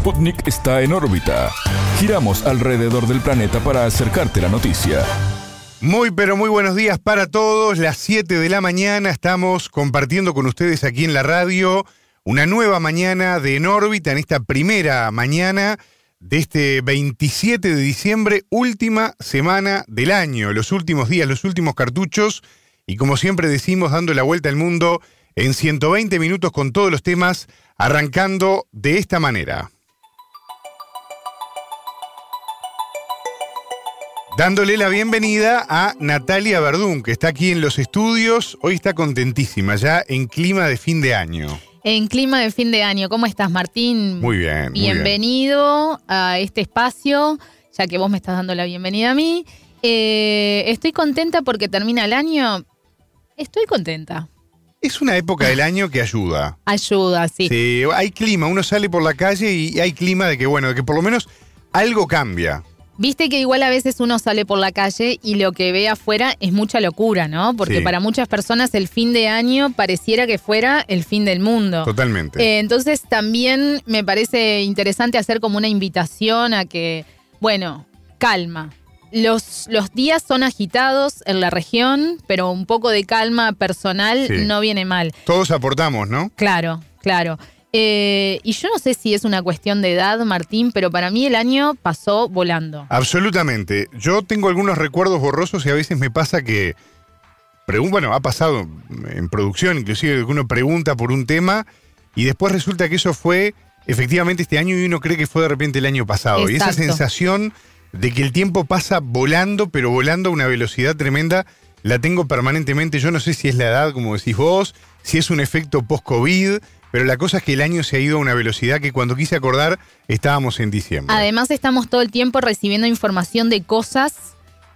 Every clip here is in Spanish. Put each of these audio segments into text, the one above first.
Sputnik está en órbita. Giramos alrededor del planeta para acercarte la noticia. Muy pero muy buenos días para todos. Las 7 de la mañana estamos compartiendo con ustedes aquí en la radio una nueva mañana de En órbita en esta primera mañana de este 27 de diciembre, última semana del año, los últimos días, los últimos cartuchos y como siempre decimos dando la vuelta al mundo en 120 minutos con todos los temas, arrancando de esta manera. Dándole la bienvenida a Natalia Verdún, que está aquí en los estudios. Hoy está contentísima, ya en clima de fin de año. En clima de fin de año, ¿cómo estás, Martín? Muy bien. muy Bienvenido a este espacio, ya que vos me estás dando la bienvenida a mí. Eh, estoy contenta porque termina el año. Estoy contenta. Es una época del año que ayuda. Ayuda, sí. Sí, hay clima, uno sale por la calle y hay clima de que, bueno, de que por lo menos algo cambia. Viste que igual a veces uno sale por la calle y lo que ve afuera es mucha locura, ¿no? Porque Sí. para muchas personas el fin de año pareciera que fuera el fin del mundo. Totalmente. Eh, entonces también me parece interesante hacer como una invitación a que, bueno, calma. Los, los días son agitados en la región, pero un poco de calma personal Sí. no viene mal. Todos aportamos, ¿no? Claro, claro. Eh, y yo no sé si es una cuestión de edad, Martín, pero para mí el año pasó volando. Absolutamente. Yo tengo algunos recuerdos borrosos y a veces me pasa que, bueno, ha pasado en producción, inclusive que uno pregunta por un tema y después resulta que eso fue efectivamente este año y uno cree que fue de repente el año pasado. Y esa Exacto. sensación de que el tiempo pasa volando, pero volando a una velocidad tremenda, la tengo permanentemente. Yo no sé si es la edad, como decís vos, si es un efecto post-COVID, pero la cosa es que el año se ha ido a una velocidad que cuando quise acordar estábamos en diciembre. Además estamos todo el tiempo recibiendo información de cosas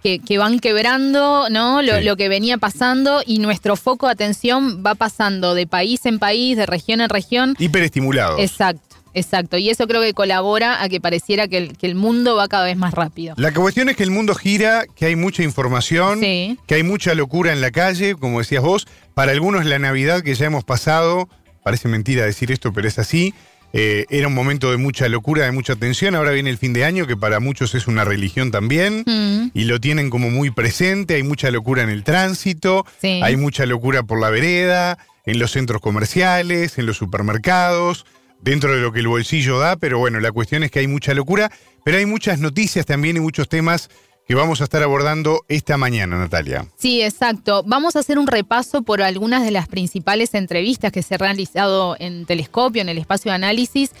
que, que van quebrando, ¿no? Lo, Sí. lo que venía pasando y nuestro foco de atención va pasando de país en país, de región en región. Hiperestimulados. Exacto, exacto. Y eso creo que colabora a que pareciera que el, que el mundo va cada vez más rápido. La cuestión es que el mundo gira, que hay mucha información, Sí. que hay mucha locura en la calle, como decías vos. Para algunos la Navidad que ya hemos pasado, parece mentira decir esto, pero es así. eh, era un momento de mucha locura, de mucha tensión. Ahora viene el fin de año, que para muchos es una religión también. Mm, Y lo tienen como muy presente. Hay mucha locura en el tránsito, Sí. hay mucha locura por la vereda, en los centros comerciales, en los supermercados, dentro de lo que el bolsillo da. Pero bueno, la cuestión es que hay mucha locura, pero hay muchas noticias también y muchos temas que vamos a estar abordando esta mañana, Natalia. Sí, exacto. Vamos a hacer un repaso por algunas de las principales entrevistas que se han realizado en Telescopio, en el espacio de análisis.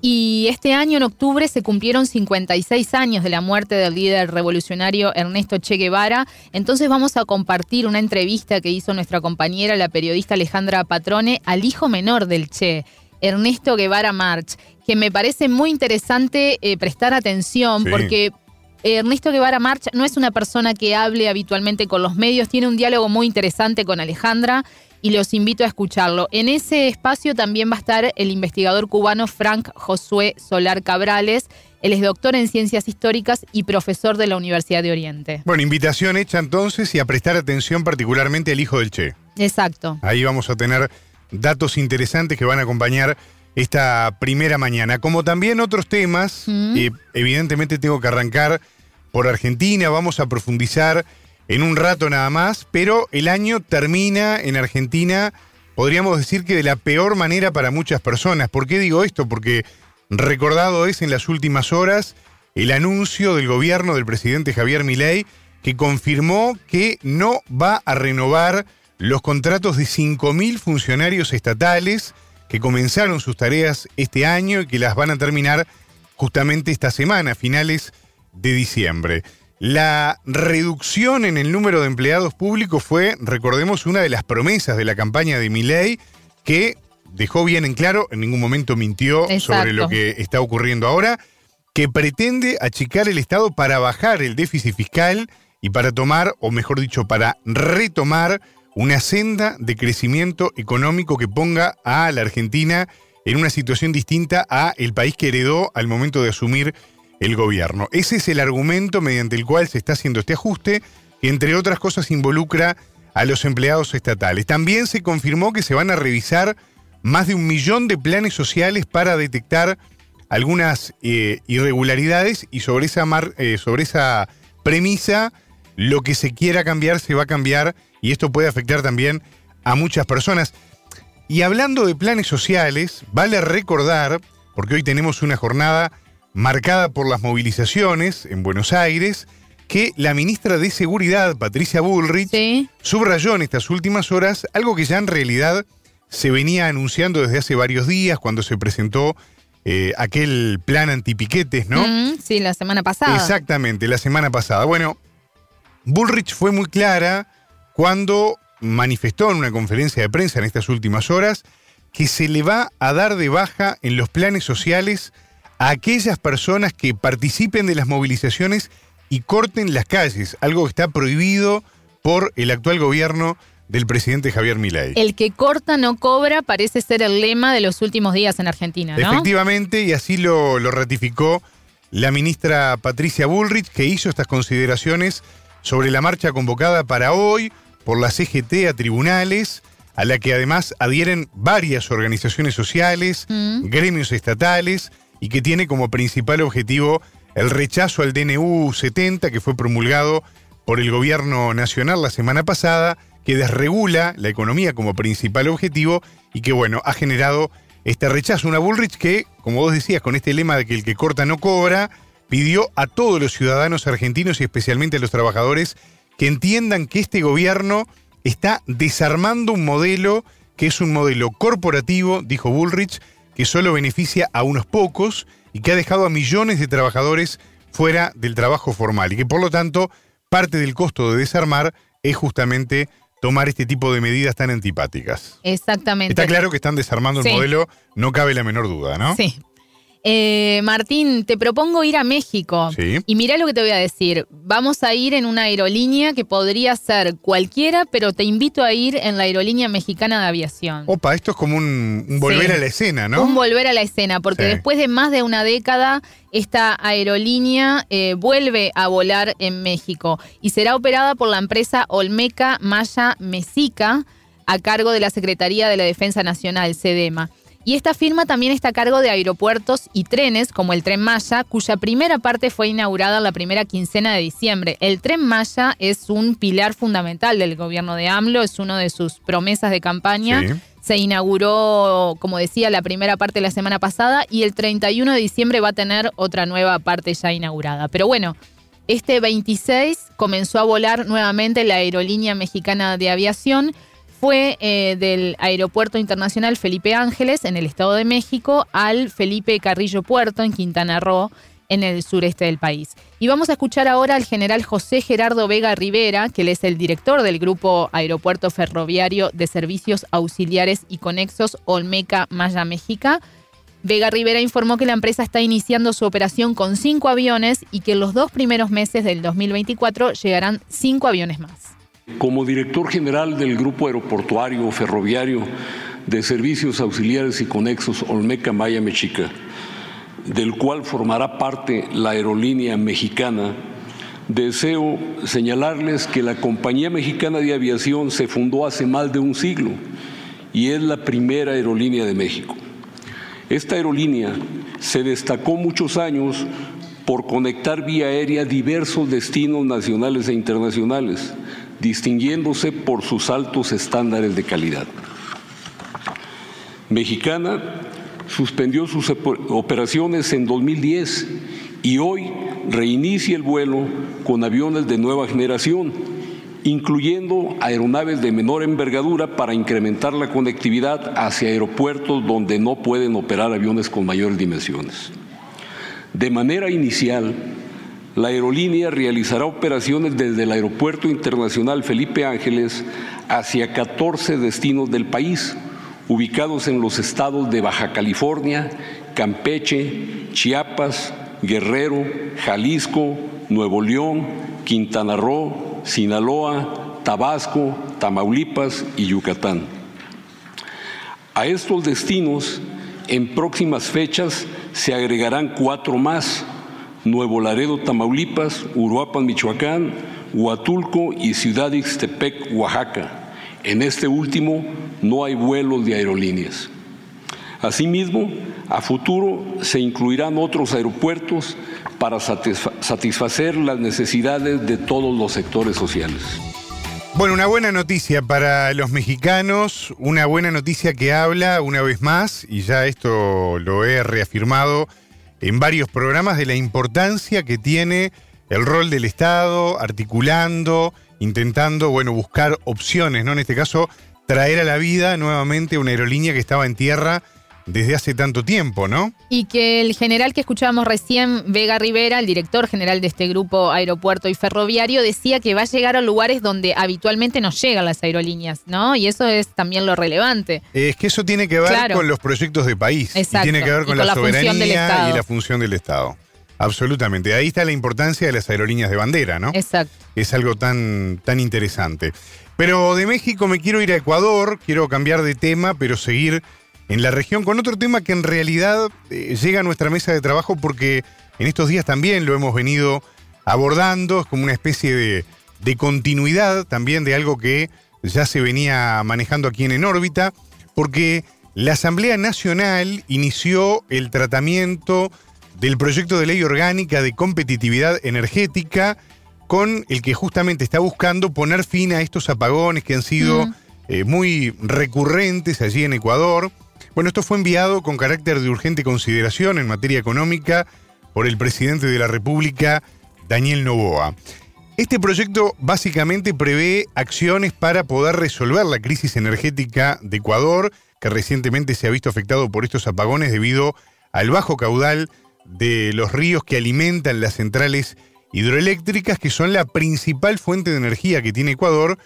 Y este año, en octubre, se cumplieron 56 años de la muerte del líder revolucionario Ernesto Che Guevara. Entonces vamos a compartir una entrevista que hizo nuestra compañera, la periodista Alejandra Patrone, al hijo menor del Che, Ernesto Guevara March, que me parece muy interesante eh, prestar atención Sí. porque Ernesto Guevara March no es una persona que hable habitualmente con los medios, tiene un diálogo muy interesante con Alejandra y los invito a escucharlo. En ese espacio también va a estar el investigador cubano Frank Josué Solar Cabrales. Él es doctor en ciencias históricas y profesor de la Universidad de Oriente. Bueno, invitación hecha entonces y a prestar atención particularmente al hijo del Che. Exacto. Ahí vamos a tener datos interesantes que van a acompañar esta primera mañana. Como también otros temas, Mm. eh, evidentemente tengo que arrancar por Argentina, vamos a profundizar en un rato nada más, pero el año termina en Argentina, podríamos decir que de la peor manera para muchas personas. ¿Por qué digo esto? Porque recordado es en las últimas horas el anuncio del gobierno del presidente Javier Milei que confirmó que no va a renovar los contratos de 5.000 funcionarios estatales que comenzaron sus tareas este año y que las van a terminar justamente esta semana, a finales de diciembre. La reducción en el número de empleados públicos fue, recordemos, una de las promesas de la campaña de Milei que dejó bien en claro, en ningún momento mintió sobre lo que está ocurriendo ahora, que pretende achicar el Estado para bajar el déficit fiscal y para tomar, o mejor dicho, para retomar una senda de crecimiento económico que ponga a la Argentina en una situación distinta a el país que heredó al momento de asumir el gobierno. Ese es el argumento mediante el cual se está haciendo este ajuste, que entre otras cosas involucra a los empleados estatales. También se confirmó que se van a revisar más de un millón de planes sociales para detectar algunas eh, irregularidades y sobre esa, eh, sobre esa premisa lo que se quiera cambiar se va a cambiar y esto puede afectar también a muchas personas. Y hablando de planes sociales, vale recordar, porque hoy tenemos una jornada marcada por las movilizaciones en Buenos Aires, que la ministra de Seguridad, Patricia Bullrich, subrayó en estas últimas horas algo que ya en realidad se venía anunciando desde hace varios días cuando se presentó eh, aquel plan antipiquetes, ¿no? Mm, sí, la semana pasada. Exactamente, la semana pasada. Bueno, Bullrich fue muy clara cuando manifestó en una conferencia de prensa en estas últimas horas que se le va a dar de baja en los planes sociales a aquellas personas que participen de las movilizaciones y corten las calles, algo que está prohibido por el actual gobierno del presidente Javier Milei. El que corta no cobra parece ser el lema de los últimos días en Argentina, ¿no? Efectivamente, y así lo, lo ratificó la ministra Patricia Bullrich, que hizo estas consideraciones sobre la marcha convocada para hoy por la CGT a tribunales, a la que además adhieren varias organizaciones sociales, mm. gremios estatales, y que tiene como principal objetivo el rechazo al DNU 70 que fue promulgado por el gobierno nacional la semana pasada, que desregula la economía como principal objetivo y que, bueno, ha generado este rechazo. Una Bullrich que, como vos decías, con este lema de que el que corta no cobra, pidió a todos los ciudadanos argentinos y especialmente a los trabajadores que entiendan que este gobierno está desarmando un modelo que es un modelo corporativo, dijo Bullrich, que solo beneficia a unos pocos y que ha dejado a millones de trabajadores fuera del trabajo formal y que por lo tanto parte del costo de desarmar es justamente tomar este tipo de medidas tan antipáticas. Exactamente. Está claro que están desarmando el modelo, no cabe la menor duda, ¿no? Sí. Eh, Martín, te propongo ir a México. Sí. Y mira lo que te voy a decir. Vamos a ir en una aerolínea que podría ser cualquiera, pero te invito a ir en la aerolínea mexicana de aviación. Opa, esto es como un, volver a la escena, ¿no? Un volver a la escena, porque después de más de una década, esta aerolínea eh, vuelve a volar en México y será operada por la empresa Olmeca Maya Mexica a cargo de la Secretaría de la Defensa Nacional, SEDEMA. Y esta firma también está a cargo de aeropuertos y trenes, como el Tren Maya, cuya primera parte fue inaugurada la primera quincena de diciembre. El Tren Maya es un pilar fundamental del gobierno de AMLO, es una de sus promesas de campaña. Se inauguró, como decía, la primera parte la semana pasada y el 31 de diciembre va a tener otra nueva parte ya inaugurada. Pero bueno, este 26 comenzó a volar nuevamente la aerolínea mexicana de aviación fue eh, del Aeropuerto Internacional Felipe Ángeles en el Estado de México al Felipe Carrillo Puerto en Quintana Roo en el sureste del país. Y vamos a escuchar ahora al general José Gerardo Vega Rivera, que él es el director del Grupo Aeropuerto Ferroviario de Servicios Auxiliares y Conexos Olmeca Maya México. Vega Rivera informó que la empresa está iniciando su operación con cinco aviones y que en los dos primeros meses del 2024 llegarán cinco aviones más. Como director general del Grupo Aeroportuario Ferroviario de Servicios Auxiliares y Conexos Olmeca Maya Mexica, del cual formará parte la aerolínea mexicana, deseo señalarles que la Compañía Mexicana de Aviación se fundó hace más de un siglo y es la primera aerolínea de México. Esta aerolínea se destacó muchos años por conectar vía aérea diversos destinos nacionales e internacionales distinguiéndose por sus altos estándares de calidad. Mexicana suspendió sus operaciones en 2010 y hoy reinicia el vuelo con aviones de nueva generación, incluyendo aeronaves de menor envergadura para incrementar la conectividad hacia aeropuertos donde no pueden operar aviones con mayores dimensiones. De manera inicial, la aerolínea realizará operaciones desde el Aeropuerto Internacional Felipe Ángeles hacia 14 destinos del país, ubicados en los estados de Baja California, Campeche, Chiapas, Guerrero, Jalisco, Nuevo León, Quintana Roo, Sinaloa, Tabasco, Tamaulipas y Yucatán. A estos destinos, en próximas fechas, se agregarán cuatro más Nuevo Laredo, Tamaulipas, Uruapan, Michoacán, Huatulco y Ciudad Ixtepec, Oaxaca. En este último no hay vuelos de aerolíneas. Asimismo, a futuro se incluirán otros aeropuertos para satisfacer las necesidades de todos los sectores sociales. Bueno, una buena noticia para los mexicanos, una buena noticia que habla una vez más, y ya esto lo he reafirmado en varios programas, de la importancia que tiene el rol del Estado, articulando, intentando, bueno, buscar opciones, ¿no? En este caso, traer a la vida nuevamente una aerolínea que estaba en tierra desde hace tanto tiempo, ¿no? Y que el general que escuchábamos recién, Vega Rivera, el director general de este grupo aeropuerto y ferroviario, decía que va a llegar a lugares donde habitualmente no llegan las aerolíneas, ¿no? Y eso es también lo relevante. Es que eso tiene que ver con los proyectos de país. Exacto. Y tiene que ver con, la, soberanía y la función del Estado. Absolutamente. Ahí está la importancia de las aerolíneas de bandera, ¿no? Exacto. Es algo tan, tan interesante. Pero de México me quiero ir a Ecuador, quiero cambiar de tema, pero seguir en la región con otro tema que en realidad eh, llega a nuestra mesa de trabajo porque en estos días también lo hemos venido abordando, es como una especie de, de continuidad también de algo que ya se venía manejando aquí en En órbita, porque la Asamblea Nacional inició el tratamiento del proyecto de ley orgánica de competitividad energética con el que justamente está buscando poner fin a estos apagones que han sido eh, muy recurrentes allí en Ecuador. Bueno, esto fue enviado con carácter de urgente consideración en materia económica por el presidente de la República, Daniel Novoa. Este proyecto básicamente prevé acciones para poder resolver la crisis energética de Ecuador, que recientemente se ha visto afectado por estos apagones debido al bajo caudal de los ríos que alimentan las centrales hidroeléctricas, que son la principal fuente de energía que tiene Ecuador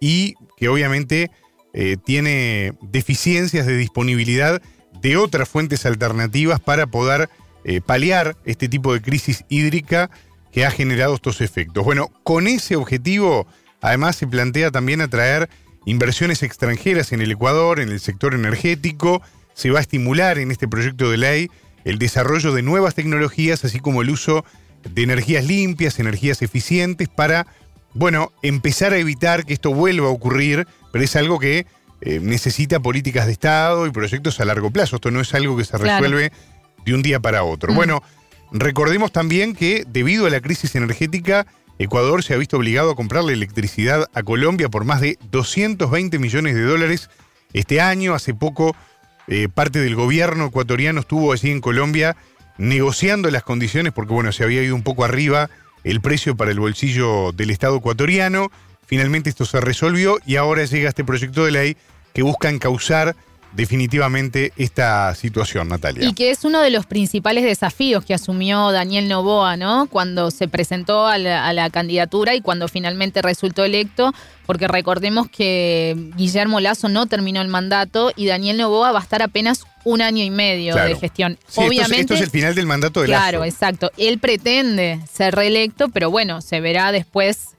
y que obviamente eh, tiene deficiencias de disponibilidad de otras fuentes alternativas para poder eh, paliar este tipo de crisis hídrica que ha generado estos efectos. Bueno, con ese objetivo, además se plantea también atraer inversiones extranjeras en el Ecuador, en el sector energético, se va a estimular en este proyecto de ley el desarrollo de nuevas tecnologías, así como el uso de energías limpias, energías eficientes, para, bueno, empezar a evitar que esto vuelva a ocurrir, pero es algo que eh, necesita políticas de Estado y proyectos a largo plazo. Esto no es algo que se resuelve de un día para otro. Mm. Bueno, recordemos también que debido a la crisis energética, Ecuador se ha visto obligado a comprarle electricidad a Colombia por más de 220 millones de dólares este año. Hace poco eh, parte del gobierno ecuatoriano estuvo allí en Colombia negociando las condiciones porque, bueno, se había ido un poco arriba el precio para el bolsillo del Estado ecuatoriano. Finalmente esto se resolvió y ahora llega este proyecto de ley que busca encauzar definitivamente esta situación, Natalia. Y que es uno de los principales desafíos que asumió Daniel Novoa, ¿no? Cuando se presentó a la, candidatura y cuando finalmente resultó electo, porque recordemos que Guillermo Lazo no terminó el mandato y Daniel Novoa va a estar apenas un año y medio de gestión. Obviamente, esto es, el final del mandato de Lazo. Claro, exacto. Él pretende ser reelecto, pero bueno, se verá después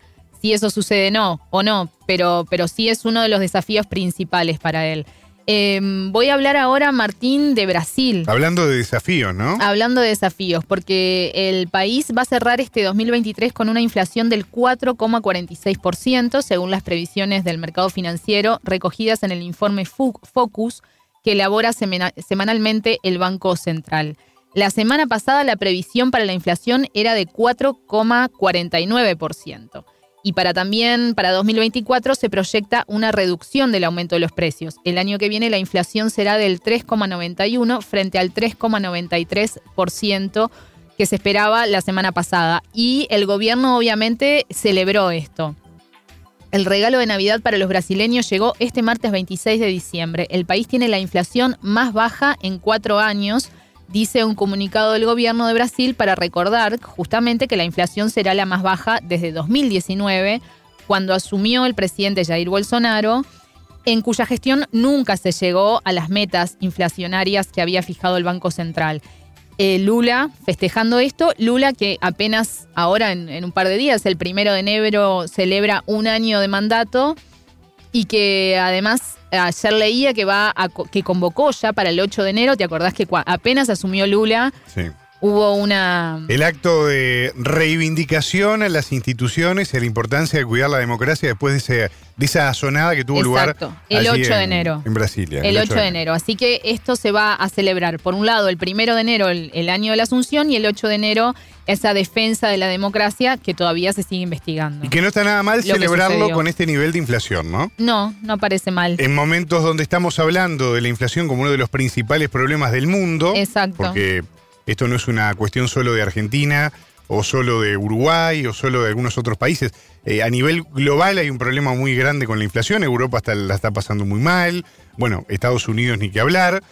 si eso sucede no o no, pero, pero sí es uno de los desafíos principales para él. Em, voy a hablar ahora, Martín, de Brasil. Hablando de desafíos, ¿no? Hablando de desafíos, porque el país va a cerrar este 2023 con una inflación del 4,46%, según las previsiones del mercado financiero recogidas en el informe Focus que elabora semanalmente el Banco Central. La semana pasada la previsión para la inflación era de 4,49%. Y para también, para 2024, se proyecta una reducción del aumento de los precios. El año que viene la inflación será del 3,91 frente al 3,93% que se esperaba la semana pasada. Y el gobierno obviamente celebró esto. El regalo de Navidad para los brasileños llegó este martes 26 de diciembre. El país tiene la inflación más baja en cuatro años dice un comunicado del gobierno de Brasil para recordar justamente que la inflación será la más baja desde 2019, cuando asumió el presidente Jair Bolsonaro, en cuya gestión nunca se llegó a las metas inflacionarias que había fijado el Banco Central. Eh, Lula, festejando esto, Lula que apenas ahora en, un par de días, el primero de enero, celebra un año de mandato y que además ayer leía que va a, que convocó ya para el 8 de enero, ¿te acordás que apenas asumió Lula? Hubo una... El acto de reivindicación a las instituciones y a la importancia de cuidar la democracia después de, ese, de esa sonada que tuvo Exacto, lugar el allí 8 de en- enero. En Brasilia. El 8 de enero. Así que esto se va a celebrar, por un lado, el primero de enero, el, el año de la Asunción, y el 8 de enero, esa defensa de la democracia que todavía se sigue investigando. Y que no está nada mal Lo celebrarlo con este nivel de inflación, ¿no? No, no parece mal. En momentos donde estamos hablando de la inflación como uno de los principales problemas del mundo, Exacto. porque esto no es una cuestión solo de Argentina o solo de Uruguay o solo de algunos otros países. Eh, a nivel global hay un problema muy grande con la inflación, Europa está- la está pasando muy mal, bueno, Estados Unidos ni que hablar,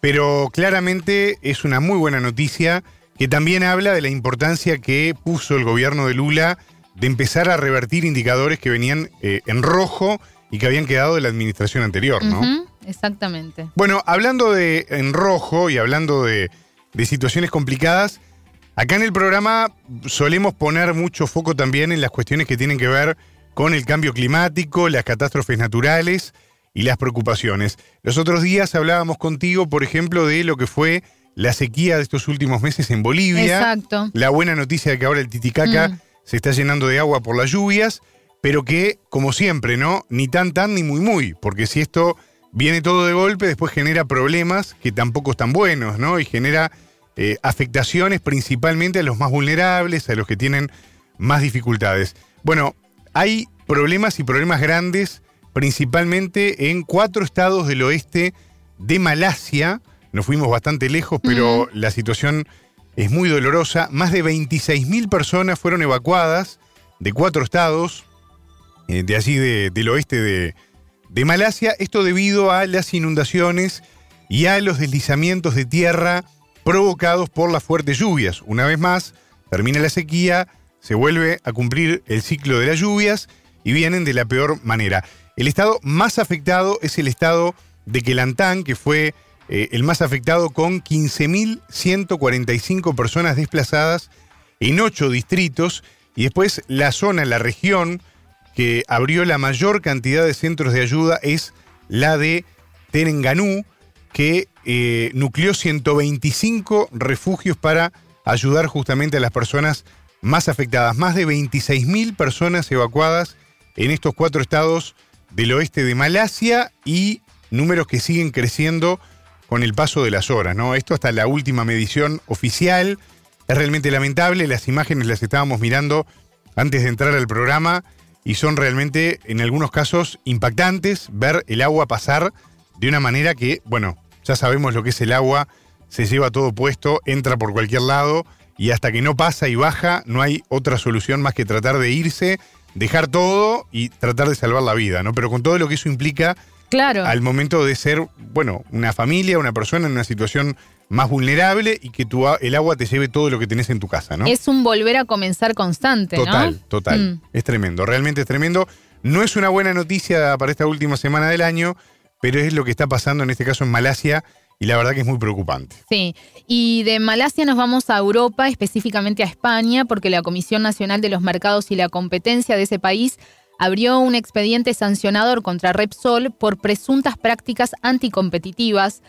pero claramente es una muy buena noticia que también habla de la importancia que puso el gobierno de Lula de empezar a revertir indicadores que venían eh, en rojo y que habían quedado de la administración anterior, ¿no? Exactamente. Bueno, hablando de en rojo y hablando de, de situaciones complicadas, acá en el programa solemos poner mucho foco también en las cuestiones que tienen que ver con el cambio climático, las catástrofes naturales y las preocupaciones. Los otros días hablábamos contigo, por ejemplo, de lo que fue la sequía de estos últimos meses en Bolivia. Exacto. La buena noticia de que ahora el Titicaca Mm. se está llenando de agua por las lluvias, pero que, como siempre, ¿no? Ni tan tan ni muy muy, porque si esto viene todo de golpe, después genera problemas que tampoco están buenos, ¿no? Y genera eh, afectaciones principalmente a los más vulnerables, a los que tienen más dificultades. Bueno, hay problemas y problemas grandes, principalmente en cuatro estados del oeste de Malasia. Nos fuimos bastante lejos, pero la situación es muy dolorosa. Más de 26.000 personas fueron evacuadas de cuatro estados, eh, de allí de- del oeste de, de Malasia. Esto debido a las inundaciones y a los deslizamientos de tierra provocados por las fuertes lluvias. Una vez más, termina la sequía, se vuelve a cumplir el ciclo de las lluvias y vienen de la peor manera. El estado más afectado es el estado de Kelantan, que fue eh, el más afectado con 15.145 personas desplazadas en ocho distritos y después la zona, la región que abrió la mayor cantidad de centros de ayuda es la de Terenganú, que eh, nucleó 125 refugios para ayudar justamente a las personas más afectadas. Más de 26.000 personas evacuadas en estos cuatro estados del oeste de Malasia y números que siguen creciendo con el paso de las horas, ¿no? Esto hasta la última medición oficial. Es realmente lamentable, las imágenes las estábamos mirando antes de entrar al programa y son realmente, en algunos casos, impactantes ver el agua pasar de una manera que, bueno, ya sabemos lo que es el agua, se lleva todo puesto, entra por cualquier lado y hasta que no pasa y baja, no hay otra solución más que tratar de irse, dejar todo y tratar de salvar la vida, ¿no? Pero con todo lo que eso implica Claro. al momento de ser, bueno, una familia, una persona en una situación más vulnerable y que tu, el agua te lleve todo lo que tenés en tu casa, ¿no? Es un volver a comenzar constante, ¿no? Total, total. Mm. Es tremendo, realmente es tremendo. No es una buena noticia para esta última semana del año, pero es lo que está pasando en este caso en Malasia y la verdad que es muy preocupante. Sí, y de Malasia nos vamos a Europa, específicamente a España, porque la Comisión Nacional de los Mercados y la Competencia de ese país abrió un expediente sancionador contra Repsol por presuntas prácticas anticompetitivas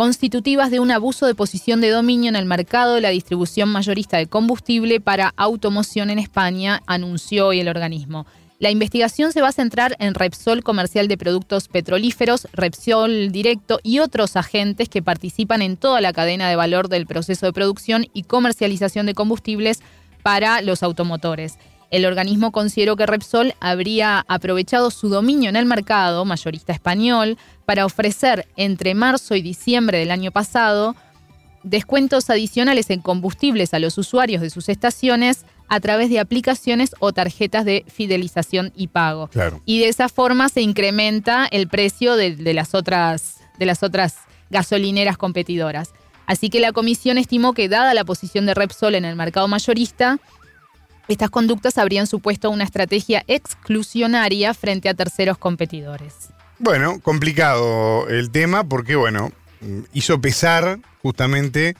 constitutivas de un abuso de posición de dominio en el mercado de la distribución mayorista de combustible para automoción en España, anunció hoy el organismo. La investigación se va a centrar en Repsol Comercial de Productos Petrolíferos, Repsol Directo y otros agentes que participan en toda la cadena de valor del proceso de producción y comercialización de combustibles para los automotores. El organismo consideró que Repsol habría aprovechado su dominio en el mercado mayorista español para ofrecer entre marzo y diciembre del año pasado descuentos adicionales en combustibles a los usuarios de sus estaciones a través de aplicaciones o tarjetas de fidelización y pago. Claro. Y de esa forma se incrementa el precio de, de las, otras, de las otras gasolineras competidoras. Así que la comisión estimó que dada la posición de Repsol en el mercado mayorista, estas conductas habrían supuesto una estrategia exclusionaria frente a terceros competidores. Bueno, complicado el tema porque, bueno, hizo pesar justamente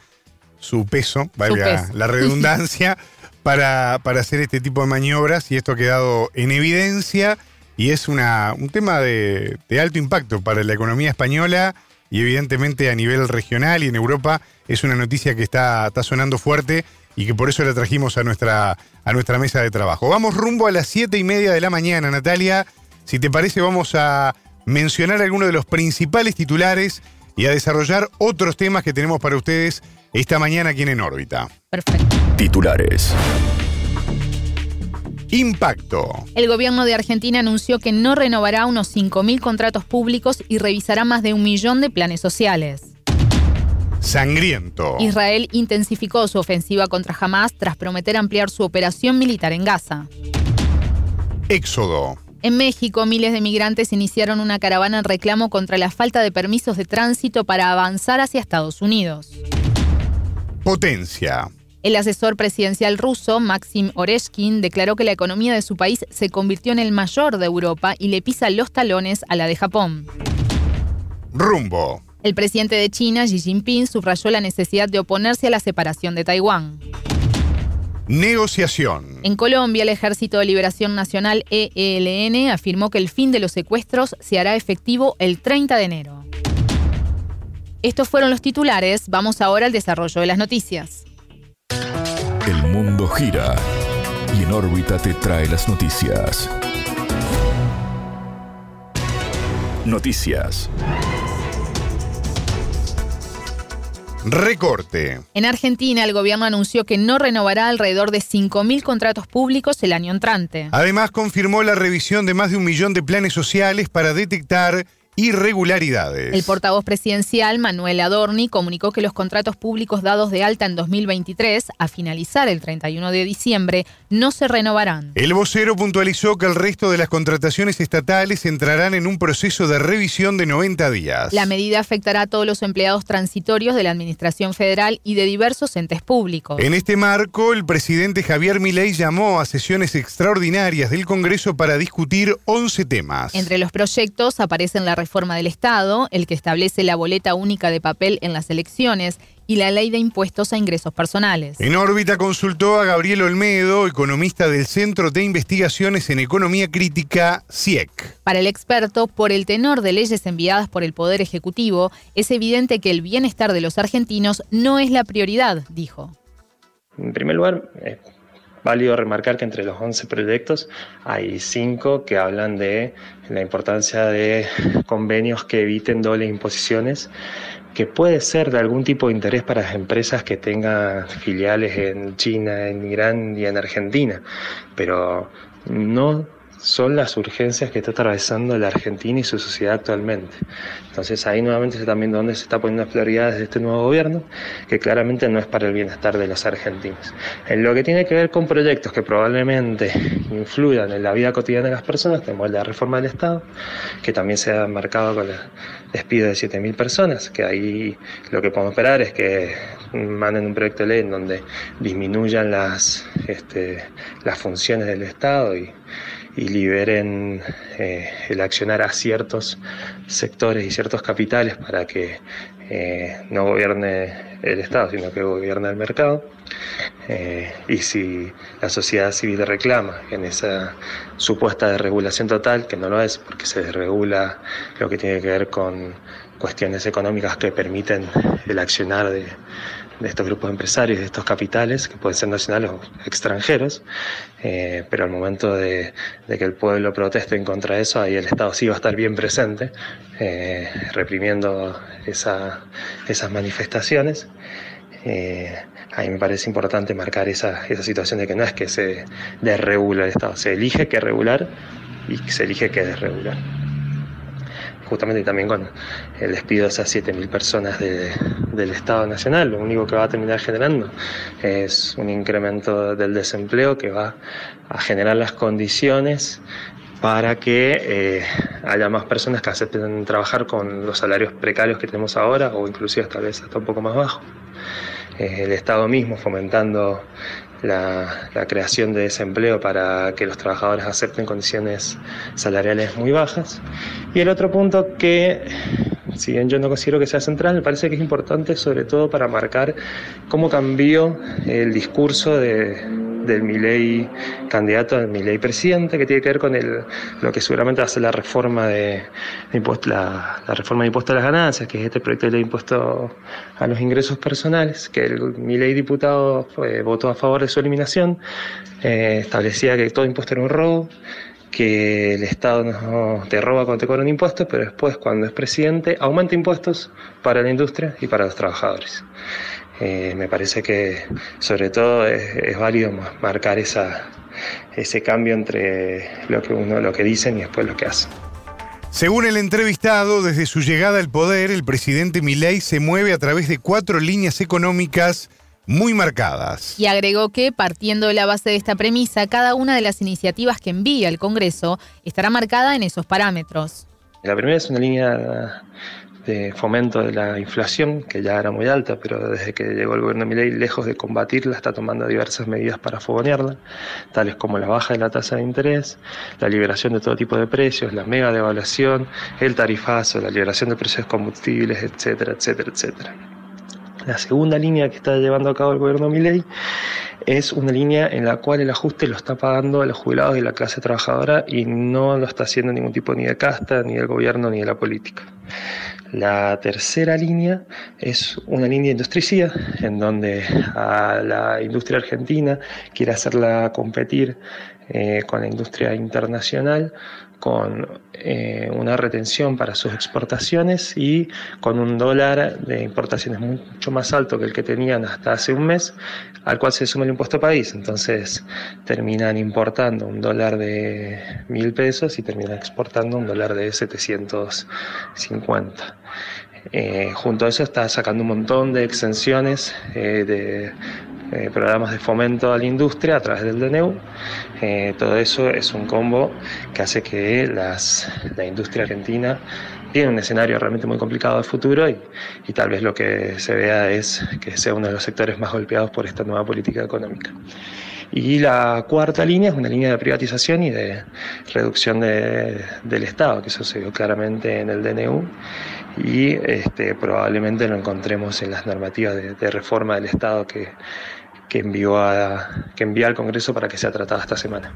su peso, valga peso. la redundancia, para, para hacer este tipo de maniobras y esto ha quedado en evidencia y es una, un tema de, de alto impacto para la economía española y evidentemente a nivel regional y en Europa es una noticia que está, está sonando fuerte y que por eso la trajimos a nuestra, a nuestra mesa de trabajo. Vamos rumbo a las siete y media de la mañana, Natalia. Si te parece, vamos a mencionar algunos de los principales titulares y a desarrollar otros temas que tenemos para ustedes esta mañana aquí en órbita. Perfecto. Titulares. Impacto. El gobierno de Argentina anunció que no renovará unos 5.000 contratos públicos y revisará más de un millón de planes sociales. Sangriento. Israel intensificó su ofensiva contra Hamas tras prometer ampliar su operación militar en Gaza. Éxodo. En México, miles de migrantes iniciaron una caravana en reclamo contra la falta de permisos de tránsito para avanzar hacia Estados Unidos. Potencia. El asesor presidencial ruso, Maxim Oreshkin, declaró que la economía de su país se convirtió en el mayor de Europa y le pisa los talones a la de Japón. Rumbo. El presidente de China, Xi Jinping, subrayó la necesidad de oponerse a la separación de Taiwán. Negociación. En Colombia, el Ejército de Liberación Nacional ELN afirmó que el fin de los secuestros se hará efectivo el 30 de enero. Estos fueron los titulares, vamos ahora al desarrollo de las noticias. El mundo gira y en órbita te trae las noticias. Noticias. Recorte. En Argentina, el gobierno anunció que no renovará alrededor de 5.000 contratos públicos el año entrante. Además, confirmó la revisión de más de un millón de planes sociales para detectar irregularidades. El portavoz presidencial, Manuel Adorni, comunicó que los contratos públicos dados de alta en 2023, a finalizar el 31 de diciembre, no se renovarán. El vocero puntualizó que el resto de las contrataciones estatales entrarán en un proceso de revisión de 90 días. La medida afectará a todos los empleados transitorios de la Administración Federal y de diversos entes públicos. En este marco, el presidente Javier Milei llamó a sesiones extraordinarias del Congreso para discutir 11 temas. Entre los proyectos aparecen la reforma del Estado, el que establece la boleta única de papel en las elecciones y la ley de impuestos a ingresos personales. En órbita consultó a Gabriel Olmedo, economista del Centro de Investigaciones en Economía Crítica, CIEC. Para el experto, por el tenor de leyes enviadas por el Poder Ejecutivo, es evidente que el bienestar de los argentinos no es la prioridad, dijo. En primer lugar, es válido remarcar que entre los 11 proyectos hay 5 que hablan de la importancia de convenios que eviten dobles imposiciones, que puede ser de algún tipo de interés para las empresas que tengan filiales en China, en Irán y en Argentina, pero no son las urgencias que está atravesando la Argentina y su sociedad actualmente. Entonces ahí nuevamente se está viendo dónde se está poniendo las prioridades de este nuevo gobierno, que claramente no es para el bienestar de los argentinos. En lo que tiene que ver con proyectos que probablemente influyan en la vida cotidiana de las personas, tenemos la reforma del Estado, que también se ha marcado con el despido de 7.000 personas, que ahí lo que podemos esperar es que manden un proyecto de ley en donde disminuyan las, este, las funciones del Estado y y liberen eh, el accionar a ciertos sectores y ciertos capitales para que eh, no gobierne el Estado, sino que gobierne el mercado. Eh, y si la sociedad civil reclama en esa supuesta desregulación total, que no lo es, porque se desregula lo que tiene que ver con cuestiones económicas que permiten el accionar de, de estos grupos empresarios, de estos capitales, que pueden ser nacionales o extranjeros, eh, pero al momento de, que el pueblo proteste en contra de eso, ahí el Estado sí va a estar bien presente, eh, reprimiendo esa, esas manifestaciones. Eh, ahí me parece importante marcar esa, esa situación de que no es que se desregula el Estado, se elige que regular y se elige que desregular justamente también con el despido de esas 7.000 personas del Estado Nacional, lo único que va a terminar generando es un incremento del desempleo que va a generar las condiciones para que eh, haya más personas que acepten trabajar con los salarios precarios que tenemos ahora o inclusive tal vez hasta un poco más bajo. Eh, el Estado mismo fomentando la, creación de desempleo para que los trabajadores acepten condiciones salariales muy bajas. Y el otro punto que, si bien yo no considero que sea central, me parece que es importante sobre todo para marcar cómo cambió el discurso de, del Milei candidato, del Milei presidente, que tiene que ver con el, lo que seguramente va a ser la reforma de, impuesto, la, reforma de impuesto a las ganancias, que es este proyecto de impuesto a los ingresos personales, que el Milei diputado votó a favor de su eliminación, eh, establecía que todo impuesto era un robo que el Estado no te roba cuando te cobran impuestos, pero después cuando es presidente aumenta impuestos para la industria y para los trabajadores. Eh, me parece que sobre todo es, válido marcar esa, ese cambio entre lo que uno lo que dicen y después lo que hacen. Según el entrevistado, desde su llegada al poder, el presidente Milei se mueve a través de cuatro líneas económicas muy marcadas. Y agregó que, partiendo de la base de esta premisa, cada una de las iniciativas que envía el Congreso estará marcada en esos parámetros. La primera es una línea de fomento de la inflación, que ya era muy alta, pero desde que llegó el gobierno de Milei, lejos de combatirla, está tomando diversas medidas para fogonearla, tales como la baja de la tasa de interés, la liberación de todo tipo de precios, la mega devaluación, el tarifazo, la liberación de precios de combustibles, etcétera, etcétera, etcétera. La segunda línea que está llevando a cabo el gobierno Milei es una línea en la cual el ajuste lo está pagando a los jubilados y la clase trabajadora y no lo está haciendo ningún tipo ni de casta, ni del gobierno, ni de la política. La tercera línea es una línea industricida, en donde a la industria argentina quiere hacerla competir eh, con la industria internacional con eh, una retención para sus exportaciones y con un dólar de importaciones mucho más alto que el que tenían hasta hace un mes, al cual se suma el impuesto país. Entonces terminan importando un dólar de mil pesos y terminan exportando un dólar de 750. Eh, junto a eso está sacando un montón de exenciones eh, de eh, programas de fomento a la industria a través del DNU. todo eso es un combo que hace que las, la industria argentina tiene un escenario realmente muy complicado de futuro y, y tal vez lo que se vea es que sea uno de los sectores más golpeados por esta nueva política económica. Y la cuarta línea es una línea de privatización y de reducción de, del Estado, que eso se vio claramente en el DNU y este, probablemente lo encontremos en las normativas de, reforma del Estado que, que, envió a, que envía al Congreso para que sea tratada esta semana.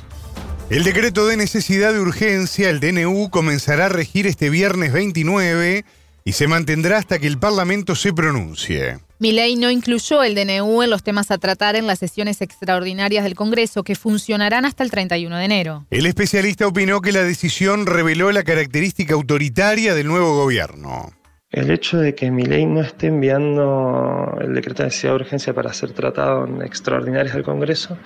El decreto de necesidad de urgencia, el DNU, comenzará a regir este viernes 29 y se mantendrá hasta que el Parlamento se pronuncie. ley no incluyó el DNU en los temas a tratar en las sesiones extraordinarias del Congreso que funcionarán hasta el 31 de enero. El especialista opinó que la decisión reveló la característica autoritaria del nuevo gobierno. El hecho de que ley no esté enviando el decreto de necesidad de urgencia para ser tratado en extraordinarias del Congreso,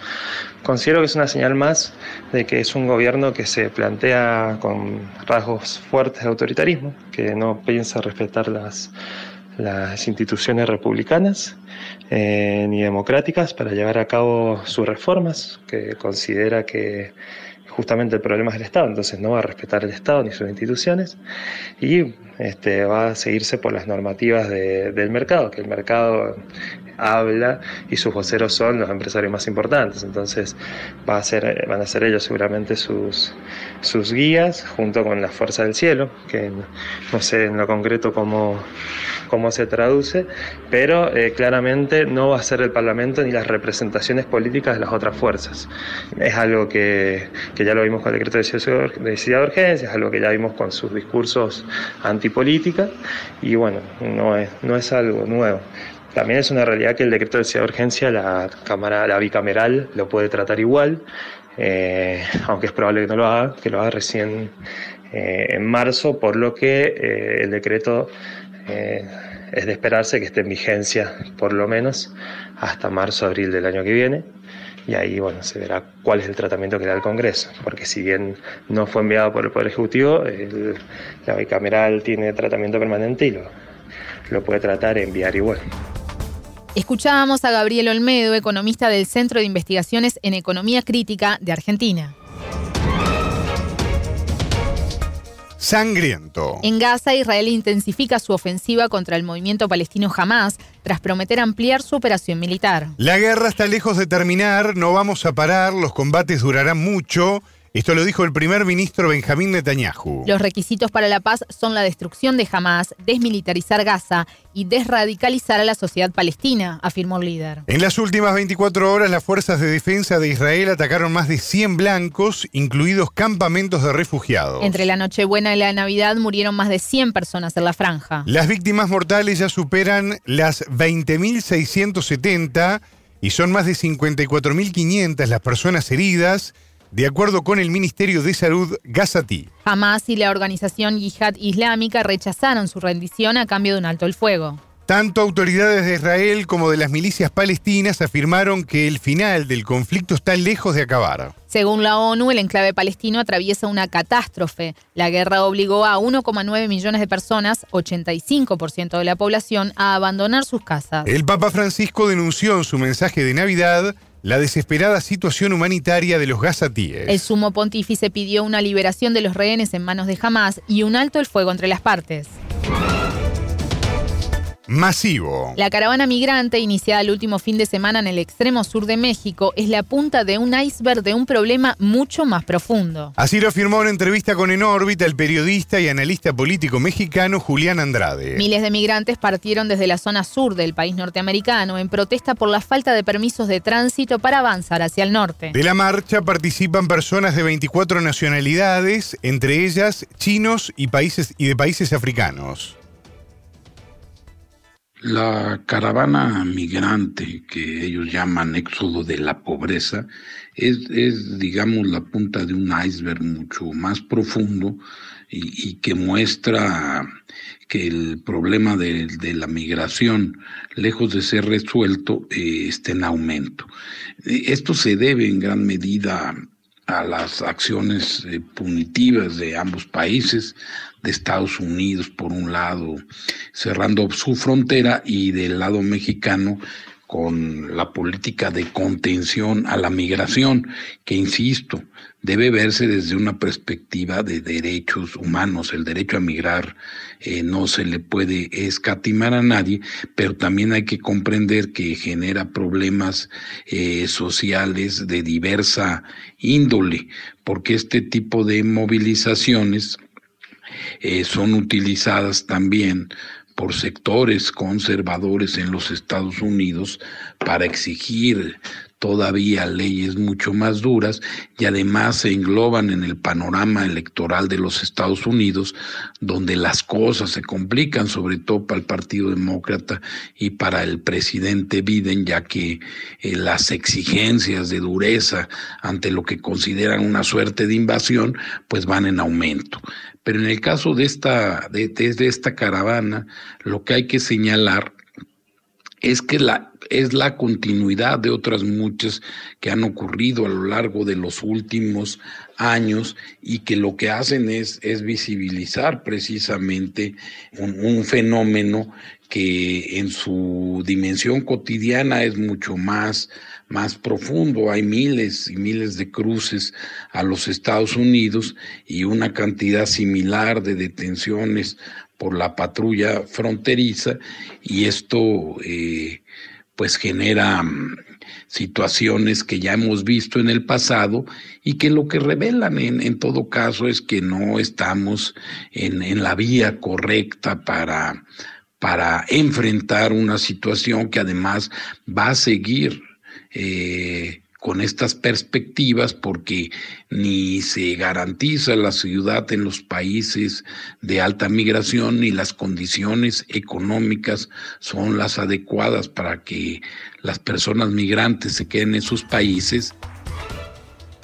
considero que es una señal más de que es un gobierno que se plantea con rasgos fuertes de autoritarismo, que no piensa respetar las, las instituciones republicanas eh, ni democráticas para llevar a cabo sus reformas, que considera que justamente el problema es el Estado, entonces no va a respetar el Estado ni sus instituciones y este, va a seguirse por las normativas del mercado, que el mercado habla y sus voceros son los empresarios más importantes. Entonces va a ser, van a ser ellos seguramente sus, sus guías junto con la fuerza del cielo, que no sé en lo concreto cómo, cómo se traduce, pero eh, claramente no va a ser el Parlamento ni las representaciones políticas de las otras fuerzas. Es algo que, que ya lo vimos con el decreto de necesidad de urgencia, es algo que ya vimos con sus discursos antipolítica y bueno, no es, no es algo nuevo. También es una realidad que el decreto de necesidad de urgencia, la Cámara, la bicameral, lo puede tratar igual, eh, aunque es probable que no lo haga, que lo haga recién eh, en marzo, por lo que eh, el decreto es de esperarse que esté en vigencia por lo menos hasta marzo, abril del año que viene. Y ahí, bueno, se verá cuál es el tratamiento que da el Congreso, porque si bien no fue enviado por el Poder Ejecutivo, la bicameral tiene tratamiento permanente y lo, lo puede tratar e enviar igual. Escuchábamos a Gabriel Olmedo, economista del Centro de Investigaciones en Economía Crítica de Argentina. Sangriento. En Gaza, Israel intensifica su ofensiva contra el movimiento palestino Hamas tras prometer ampliar su operación militar. La guerra está lejos de terminar, no vamos a parar, los combates durarán mucho Esto lo dijo el primer ministro Benjamín Netanyahu. Los requisitos para la paz son la destrucción de Hamas, desmilitarizar Gaza y desradicalizar a la sociedad palestina, afirmó el líder. En las últimas 24 horas, las fuerzas de defensa de Israel atacaron más de 100 blancos, incluidos campamentos de refugiados. Entre la Nochebuena y la Navidad murieron más de 100 personas en la franja. Las víctimas mortales ya superan las 20.670 y son más de 54.500 las personas heridas de acuerdo con el Ministerio de Salud gazatí. Hamas y la organización Yihad Islámica rechazaron su rendición a cambio de un alto el fuego. Tanto autoridades de Israel como de las milicias palestinas afirmaron que el final del conflicto está lejos de acabar. Según la ONU, el enclave palestino atraviesa una catástrofe. La guerra obligó a 1,9 millones de personas, 85% de la población, a abandonar sus casas. El Papa Francisco denunció en su mensaje de Navidad la desesperada situación humanitaria de los gazatíes. El sumo pontífice pidió una liberación de los rehenes en manos de Hamas y un alto el fuego entre las partes masivo. La caravana migrante, iniciada el último fin de semana en el extremo sur de México, es la punta de un iceberg de un problema mucho más profundo. Así lo afirmó en entrevista con En órbita el periodista y analista político mexicano Julián Andrade. Miles de migrantes partieron desde la zona sur del país norteamericano en protesta por la falta de permisos de tránsito para avanzar hacia el norte. De la marcha participan personas de 24 nacionalidades, entre ellas chinos y, países, y de países africanos. La caravana migrante que ellos llaman éxodo de la pobreza es, es digamos, la punta de un iceberg mucho más profundo y, que muestra que el problema de, la migración, lejos de ser resuelto, eh, está en aumento. Esto se debe en gran medida a las acciones eh, punitivas de ambos países, de Estados Unidos por un lado, cerrando su frontera y del lado mexicano con la política de contención a la migración, que insisto, debe verse desde una perspectiva de derechos humanos. El derecho a migrar eh, no se le puede escatimar a nadie, pero también hay que comprender que genera problemas eh, sociales de diversa índole, porque este tipo de movilizaciones eh, son utilizadas también por sectores conservadores en los Estados Unidos para exigir todavía leyes mucho más duras y además se engloban en el panorama electoral de los Estados Unidos, donde las cosas se complican, sobre todo para el Partido Demócrata y para el presidente Biden, ya que eh, las exigencias de dureza ante lo que consideran una suerte de invasión, pues van en aumento. Pero en el caso de esta, de, esta caravana, lo que hay que señalar es que la, es la continuidad de otras muchas que han ocurrido a lo largo de los últimos años y que lo que hacen es, es visibilizar precisamente un, un fenómeno que en su dimensión cotidiana es mucho más, más profundo. Hay miles y miles de cruces a los Estados Unidos y una cantidad similar de detenciones por la patrulla fronteriza y esto eh, pues genera mm, situaciones que ya hemos visto en el pasado y que lo que revelan en, todo caso es que no estamos en, en la vía correcta para, para enfrentar una situación que además va a seguir eh, con estas perspectivas porque ni se garantiza la ciudad en los países de alta migración ni las condiciones económicas son las adecuadas para que las personas migrantes se queden en sus países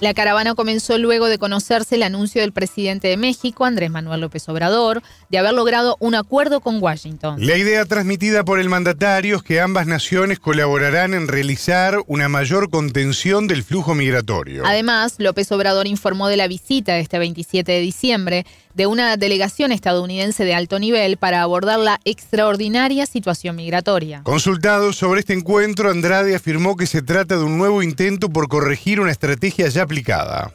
la caravana comenzó luego de conocerse el anuncio del presidente de México, Andrés Manuel López Obrador, de haber logrado un acuerdo con Washington. La idea transmitida por el mandatario es que ambas naciones colaborarán en realizar una mayor contención del flujo migratorio. Además, López Obrador informó de la visita de este 27 de diciembre de una delegación estadounidense de alto nivel para abordar la extraordinaria situación migratoria. Consultado sobre este encuentro, Andrade afirmó que se trata de un nuevo intento por corregir una estrategia ya aplicada.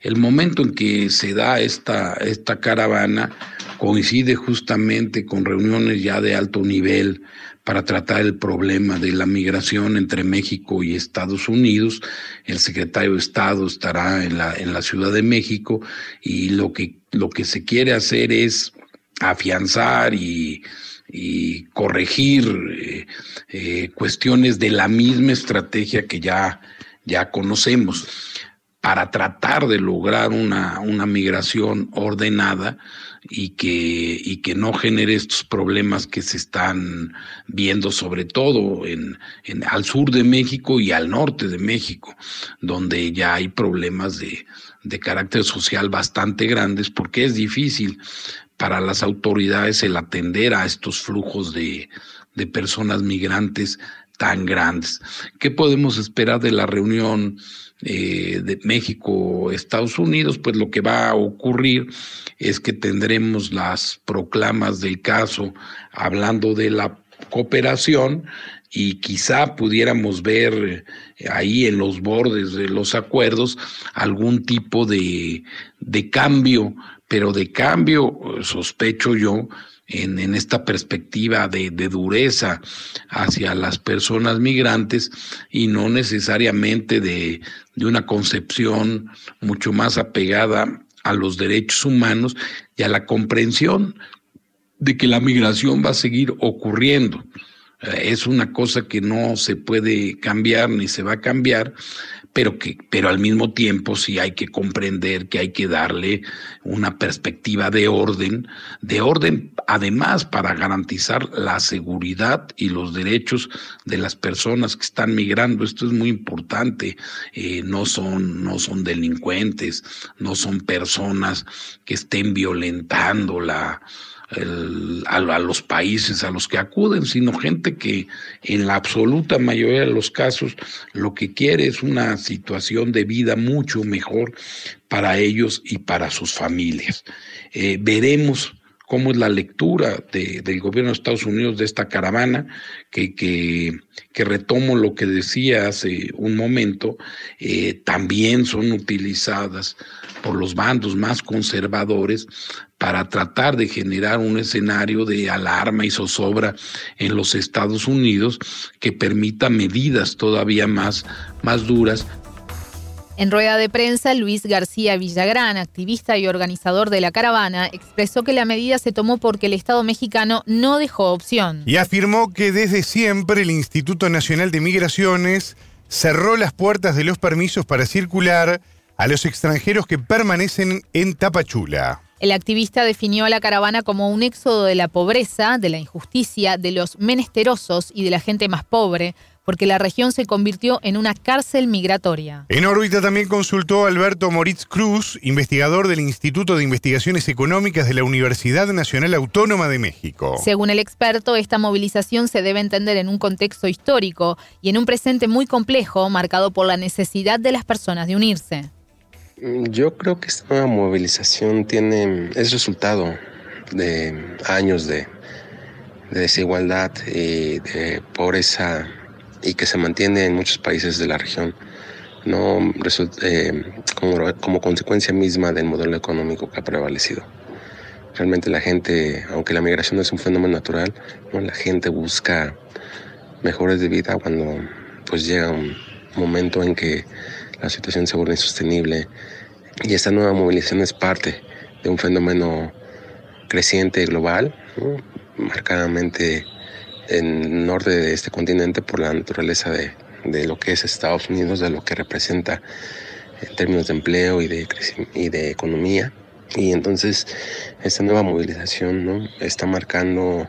El momento en que se da esta, esta caravana coincide justamente con reuniones ya de alto nivel para tratar el problema de la migración entre México y Estados Unidos. El secretario de Estado estará en la, Ciudad de México y lo que, lo que se quiere hacer es afianzar y, corregir eh, eh, cuestiones de la misma estrategia que ya, ya conocemos para tratar de lograr una, una migración ordenada y que, y que no genere estos problemas que se están viendo sobre todo en, en, al sur de México y al norte de México, donde ya hay problemas de, de carácter social bastante grandes porque es difícil para las autoridades el atender a estos flujos de, de personas migrantes tan grandes. ¿Qué podemos esperar de la reunión eh, de México, Estados Unidos? Pues lo que va a ocurrir es que tendremos las proclamas del caso hablando de la cooperación y quizá pudiéramos ver eh, ahí en los bordes de los acuerdos algún tipo de, de cambio, pero de cambio, sospecho yo, en, esta perspectiva de, dureza hacia las personas migrantes y no necesariamente de, de una concepción mucho más apegada a los derechos humanos y a la comprensión de que la migración va a seguir ocurriendo. Eh, es una cosa que no se puede cambiar ni se va a cambiar, pero que, pero al mismo tiempo sí hay que comprender que hay que darle una perspectiva de orden, de orden además para garantizar la seguridad y los derechos de las personas que están migrando. Esto es muy importante. Eh, no son, no son delincuentes, no son personas que estén violentando la a, los países a los que acuden, sino gente que en la absoluta mayoría de los casos lo que quiere es una situación de vida mucho mejor para ellos y para sus familias. Eh, veremos cómo es la lectura del gobierno de Estados Unidos de esta caravana, que, que, que retomo lo que decía hace un momento, eh, también son utilizadas por los bandos más conservadores para tratar de generar un escenario de alarma y zozobra en los Estados Unidos que permita medidas todavía más, más duras en rueda de prensa, Luis García Villagrán, activista y organizador de la caravana, expresó que la medida se tomó porque el Estado mexicano no dejó opción. Y afirmó que desde siempre el Instituto Nacional de Migraciones cerró las puertas de los permisos para circular a los extranjeros que permanecen en Tapachula. El activista definió a la caravana como un éxodo de la pobreza, de la injusticia, de los menesterosos y de la gente más pobre, porque la región se convirtió en una cárcel migratoria. En órbita también consultó Alberto Moritz Cruz, investigador del Instituto de Investigaciones Económicas de la Universidad Nacional Autónoma de México. Según el experto, esta movilización se debe entender en un contexto histórico y en un presente muy complejo, marcado por la necesidad de las personas de unirse. Yo creo que esta nueva movilización tiene, es resultado de años de, de desigualdad y de pobreza y que se mantiene en muchos países de la región, no eh, como, consecuencia misma del modelo económico que ha prevalecido. Realmente la gente, aunque la migración es un fenómeno natural, ¿no? la gente busca mejores de vida cuando pues llega un momento en que la situación se vuelve insostenible y esta nueva movilización es parte de un fenómeno creciente global, marcadamente en norte de este continente por la naturaleza de, de, lo que es Estados Unidos, de lo que representa en términos de empleo y de, y de economía. Y entonces esta nueva movilización ¿no? está marcando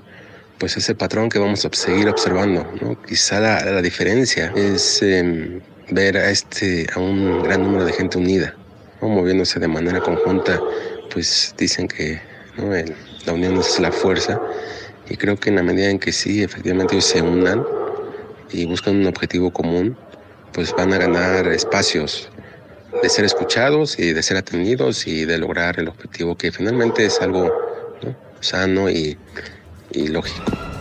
pues ese patrón que vamos a seguir observando. ¿no? Quizá la, la diferencia es em, ver a, este, a un gran número de gente unida, ¿no? moviéndose de manera conjunta, pues dicen que ¿no? La unión es la fuerza y creo que en la medida en que sí, efectivamente se unan y buscan un objetivo común, pues van a ganar espacios de ser escuchados y de ser atendidos y de lograr el objetivo que finalmente es algo sano y, y lógico.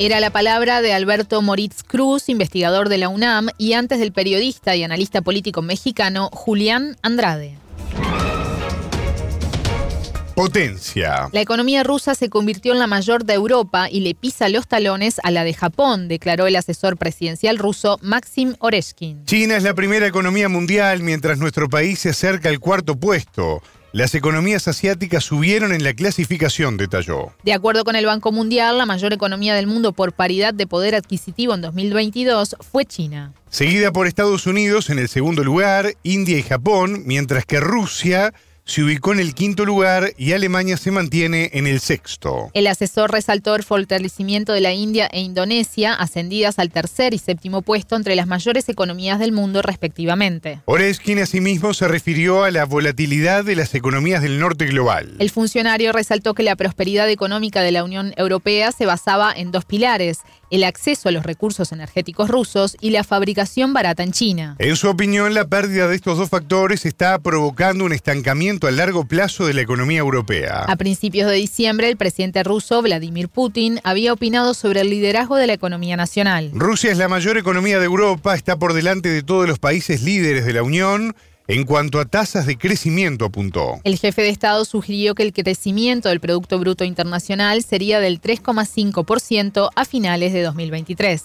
Era la palabra de Alberto Moritz Cruz, investigador de la UNAM, y antes del periodista y analista político mexicano Julián Andrade. Potencia. La economía rusa se convirtió en la mayor de Europa y le pisa los talones a la de Japón, declaró el asesor presidencial ruso Maxim Oreshkin. China es la primera economía mundial mientras nuestro país se acerca al cuarto puesto. Las economías asiáticas subieron en la clasificación, detalló. De acuerdo con el Banco Mundial, la mayor economía del mundo por paridad de poder adquisitivo en 2022 fue China. Seguida por Estados Unidos en el segundo lugar, India y Japón, mientras que Rusia se ubicó en el quinto lugar y Alemania se mantiene en el sexto. El asesor resaltó el fortalecimiento de la India e Indonesia, ascendidas al tercer y séptimo puesto entre las mayores economías del mundo respectivamente. Oreskin asimismo se refirió a la volatilidad de las economías del norte global. El funcionario resaltó que la prosperidad económica de la Unión Europea se basaba en dos pilares, el acceso a los recursos energéticos rusos y la fabricación barata en China. En su opinión, la pérdida de estos dos factores está provocando un estancamiento a largo plazo de la economía europea. A principios de diciembre, el presidente ruso Vladimir Putin había opinado sobre el liderazgo de la economía nacional. Rusia es la mayor economía de Europa, está por delante de todos los países líderes de la Unión en cuanto a tasas de crecimiento, apuntó. El jefe de Estado sugirió que el crecimiento del Producto Bruto Internacional sería del 3,5% a finales de 2023.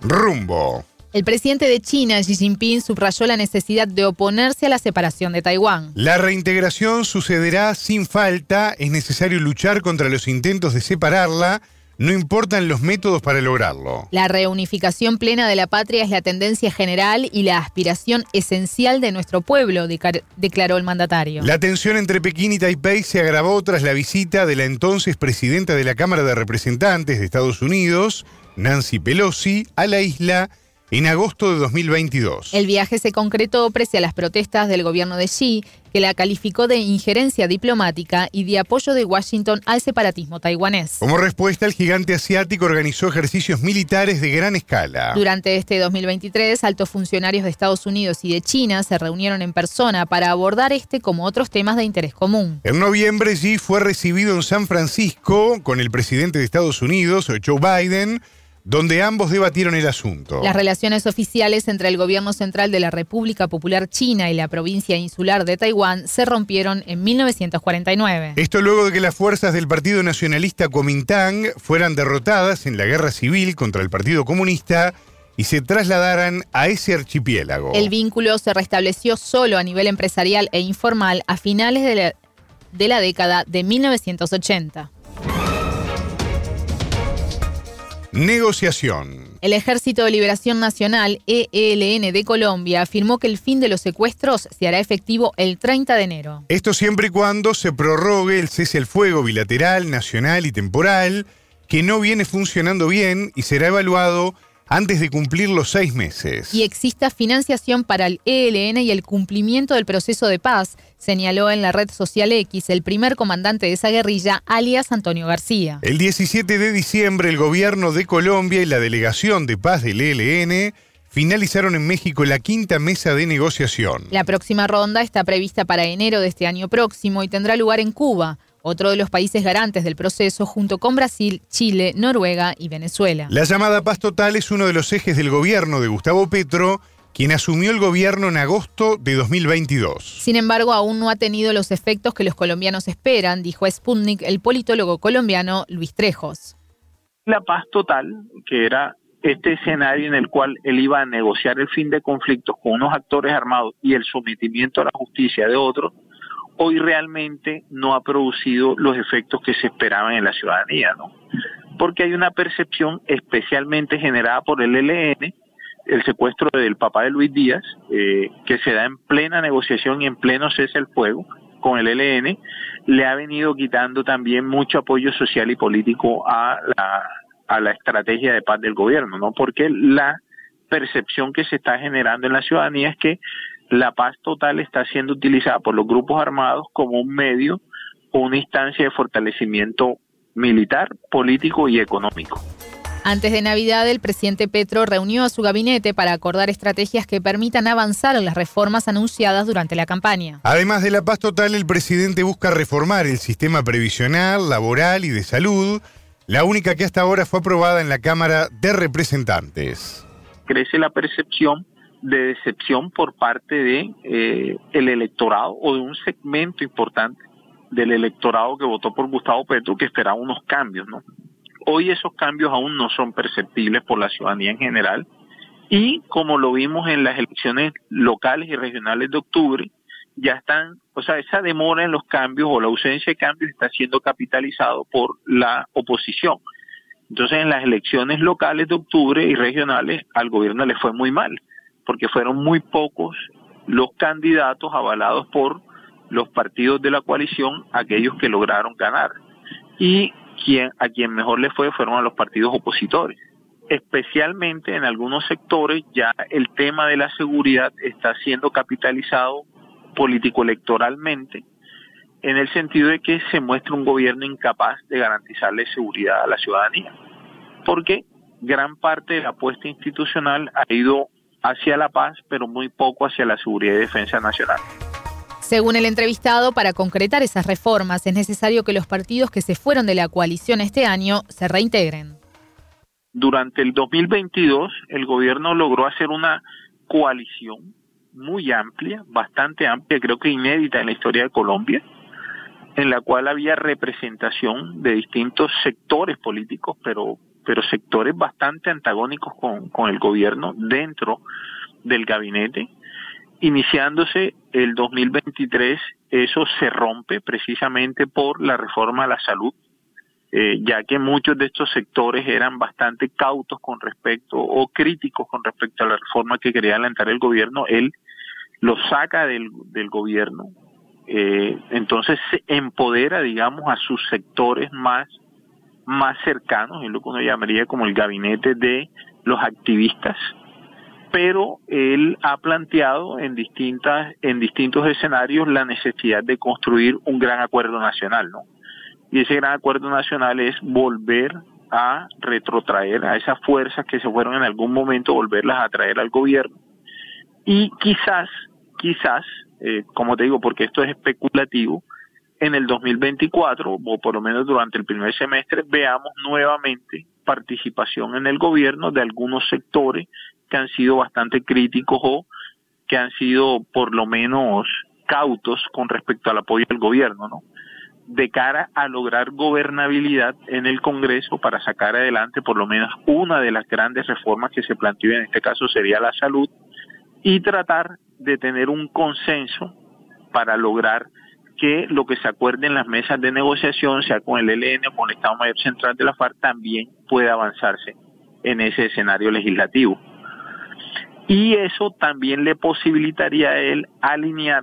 Rumbo. El presidente de China, Xi Jinping, subrayó la necesidad de oponerse a la separación de Taiwán. La reintegración sucederá sin falta, es necesario luchar contra los intentos de separarla, no importan los métodos para lograrlo. La reunificación plena de la patria es la tendencia general y la aspiración esencial de nuestro pueblo, declaró el mandatario. La tensión entre Pekín y Taipei se agravó tras la visita de la entonces presidenta de la Cámara de Representantes de Estados Unidos, Nancy Pelosi, a la isla en agosto de 2022. El viaje se concretó pese a las protestas del gobierno de Xi, que la calificó de injerencia diplomática y de apoyo de Washington al separatismo taiwanés. Como respuesta, el gigante asiático organizó ejercicios militares de gran escala. Durante este 2023, altos funcionarios de Estados Unidos y de China se reunieron en persona para abordar este como otros temas de interés común. En noviembre, Xi fue recibido en San Francisco con el presidente de Estados Unidos, Joe Biden, donde ambos debatieron el asunto. Las relaciones oficiales entre el gobierno central de la República Popular China y la provincia insular de Taiwán se rompieron en 1949. Esto luego de que las fuerzas del Partido Nacionalista Kuomintang fueran derrotadas en la guerra civil contra el Partido Comunista y se trasladaran a ese archipiélago. El vínculo se restableció solo a nivel empresarial e informal a finales de la, de la década de 1980. Negociación. El Ejército de Liberación Nacional, ELN de Colombia, afirmó que el fin de los secuestros se hará efectivo el 30 de enero. Esto siempre y cuando se prorrogue el cese al fuego bilateral, nacional y temporal, que no viene funcionando bien y será evaluado antes de cumplir los seis meses. Y exista financiación para el ELN y el cumplimiento del proceso de paz, señaló en la red social X el primer comandante de esa guerrilla, alias Antonio García. El 17 de diciembre, el gobierno de Colombia y la delegación de paz del ELN finalizaron en México la quinta mesa de negociación. La próxima ronda está prevista para enero de este año próximo y tendrá lugar en Cuba otro de los países garantes del proceso junto con Brasil, Chile, Noruega y Venezuela. La llamada paz total es uno de los ejes del gobierno de Gustavo Petro, quien asumió el gobierno en agosto de 2022. Sin embargo, aún no ha tenido los efectos que los colombianos esperan, dijo a Sputnik el politólogo colombiano Luis Trejos. La paz total, que era este escenario en el cual él iba a negociar el fin de conflictos con unos actores armados y el sometimiento a la justicia de otros, hoy realmente no ha producido los efectos que se esperaban en la ciudadanía, ¿no? Porque hay una percepción especialmente generada por el ELN, el secuestro del papá de Luis Díaz, eh, que se da en plena negociación y en pleno cese el fuego con el ELN, le ha venido quitando también mucho apoyo social y político a la estrategia de paz del gobierno, ¿no? Porque la percepción que se está generando en la ciudadanía es que la paz total está siendo utilizada por los grupos armados como un medio o una instancia de fortalecimiento militar, político y económico. Antes de Navidad, el presidente Petro reunió a su gabinete para acordar estrategias que permitan avanzar en las reformas anunciadas durante la campaña. Además de la paz total, el presidente busca reformar el sistema previsional, laboral y de salud, la única que hasta ahora fue aprobada en la Cámara de Representantes. Crece la percepción de decepción por parte de eh, el electorado o de un segmento importante del electorado que votó por Gustavo Petro que esperaba unos cambios, ¿no? Hoy esos cambios aún no son perceptibles por la ciudadanía en general y como lo vimos en las elecciones locales y regionales de octubre, ya están, o sea, esa demora en los cambios o la ausencia de cambios está siendo capitalizado por la oposición. Entonces, en las elecciones locales de octubre y regionales, al gobierno le fue muy mal, porque fueron muy pocos los candidatos avalados por los partidos de la coalición, aquellos que lograron ganar. Y quien, a quien mejor le fue fueron a los partidos opositores. Especialmente en algunos sectores ya el tema de la seguridad está siendo capitalizado político-electoralmente en el sentido de que se muestra un gobierno incapaz de garantizarle seguridad a la ciudadanía, porque gran parte de la apuesta institucional ha ido hacia la paz, pero muy poco hacia la seguridad y defensa nacional. Según el entrevistado, para concretar esas reformas es necesario que los partidos que se fueron de la coalición este año se reintegren. Durante el 2022, el gobierno logró hacer una coalición muy amplia, bastante amplia, creo que inédita en la historia de Colombia, en la cual había representación de distintos sectores políticos, pero, pero sectores bastante antagónicos con, con el gobierno dentro del gabinete. Iniciándose el 2023, eso se rompe precisamente por la reforma a la salud, eh, ya que muchos de estos sectores eran bastante cautos con respecto o críticos con respecto a la reforma que quería adelantar el gobierno, él lo saca del, gobierno, eh, entonces se empodera, digamos, a sus sectores más, más cercanos, es lo que uno llamaría como el gabinete de los activistas, pero él ha planteado en distintas, en distintos escenarios la necesidad de construir un gran acuerdo nacional, ¿no? Y ese gran acuerdo nacional es volver a retrotraer a esas fuerzas que se fueron en algún momento, volverlas a traer al gobierno. Y quizás, quizás eh, como te digo, porque esto es especulativo, en el 2024, o por lo menos durante el primer semestre, veamos nuevamente participación en el gobierno de algunos sectores que han sido bastante críticos o que han sido por lo menos cautos con respecto al apoyo del gobierno, ¿no? De cara a lograr gobernabilidad en el Congreso para sacar adelante por lo menos una de las grandes reformas que se planteó, en este caso sería la salud, y tratar de tener un consenso para lograr que lo que se acuerde en las mesas de negociación, sea con el ELN o con el Estado Mayor Central de la FARC, también pueda avanzarse en ese escenario legislativo. Y eso también le posibilitaría a él alinear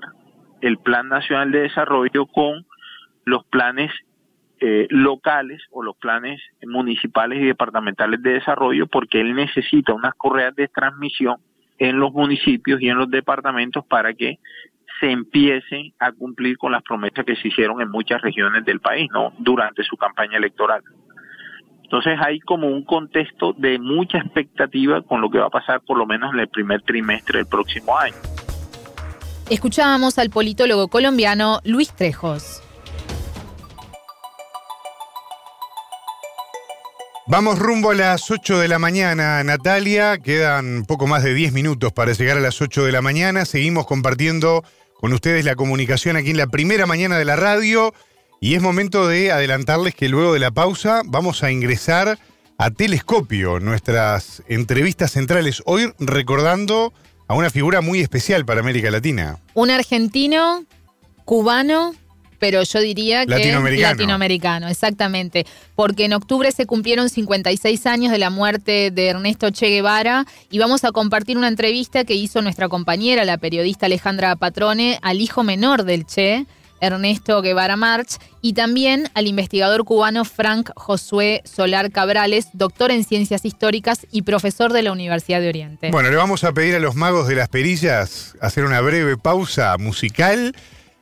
el Plan Nacional de Desarrollo con los planes eh, locales o los planes municipales y departamentales de desarrollo, porque él necesita unas correas de transmisión en los municipios y en los departamentos para que se empiece a cumplir con las promesas que se hicieron en muchas regiones del país, ¿no? Durante su campaña electoral. Entonces hay como un contexto de mucha expectativa con lo que va a pasar por lo menos en el primer trimestre del próximo año. Escuchábamos al politólogo colombiano Luis Trejos. Vamos rumbo a las 8 de la mañana, Natalia. Quedan poco más de 10 minutos para llegar a las 8 de la mañana. Seguimos compartiendo con ustedes la comunicación aquí en la primera mañana de la radio. Y es momento de adelantarles que luego de la pausa vamos a ingresar a Telescopio, nuestras entrevistas centrales. Hoy recordando a una figura muy especial para América Latina. Un argentino, cubano pero yo diría que latinoamericano. latinoamericano, exactamente, porque en octubre se cumplieron 56 años de la muerte de Ernesto Che Guevara y vamos a compartir una entrevista que hizo nuestra compañera, la periodista Alejandra Patrone, al hijo menor del Che. Ernesto Guevara March, y también al investigador cubano Frank Josué Solar Cabrales, doctor en ciencias históricas y profesor de la Universidad de Oriente. Bueno, le vamos a pedir a los magos de las perillas hacer una breve pausa musical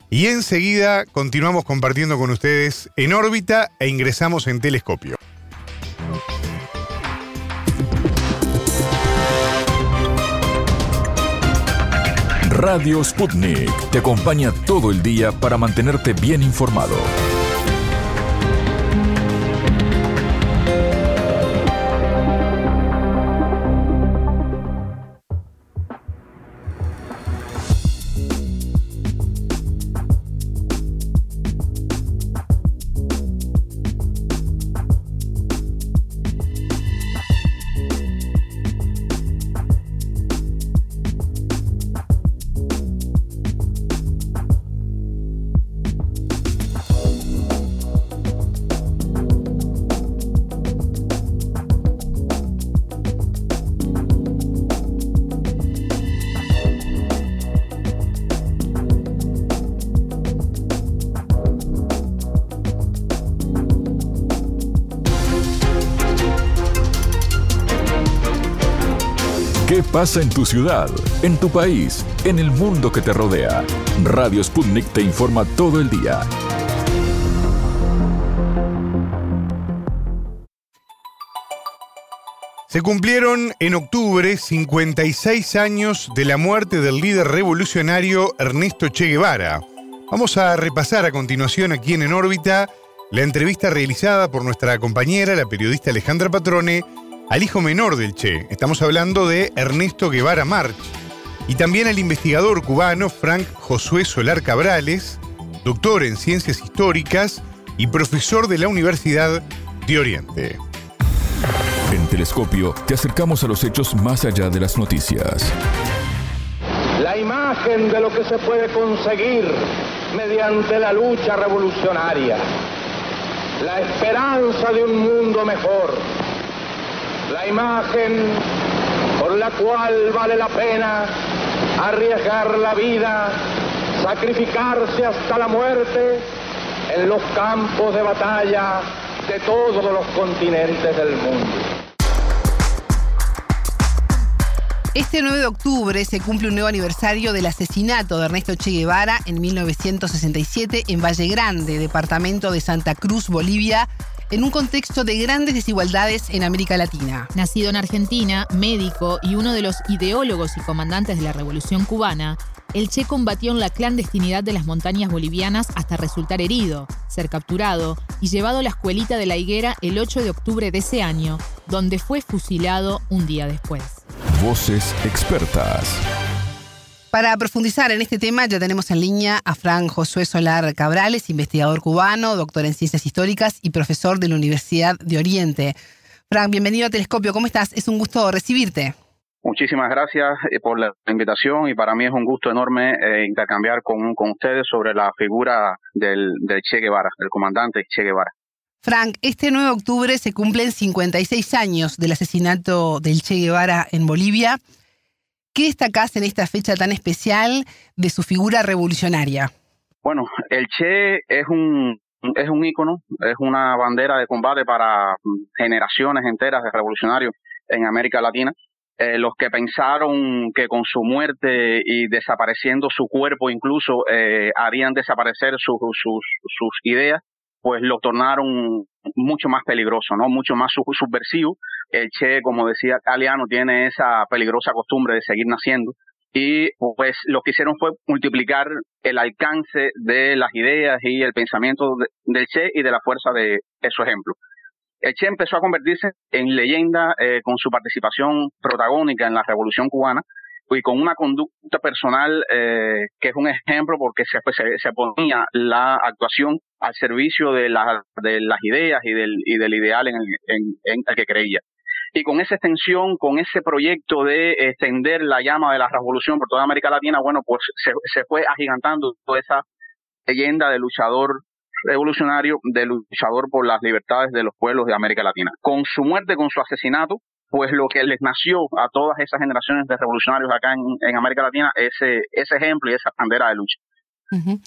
y enseguida continuamos compartiendo con ustedes en órbita e ingresamos en telescopio. Radio Sputnik te acompaña todo el día para mantenerte bien informado. Pasa en tu ciudad, en tu país, en el mundo que te rodea? Radio Sputnik te informa todo el día. Se cumplieron en octubre 56 años de la muerte del líder revolucionario Ernesto Che Guevara. Vamos a repasar a continuación aquí en En órbita la entrevista realizada por nuestra compañera, la periodista Alejandra Patrone, al hijo menor del Che. Estamos hablando de Ernesto Guevara March. Y también al investigador cubano Frank Josué Solar Cabrales, doctor en ciencias históricas y profesor de la Universidad de Oriente. En Telescopio te acercamos a los hechos más allá de las noticias. La imagen de lo que se puede conseguir mediante la lucha revolucionaria. La esperanza de un mundo mejor. La imagen por la cual vale la pena arriesgar la vida, sacrificarse hasta la muerte en los campos de batalla de todos los continentes del mundo. Este 9 de octubre se cumple un nuevo aniversario del asesinato de Ernesto Che Guevara en 1967 en Valle Grande, departamento de Santa Cruz, Bolivia, en un contexto de grandes desigualdades en América Latina. Nacido en Argentina, médico y uno de los ideólogos y comandantes de la Revolución cubana, el Che combatió en la clandestinidad de las montañas bolivianas hasta resultar herido, ser capturado y llevado a la escuelita de la higuera el 8 de octubre de ese año, donde fue fusilado un día después. Voces expertas. Para profundizar en este tema ya tenemos en línea a Fran Josué Solar Cabrales, investigador cubano, doctor en ciencias históricas y profesor de la Universidad de Oriente. Fran, bienvenido a Telescopio, ¿cómo estás? Es un gusto recibirte. Muchísimas gracias eh, por la invitación y para mí es un gusto enorme eh, intercambiar con, con, ustedes sobre la figura del, del Che Guevara, del comandante Che Guevara. Frank, este 9 de octubre se cumplen 56 años del asesinato del Che Guevara en Bolivia. ¿Qué destacás en esta fecha tan especial de su figura revolucionaria? Bueno, el Che es un, es un ícono, es una bandera de combate para generaciones enteras de revolucionarios en América Latina. Eh, los que pensaron que con su muerte y desapareciendo su cuerpo incluso eh, harían desaparecer sus, sus, sus ideas, pues lo tornaron mucho más peligroso, ¿no? Mucho más subversivo. El Che, como decía Galeano, tiene esa peligrosa costumbre de seguir naciendo. Y pues lo que hicieron fue multiplicar el alcance de las ideas y el pensamiento del Che y de la fuerza de, su ejemplo. El Che empezó a convertirse en leyenda eh, con su participación protagónica en la Revolución Cubana, y con una conducta personal eh, que es un ejemplo porque se, pues, se, ponía la actuación al servicio de, de las ideas y del, y del ideal en el, en, el que creía. Y con esa extensión, con ese proyecto de extender la llama de la revolución por toda América Latina, bueno, pues se, se fue agigantando toda esa leyenda de luchador revolucionario, de luchador por las libertades de los pueblos de América Latina. Con su muerte, con su asesinato, pues lo que les nació a todas esas generaciones de revolucionarios acá en, América Latina, ese, ese ejemplo y esa bandera de lucha.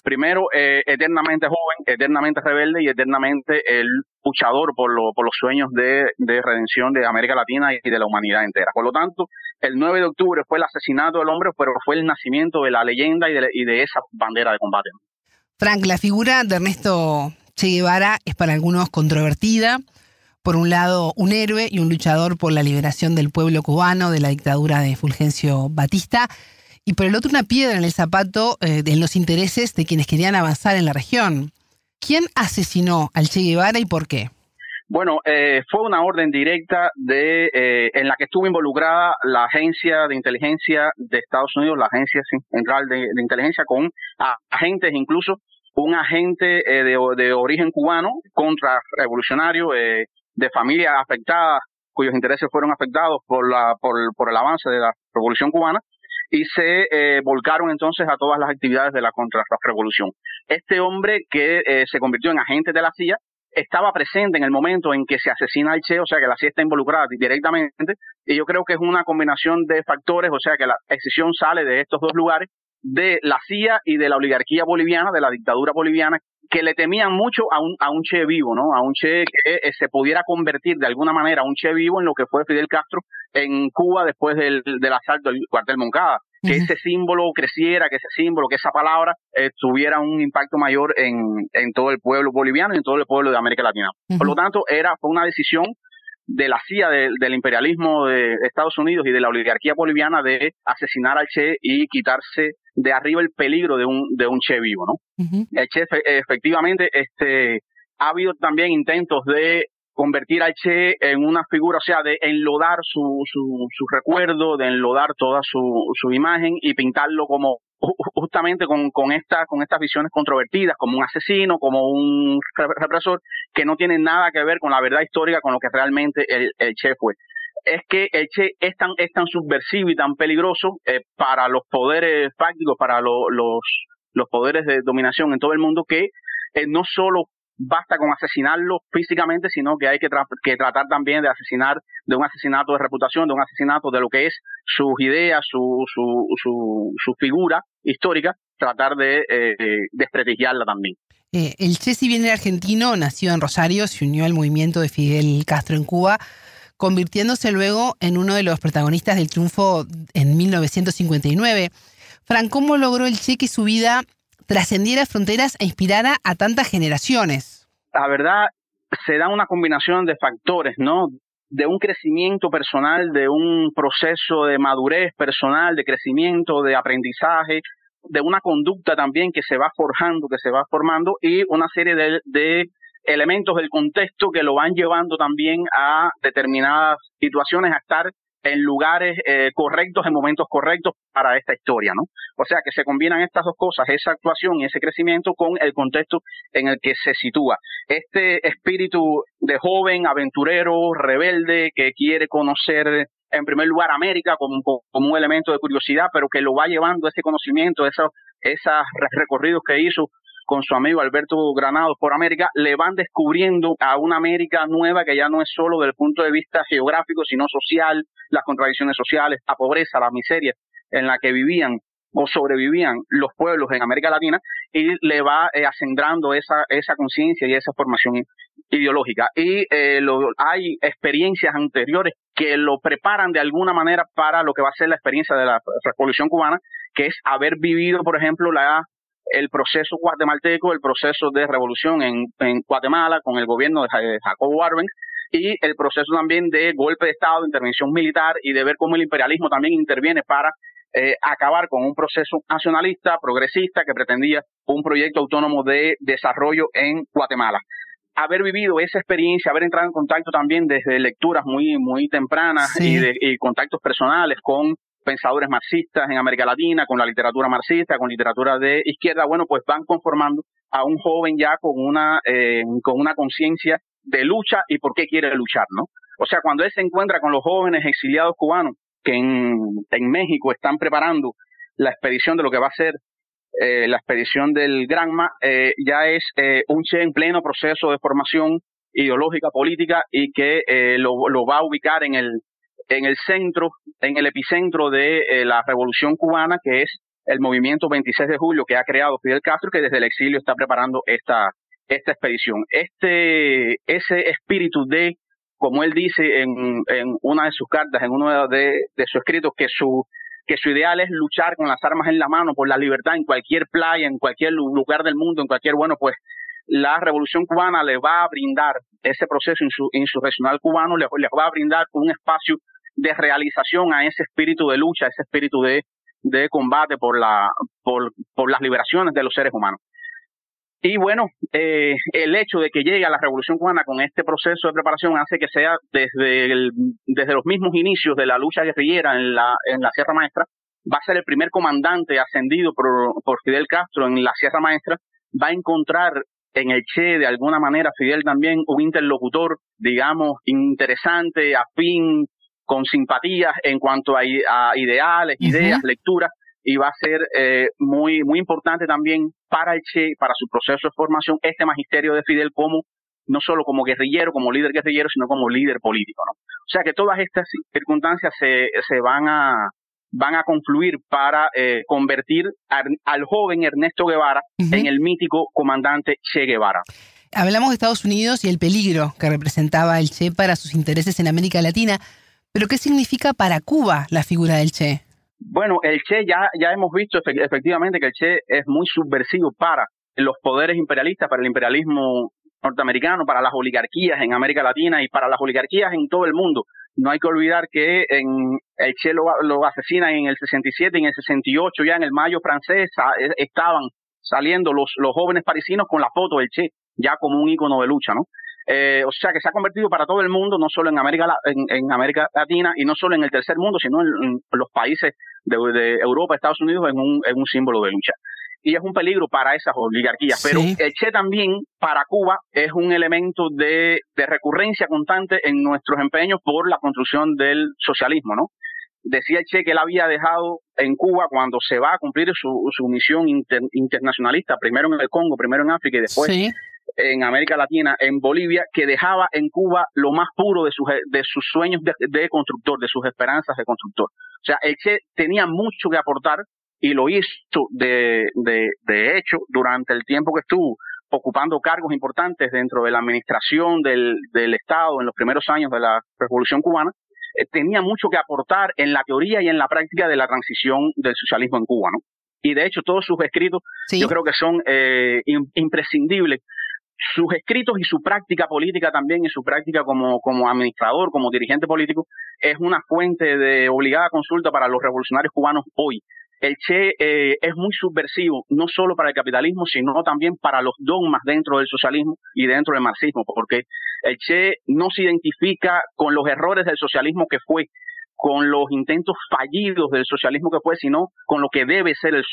Primero, eh, eternamente joven, eternamente rebelde y eternamente el luchador por, lo, por los sueños de, redención de América Latina y de la humanidad entera. Por lo tanto, el 9 de octubre fue el asesinato del hombre, pero fue el nacimiento de la leyenda y de, y de esa bandera de combate. Frank, la figura de Ernesto Che Guevara es para algunos controvertida por un lado, un héroe y un luchador por la liberación del pueblo cubano de la dictadura de Fulgencio Batista, y por el otro una piedra en el zapato eh, en los intereses de quienes querían avanzar en la región. ¿Quién asesinó al Che Guevara y por qué? Bueno, eh, fue una orden directa de eh, en la que estuvo involucrada la agencia de inteligencia de Estados Unidos, la agencia central de, inteligencia, con agentes, incluso un agente de, de, origen cubano, contrarrevolucionario, de familias afectadas, cuyos intereses fueron afectados por, la, por, por el avance de la revolución cubana, y se eh, volcaron entonces a todas las actividades de la contrarrevolución. Este hombre que eh, se convirtió en agente de la CIA estaba presente en el momento en que se asesina al Che, o sea que la CIA está involucrada directamente, y yo creo que es una combinación de factores, o sea que la excisión sale de estos dos lugares, de la CIA y de la oligarquía boliviana, de la dictadura boliviana, que le temían mucho a un, a un Che vivo, ¿no? A un Che que eh, se pudiera convertir de alguna manera a un Che vivo en lo que fue Fidel Castro en Cuba después del, del asalto del cuartel Moncada. Que ese símbolo creciera, que ese símbolo, que esa palabra eh, tuviera un impacto mayor en, en todo el pueblo boliviano y en todo el pueblo de América Latina. Por lo tanto, era, fue una decisión de la CIA, del imperialismo de Estados Unidos y de la oligarquía boliviana de asesinar al Che y quitarse de arriba el peligro de un, de un Che vivo, ¿no? El Che efectivamente, este, ha habido también intentos de convertir al Che en una figura, o sea, de enlodar su, su, su recuerdo, de enlodar toda su, su imagen y pintarlo como justamente con, con, esta, con estas visiones controvertidas, como un asesino, como un represor, que no tiene nada que ver con la verdad histórica, con lo que realmente el, el Che fue. Es que el Che es tan, es tan subversivo y tan peligroso eh, para los poderes fácticos, para los, los poderes de dominación en todo el mundo, que eh, no solo basta con asesinarlo físicamente, sino que hay que, que, tratar también de asesinar, de un asesinato de reputación, de un asesinato de lo que es sus ideas, su, su, su, su figura histórica, tratar de eh, desprestigiarla también. Eh, el Che, si bien era argentino, nació en Rosario, se unió al movimiento de Fidel Castro en Cuba, convirtiéndose luego en uno de los protagonistas del triunfo en 1959. Fran, ¿cómo logró el Che que su vida trascendiera fronteras e inspirara a tantas generaciones? La verdad, se da una combinación de factores, ¿no? De un crecimiento personal, de un proceso de madurez personal, de crecimiento, de aprendizaje, de una conducta también que se va forjando, que se va formando y una serie de, de elementos del contexto que lo van llevando también a determinadas situaciones a estar en lugares eh, correctos, en momentos correctos para esta historia, ¿no? O sea que se combinan estas dos cosas, esa actuación y ese crecimiento con el contexto en el que se sitúa. Este espíritu de joven, aventurero, rebelde, que quiere conocer en primer lugar América como, como un elemento de curiosidad, pero que lo va llevando ese conocimiento, esos, esos recorridos que hizo con su amigo Alberto Granados por América, le van descubriendo a una América nueva que ya no es solo del punto de vista geográfico, sino social, las contradicciones sociales, la pobreza, la miseria en la que vivían o sobrevivían los pueblos en América Latina y le va eh, acendrando esa, esa conciencia y esa formación ideológica. Y eh, lo, hay experiencias anteriores que lo preparan de alguna manera para lo que va a ser la experiencia de la Revolución Cubana, que es haber vivido, por ejemplo, la el proceso guatemalteco, el proceso de revolución en, en Guatemala con el gobierno de Jacobo Arbenz y el proceso también de golpe de Estado, de intervención militar y de ver cómo el imperialismo también interviene para eh, acabar con un proceso nacionalista, progresista, que pretendía un proyecto autónomo de desarrollo en Guatemala. Haber vivido esa experiencia, haber entrado en contacto también desde lecturas muy, muy tempranas y, de, y contactos personales con pensadores marxistas en América Latina, con la literatura marxista, con literatura de izquierda, bueno, pues van conformando a un joven ya con una, eh, con una conciencia de lucha y por qué quiere luchar, ¿no? O sea, cuando él se encuentra con los jóvenes exiliados cubanos que en, en México están preparando la expedición de lo que va a ser eh, la expedición del Granma, eh, ya es eh, un Che en pleno proceso de formación ideológica, política y que eh, lo, lo, va a ubicar en el, en el centro, en el epicentro de eh, la revolución cubana, que es el movimiento 26 de julio que ha creado Fidel Castro, que desde el exilio está preparando esta, esta expedición. Este, ese espíritu de, como él dice en, en una de sus cartas, en uno de, de sus escritos, que su, que su ideal es luchar con las armas en la mano por la libertad en cualquier playa, en cualquier lugar del mundo, en cualquier, bueno, pues la revolución cubana le va a brindar ese proceso insurreccional cubano, le, le va a brindar un espacio de realización a ese espíritu de lucha, ese espíritu de, de combate por, la, por, por las liberaciones de los seres humanos. Y bueno, eh, el hecho de que llegue a la Revolución Cubana con este proceso de preparación hace que sea desde, el, desde los mismos inicios de la lucha guerrillera en la, en la Sierra Maestra, va a ser el primer comandante ascendido por, por Fidel Castro en la Sierra Maestra, va a encontrar en el Che de alguna manera Fidel también un interlocutor, digamos, interesante, afín, con simpatías en cuanto a, ideales, ideas, lecturas, y va a ser eh, muy, muy importante también para el Che, para su proceso de formación, este magisterio de Fidel como no solo como guerrillero, como líder guerrillero, sino como líder político, ¿no? O sea que todas estas circunstancias se, se van a van a confluir para eh, convertir al joven Ernesto Guevara en el mítico comandante Che Guevara. Hablamos de Estados Unidos y el peligro que representaba el Che para sus intereses en América Latina, pero ¿qué significa para Cuba la figura del Che? Bueno, el Che ya, ya hemos visto efectivamente que el Che es muy subversivo para los poderes imperialistas, para el imperialismo norteamericano, para las oligarquías en América Latina y para las oligarquías en todo el mundo. No hay que olvidar que en el Che lo, asesinan en el 67, en el 68, ya en el mayo francés eh, estaban saliendo los, los jóvenes parisinos con la foto del Che, ya como un ícono de lucha, ¿no? Eh, o sea que se ha convertido para todo el mundo, no solo en América, en, América Latina y no solo en el tercer mundo, sino en, los países de, de, Europa, Estados Unidos, en un, en un símbolo de lucha y es un peligro para esas oligarquías. Pero el Che también para Cuba es un elemento de, recurrencia constante en nuestros empeños por la construcción del socialismo, ¿no? Decía el Che que él había dejado en Cuba cuando se va a cumplir su, su misión internacionalista, primero en el Congo, primero en África y después en América Latina, en Bolivia, que dejaba en Cuba lo más puro de sus, de sus sueños de, de constructor, de sus esperanzas de constructor. O sea, el Che tenía mucho que aportar y lo hizo de, de, de hecho durante el tiempo que estuvo ocupando cargos importantes dentro de la administración del, del Estado en los primeros años de la Revolución cubana, eh, tenía mucho que aportar en la teoría y en la práctica de la transición del socialismo en Cuba, ¿no? Y de hecho todos sus escritos yo creo que son eh, imprescindibles. Sus escritos y su práctica política también y su práctica como, como administrador, como dirigente político, es una fuente de obligada consulta para los revolucionarios cubanos hoy. El Che eh, es muy subversivo, no solo para el capitalismo, sino también para los dogmas dentro del socialismo y dentro del marxismo, porque el Che no se identifica con los errores del socialismo que fue, con los intentos fallidos del socialismo que fue, sino con lo que debe ser el,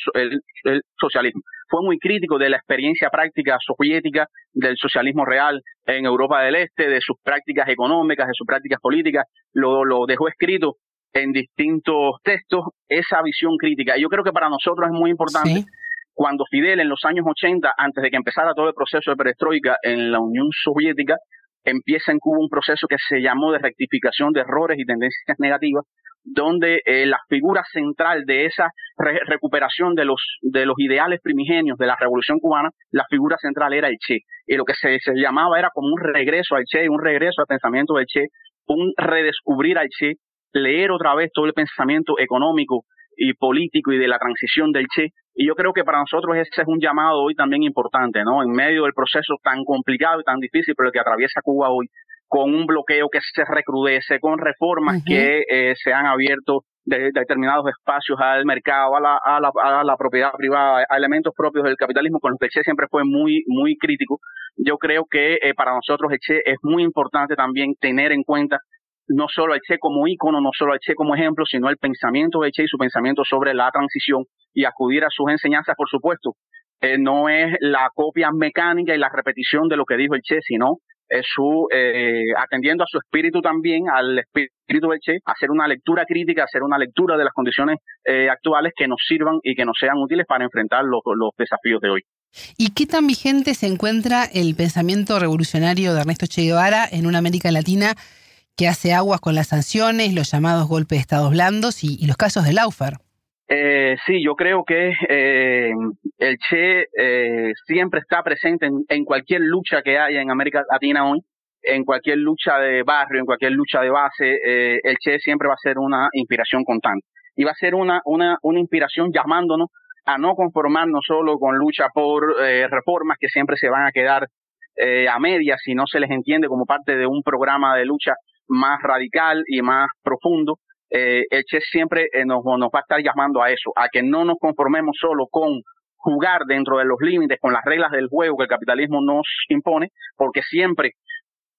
el, socialismo. Fue muy crítico de la experiencia práctica soviética del socialismo real en Europa del Este, de sus prácticas económicas, de sus prácticas políticas, lo, lo dejó escrito en distintos textos esa visión crítica. Y yo creo que para nosotros es muy importante cuando Fidel en los años 80, antes de que empezara todo el proceso de perestroika en la Unión Soviética, empieza en Cuba un proceso que se llamó de rectificación de errores y tendencias negativas, donde eh, la figura central de esa recuperación de los, de los ideales primigenios de la revolución cubana, la figura central era el Che. Y lo que se, se llamaba era como un regreso al Che, un regreso al pensamiento del Che, un redescubrir al Che leer otra vez todo el pensamiento económico y político y de la transición del Che. Y yo creo que para nosotros ese es un llamado hoy también importante, ¿no? En medio del proceso tan complicado y tan difícil por el que atraviesa Cuba hoy, con un bloqueo que se recrudece, con reformas que eh, se han abierto de, determinados espacios al mercado, a la, a, la, a la, propiedad privada, a elementos propios del capitalismo, con los que el Che siempre fue muy, muy crítico. Yo creo que eh, para nosotros el Che es muy importante también tener en cuenta no solo el Che como ícono, no solo el Che como ejemplo, sino el pensamiento de Che y su pensamiento sobre la transición y acudir a sus enseñanzas, por supuesto. Eh, no es la copia mecánica y la repetición de lo que dijo el Che, sino es su eh, atendiendo a su espíritu también, al espíritu del Che, hacer una lectura crítica, hacer una lectura de las condiciones eh, actuales que nos sirvan y que nos sean útiles para enfrentar los, los desafíos de hoy. ¿Y qué tan vigente se encuentra el pensamiento revolucionario de Ernesto Che Guevara en una América Latina que hace aguas con las sanciones, los llamados golpes de estados blandos y, los casos de Laufer. Eh, sí, yo creo que eh, el Che eh, siempre está presente en, cualquier lucha que haya en América Latina hoy, en cualquier lucha de barrio, en cualquier lucha de base, eh, el Che siempre va a ser una inspiración constante. Y va a ser una, una, una inspiración llamándonos a no conformarnos solo con lucha por reformas que siempre se van a quedar a medias si no se les entiende como parte de un programa de lucha más radical y más profundo, eh, el Che siempre eh, nos, nos va a estar llamando a eso, a que no nos conformemos solo con jugar dentro de los límites, con las reglas del juego que el capitalismo nos impone, porque siempre,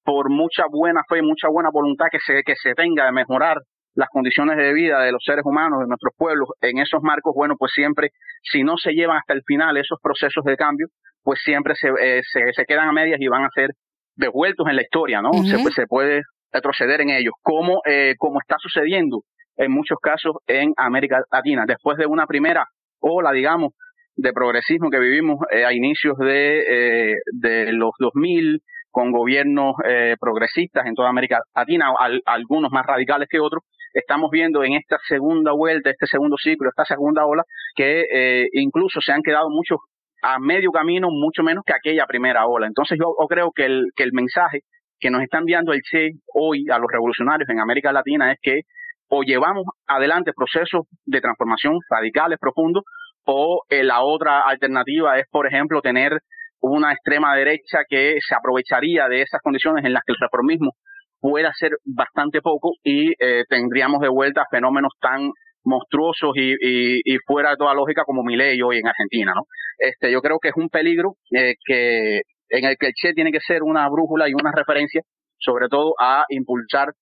por mucha buena fe, mucha buena voluntad que se, que se tenga de mejorar las condiciones de vida de los seres humanos, de nuestros pueblos, en esos marcos, bueno, pues siempre, si no se llevan hasta el final esos procesos de cambio, pues siempre se, eh, se, se, quedan a medias y van a ser devueltos en la historia, ¿no? se, se puede retroceder en ellos, como, eh, como está sucediendo en muchos casos en América Latina. Después de una primera ola, digamos, de progresismo que vivimos eh, a inicios de, eh, de los 2000, con gobiernos eh, progresistas en toda América Latina, algunos más radicales que otros, estamos viendo en esta segunda vuelta, este segundo ciclo, esta segunda ola, que eh, incluso se han quedado muchos a medio camino, mucho menos que aquella primera ola. Entonces yo, creo que el, que el mensaje que nos está enviando el Che hoy a los revolucionarios en América Latina es que o llevamos adelante procesos de transformación radicales, profundos, o eh, la otra alternativa es, por ejemplo, tener una extrema derecha que se aprovecharía de esas condiciones en las que el reformismo pueda ser bastante poco y eh, tendríamos de vuelta fenómenos tan monstruosos y, y, fuera de toda lógica como Milei hoy en Argentina, ¿no? Este, yo creo que es un peligro eh, que en el que el Che tiene que ser una brújula y una referencia, sobre todo a impulsar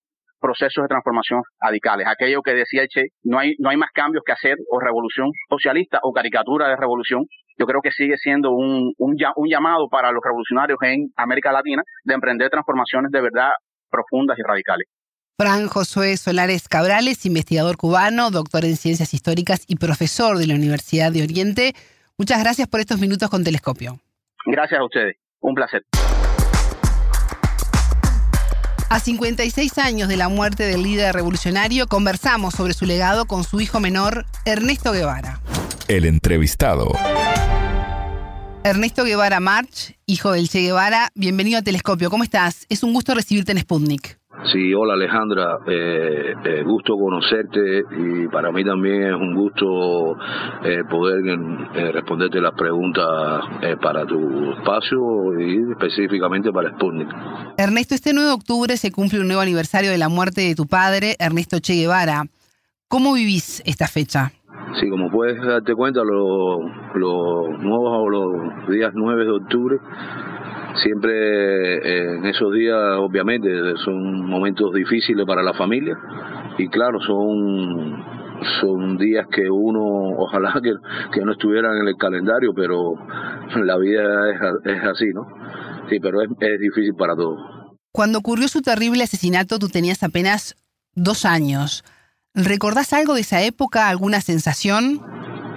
procesos de transformación radicales. Aquello que decía el Che, no hay, no hay más cambios que hacer o revolución socialista o caricatura de revolución. Yo creo que sigue siendo un, un, un llamado para los revolucionarios en América Latina de emprender transformaciones de verdad profundas y radicales. Fran Josué Solares Cabrales, investigador cubano, doctor en ciencias históricas y profesor de la Universidad de Oriente. Muchas gracias por estos minutos con Telescopio. Gracias a ustedes. Un placer. A 56 años de la muerte del líder revolucionario, conversamos sobre su legado con su hijo menor, Ernesto Guevara. El entrevistado. Ernesto Guevara March, hijo del Che Guevara, bienvenido a Telescopio. ¿Cómo estás? Es un gusto recibirte en Sputnik. Sí, hola Alejandra, eh, eh, gusto conocerte y para mí también es un gusto eh, poder responderte las preguntas para tu espacio y específicamente para Sputnik. Ernesto, este 9 de octubre se cumple un nuevo aniversario de la muerte de tu padre, Ernesto Che Guevara. ¿Cómo vivís esta fecha? Sí, como puedes darte cuenta, los, los nuevos los días 9 de octubre Siempre eh, en esos días, obviamente, son momentos difíciles para la familia y claro, son son días que uno, ojalá que, que no estuvieran en el calendario, pero la vida es, es así, ¿no? Sí, pero es, es difícil para todos. Cuando ocurrió su terrible asesinato, tú tenías apenas dos años. ¿Recordás algo de esa época, alguna sensación?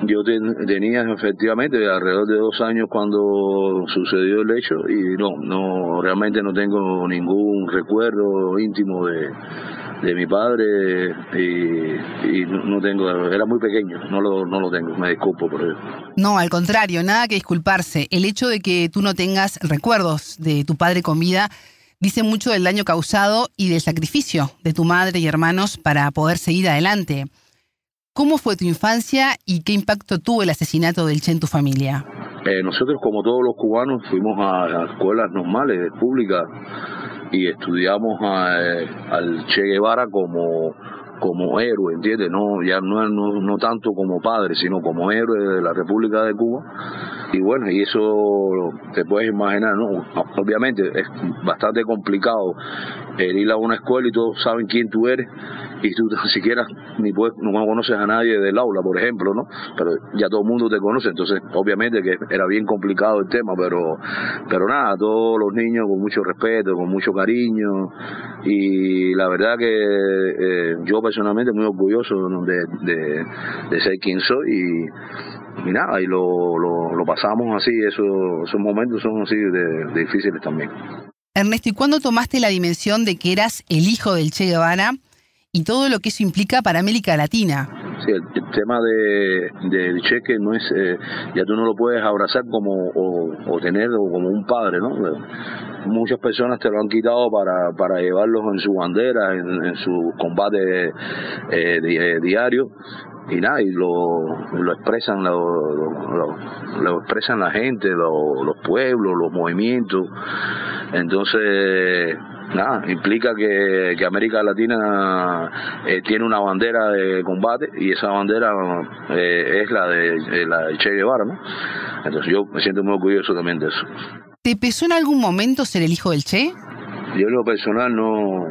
Yo tenía efectivamente alrededor de dos años cuando sucedió el hecho y no, no realmente no tengo ningún recuerdo íntimo de, de mi padre y, no tengo, era muy pequeño, no lo, no lo tengo, me disculpo por eso. No, al contrario, nada que disculparse. El hecho de que tú no tengas recuerdos de tu padre con vida dice mucho del daño causado y del sacrificio de tu madre y hermanos para poder seguir adelante. ¿Cómo fue tu infancia y qué impacto tuvo el asesinato del Che en tu familia? Eh, nosotros, como todos los cubanos, fuimos a, escuelas normales, públicas, y estudiamos eh, al Che Guevara como como héroe, ¿entiendes? No, ya no, no, no tanto como padre, sino como héroe de la República de Cuba. Y bueno, y eso te puedes imaginar, ¿no? Obviamente es bastante complicado ir a una escuela y todos saben quién tú eres y tú siquiera ni puedes, no conoces a nadie del aula, por ejemplo, ¿no? Pero ya todo el mundo te conoce, entonces obviamente que era bien complicado el tema, pero pero nada, todos los niños con mucho respeto, con mucho cariño y la verdad que eh, yo personalmente muy orgulloso de, de, ser quien soy y, y nada, y lo, lo, pasamos así, esos, esos momentos son así de, difíciles también. Ernesto, ¿y cuándo tomaste la dimensión de que eras el hijo del Che Guevara y todo lo que eso implica para América Latina? Sí, el, tema de, del cheque no es, eh, ya tú no lo puedes abrazar como o, o como un padre, ¿no? muchas personas te lo han quitado para, para llevarlos en su bandera, en, su combate eh, eh, diario y nada, y lo, lo expresan lo, lo, expresan la gente, los pueblos, los movimientos. Entonces, nada, implica que, que América Latina eh, tiene una bandera de combate y esa bandera es la de, la de Che Guevara, ¿no? Entonces yo me siento muy orgulloso también de eso. ¿Te pesó en algún momento ser el hijo del Che? Yo en lo personal no,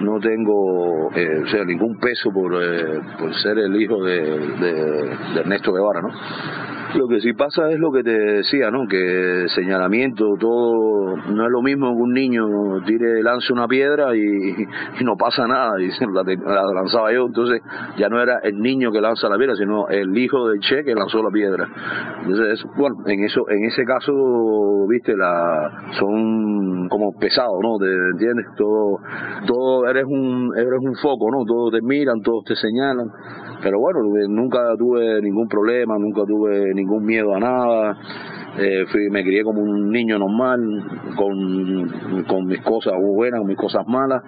no tengo eh, o sea, ningún peso por, eh, por ser el hijo de, de, Ernesto Guevara, ¿no? Lo que sí pasa es lo que te decía, ¿no? Que señalamiento, todo no es lo mismo que un niño tire, lance una piedra y, no pasa nada, y la, la, lanzaba yo, entonces ya no era el niño que lanza la piedra, sino el hijo del Che que lanzó la piedra. Entonces, bueno, en eso, en ese caso, viste, la son como pesados, ¿no? ¿Te entiendes? Todo, todo eres un, eres un foco, ¿no? Todos te miran, todos te señalan. Pero bueno, nunca tuve ningún problema, nunca tuve ningún miedo a nada. Eh, me crié como un niño normal, con, con mis cosas buenas, con mis cosas malas,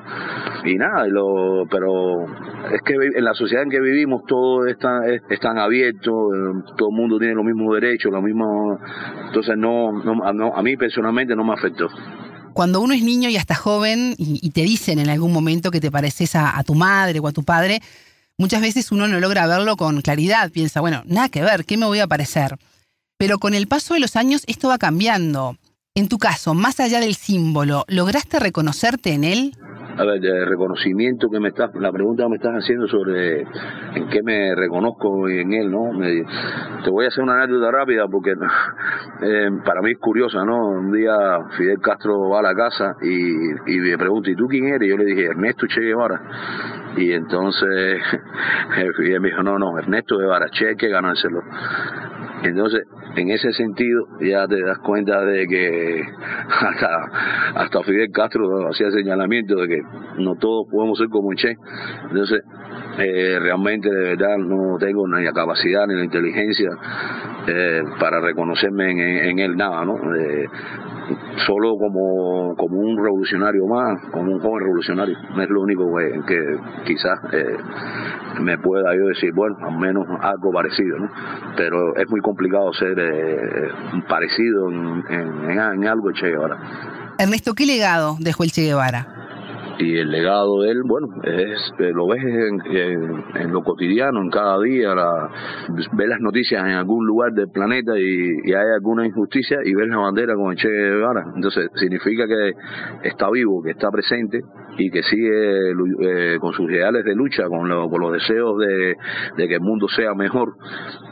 y nada, lo, pero es que en la sociedad en que vivimos todo es, tan abierto, eh, todo el mundo tiene los mismos derechos, lo mismo, entonces no, no, a mí personalmente no me afectó. Cuando uno es niño y hasta joven y, te dicen en algún momento que te pareces a tu madre o a tu padre, muchas veces uno no logra verlo con claridad, piensa, bueno, nada que ver, ¿qué me voy a parecer? Pero con el paso de los años esto va cambiando. En tu caso, más allá del símbolo, ¿lograste reconocerte en él? A ver, el reconocimiento que me estás, la pregunta que me estás haciendo sobre en qué me reconozco en él, ¿no? te voy a hacer una anécdota rápida porque eh, para mí es curiosa, ¿no? Un día Fidel Castro va a la casa y, me pregunta, ¿y tú quién eres? Y yo le dije, Ernesto Che Guevara. Y entonces Fidel me dijo, no, no, Ernesto Guevara, Che hay que ganárselo. Entonces, en ese sentido, ya te das cuenta de que hasta, hasta Fidel Castro hacía señalamiento de que no todos podemos ser como Che. Entonces, eh, realmente de verdad no tengo ni la capacidad ni la inteligencia eh, para reconocerme en, él nada, ¿no? Eh, solo como, como un revolucionario más, como un joven revolucionario. Es lo único que, quizás eh, me pueda yo decir, bueno, al menos algo parecido, ¿no? Pero es muy complicado ser eh, parecido en, en, algo Che Guevara. Ernesto, ¿qué legado dejó el Che Guevara? Y el legado de él, bueno, es lo ves en, lo cotidiano, en cada día, la, ves las noticias en algún lugar del planeta y, hay alguna injusticia y ves la bandera con el Che Guevara. Entonces significa que está vivo, que está presente y que sigue eh, con sus ideales de lucha, con, los deseos de, que el mundo sea mejor,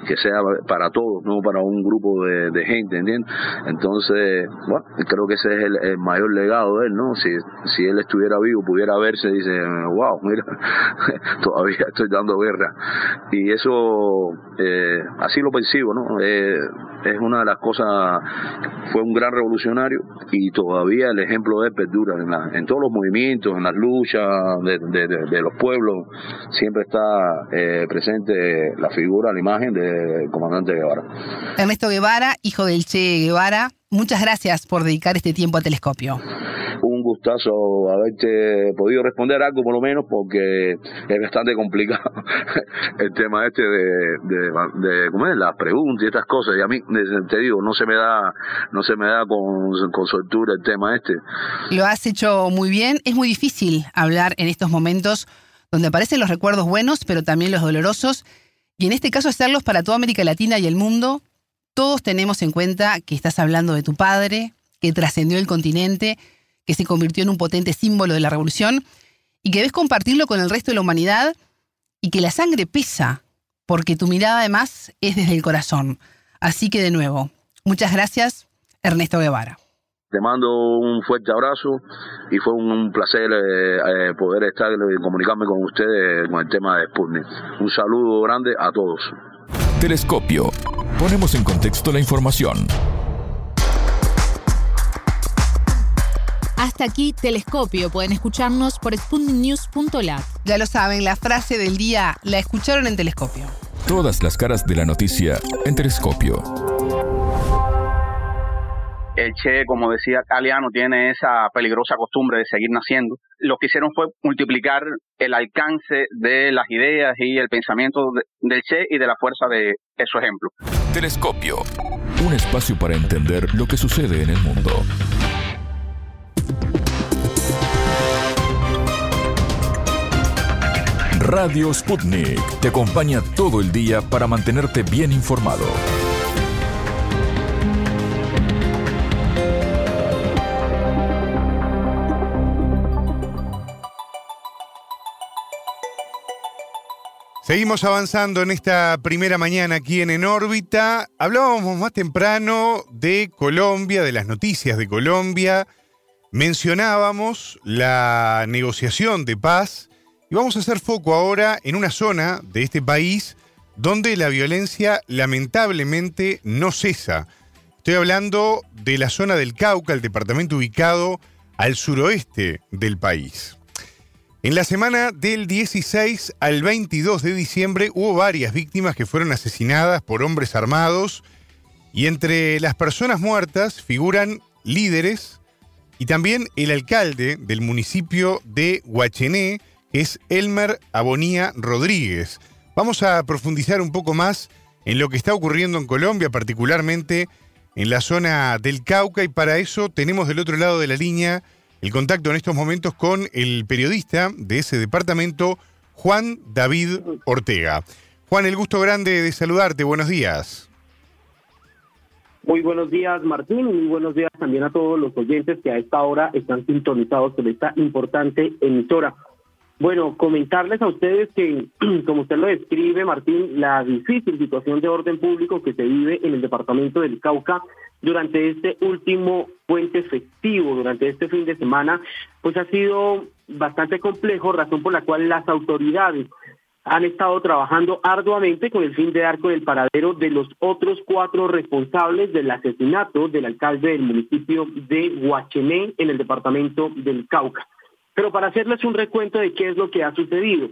que sea para todos, no para un grupo de, gente, ¿entiendes? Entonces, bueno, creo que ese es el, mayor legado de él, ¿no? Si, si él estuviera vivo, pudiera verse, dice, wow, mira, todavía estoy dando guerra. Y eso, eh, así lo percibo, ¿no? Eh, es una de las cosas, fue un gran revolucionario y todavía el ejemplo de él perdura en, en todos los movimientos, en las luchas de, los pueblos, siempre está eh, presente la figura, la imagen del comandante Guevara. Ernesto Guevara, hijo del Che Guevara, muchas gracias por dedicar este tiempo a Telescopio gustazo haberte podido responder algo por lo menos porque es bastante complicado el tema este de, las preguntas y estas cosas. Y a mí te digo no se me da no se me da con, con soltura el tema este. Lo has hecho muy bien. Es muy difícil hablar en estos momentos donde aparecen los recuerdos buenos pero también los dolorosos. Y en este caso hacerlos para toda América Latina y el mundo todos tenemos en cuenta que estás hablando de tu padre que trascendió el continente que se convirtió en un potente símbolo de la revolución y que debes compartirlo con el resto de la humanidad y que la sangre pesa, porque tu mirada además es desde el corazón. Así que de nuevo, muchas gracias, Ernesto Guevara. Te mando un fuerte abrazo y fue un, placer eh, eh, poder estar y comunicarme con ustedes con el tema de Sputnik. Un saludo grande a todos. Telescopio. Ponemos en contexto la información. Hasta aquí Telescopio. Pueden escucharnos por sputniknews.lat. Ya lo saben, la frase del día la escucharon en Telescopio. Todas las caras de la noticia en Telescopio. El Che, como decía Caliano, tiene esa peligrosa costumbre de seguir naciendo. Lo que hicieron fue multiplicar el alcance de las ideas y el pensamiento del Che y de la fuerza de, de su ejemplo. Telescopio, un espacio para entender lo que sucede en el mundo. Radio Sputnik te acompaña todo el día para mantenerte bien informado. Seguimos avanzando en esta primera mañana aquí en En órbita. Hablábamos más temprano de Colombia, de las noticias de Colombia. Mencionábamos la negociación de paz y vamos a hacer foco ahora en una zona de este país donde la violencia lamentablemente no cesa. Estoy hablando de la zona del Cauca, el departamento ubicado al suroeste del país. En la semana del 16 al 22 de diciembre hubo varias víctimas que fueron asesinadas por hombres armados y entre las personas muertas figuran líderes y también el alcalde del municipio de Huachené, es Elmer Abonía Rodríguez. Vamos a profundizar un poco más en lo que está ocurriendo en Colombia, particularmente en la zona del Cauca, y para eso tenemos del otro lado de la línea el contacto en estos momentos con el periodista de ese departamento, Juan David Ortega. Juan, el gusto grande de saludarte. Buenos días. Muy buenos días, Martín, y muy buenos días también a todos los oyentes que a esta hora están sintonizados con esta importante emisora. Bueno, comentarles a ustedes que, como usted lo describe, Martín, la difícil situación de orden público que se vive en el departamento del Cauca durante este último puente festivo, durante este fin de semana, pues ha sido bastante complejo, razón por la cual las autoridades han estado trabajando arduamente con el fin de dar con el paradero de los otros cuatro responsables del asesinato del alcalde del municipio de Huachené en el departamento del Cauca. Pero para hacerles un recuento de qué es lo que ha sucedido.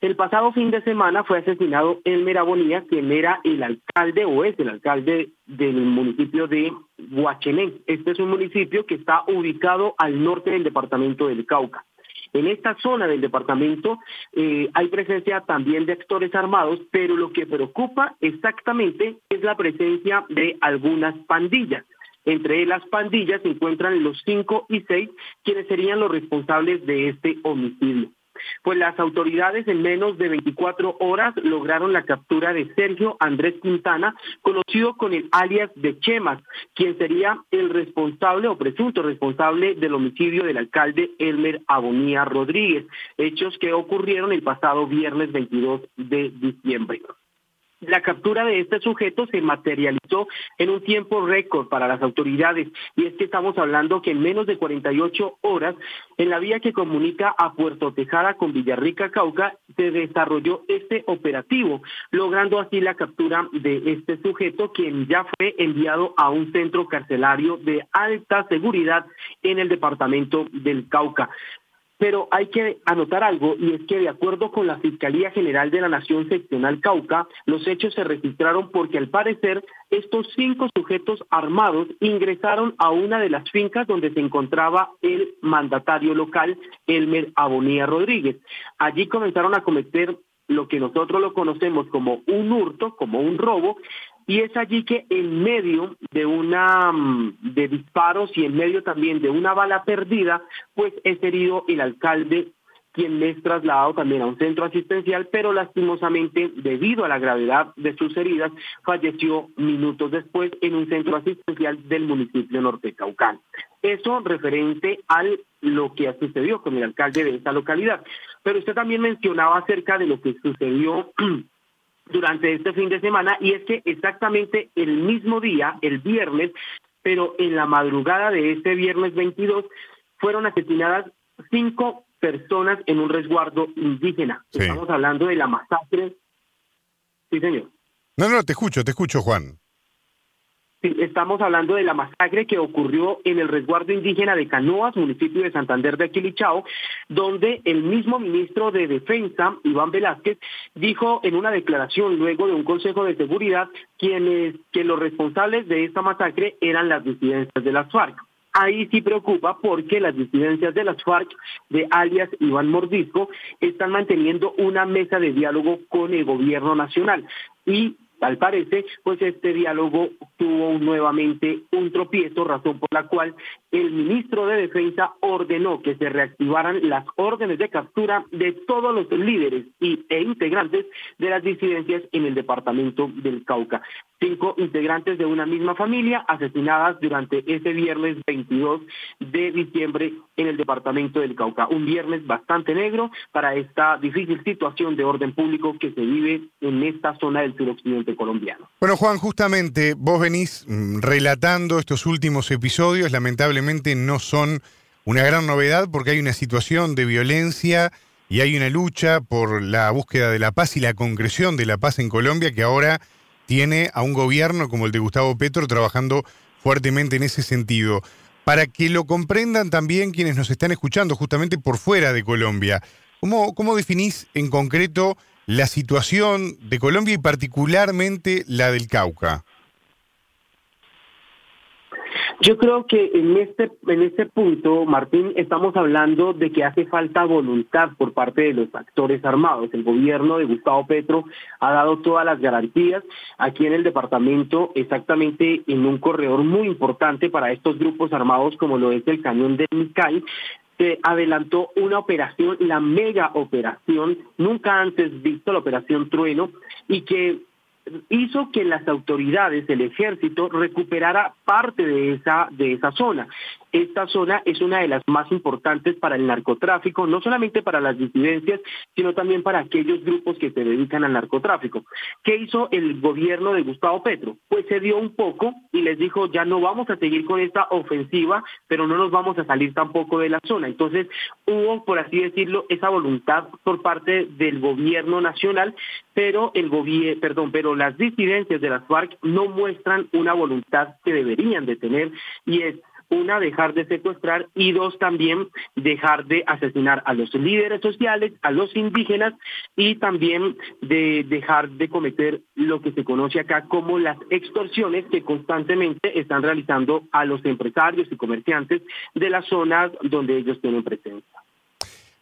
El pasado fin de semana fue asesinado Elmer Abonía, quien era el alcalde o es el alcalde del municipio de Huachené. Este es un municipio que está ubicado al norte del departamento del Cauca. En esta zona del departamento eh, hay presencia también de actores armados, pero lo que preocupa exactamente es la presencia de algunas pandillas. Entre las pandillas se encuentran los cinco y seis, quienes serían los responsables de este homicidio. Pues las autoridades en menos de 24 horas lograron la captura de Sergio Andrés Quintana, conocido con el alias de Chemas, quien sería el responsable o presunto responsable del homicidio del alcalde Elmer Abonía Rodríguez, hechos que ocurrieron el pasado viernes 22 de diciembre. La captura de este sujeto se materializó en un tiempo récord para las autoridades y es que estamos hablando que en menos de 48 horas en la vía que comunica a Puerto Tejada con Villarrica Cauca se desarrolló este operativo, logrando así la captura de este sujeto quien ya fue enviado a un centro carcelario de alta seguridad en el departamento del Cauca. Pero hay que anotar algo y es que de acuerdo con la Fiscalía General de la Nación Seccional Cauca, los hechos se registraron porque al parecer estos cinco sujetos armados ingresaron a una de las fincas donde se encontraba el mandatario local, Elmer Abonía Rodríguez. Allí comenzaron a cometer lo que nosotros lo conocemos como un hurto, como un robo, y es allí que en medio de una mm, de disparos y en medio también de una bala perdida, pues es herido el alcalde quien es trasladado también a un centro asistencial, pero lastimosamente, debido a la gravedad de sus heridas, falleció minutos después en un centro asistencial del municipio norte Caucán. Eso referente a lo que sucedió con el alcalde de esta localidad. Pero usted también mencionaba acerca de lo que sucedió durante este fin de semana y es que exactamente el mismo día, el viernes, pero en la madrugada de este viernes 22, fueron asesinadas cinco personas en un resguardo indígena. Estamos hablando de la masacre. Sí, señor. No, no, te escucho, te escucho, Juan estamos hablando de la masacre que ocurrió en el resguardo indígena de Canoas, municipio de Santander de Aquilichao, donde el mismo ministro de Defensa, Iván Velázquez, dijo en una declaración luego de un consejo de seguridad quienes, que los responsables de esta masacre eran las disidencias de las FARC ahí sí preocupa porque las disidencias de las FARC, de alias Iván Mordisco, están manteniendo una mesa de diálogo con el gobierno nacional. Y Tal parece, pues este diálogo tuvo nuevamente un tropiezo, razón por la cual el ministro de Defensa ordenó que se reactivaran las órdenes de captura de todos los líderes y, e integrantes de las disidencias en el departamento del Cauca. Cinco integrantes de una misma familia asesinadas durante ese viernes 22 de diciembre en el departamento del Cauca. Un viernes bastante negro para esta difícil situación de orden público que se vive en esta zona del suroccidente colombiano. Bueno, Juan, justamente vos venís mm, relatando estos últimos episodios, lamentablemente no son una gran novedad porque hay una situación de violencia y hay una lucha por la búsqueda de la paz y la concreción de la paz en Colombia que ahora tiene a un gobierno como el de Gustavo Petro trabajando fuertemente en ese sentido. Para que lo comprendan también quienes nos están escuchando justamente por fuera de Colombia, ¿cómo, cómo definís en concreto la situación de Colombia y particularmente la del Cauca? Yo creo que en este en este punto, Martín, estamos hablando de que hace falta voluntad por parte de los actores armados. El gobierno de Gustavo Petro ha dado todas las garantías aquí en el departamento, exactamente en un corredor muy importante para estos grupos armados como lo es el cañón de Micay, se adelantó una operación, la mega operación, nunca antes visto la operación Trueno, y que hizo que las autoridades, el ejército, recuperara parte de esa, de esa zona. Esta zona es una de las más importantes para el narcotráfico, no solamente para las disidencias, sino también para aquellos grupos que se dedican al narcotráfico. ¿Qué hizo el gobierno de Gustavo Petro? Pues se dio un poco y les dijo, ya no vamos a seguir con esta ofensiva, pero no nos vamos a salir tampoco de la zona. Entonces hubo, por así decirlo, esa voluntad por parte del gobierno nacional, pero el gobierno, perdón, pero las disidencias de las FARC no muestran una voluntad que deberían de tener y es una, dejar de secuestrar y dos, también dejar de asesinar a los líderes sociales, a los indígenas y también de dejar de cometer lo que se conoce acá como las extorsiones que constantemente están realizando a los empresarios y comerciantes de las zonas donde ellos tienen presencia.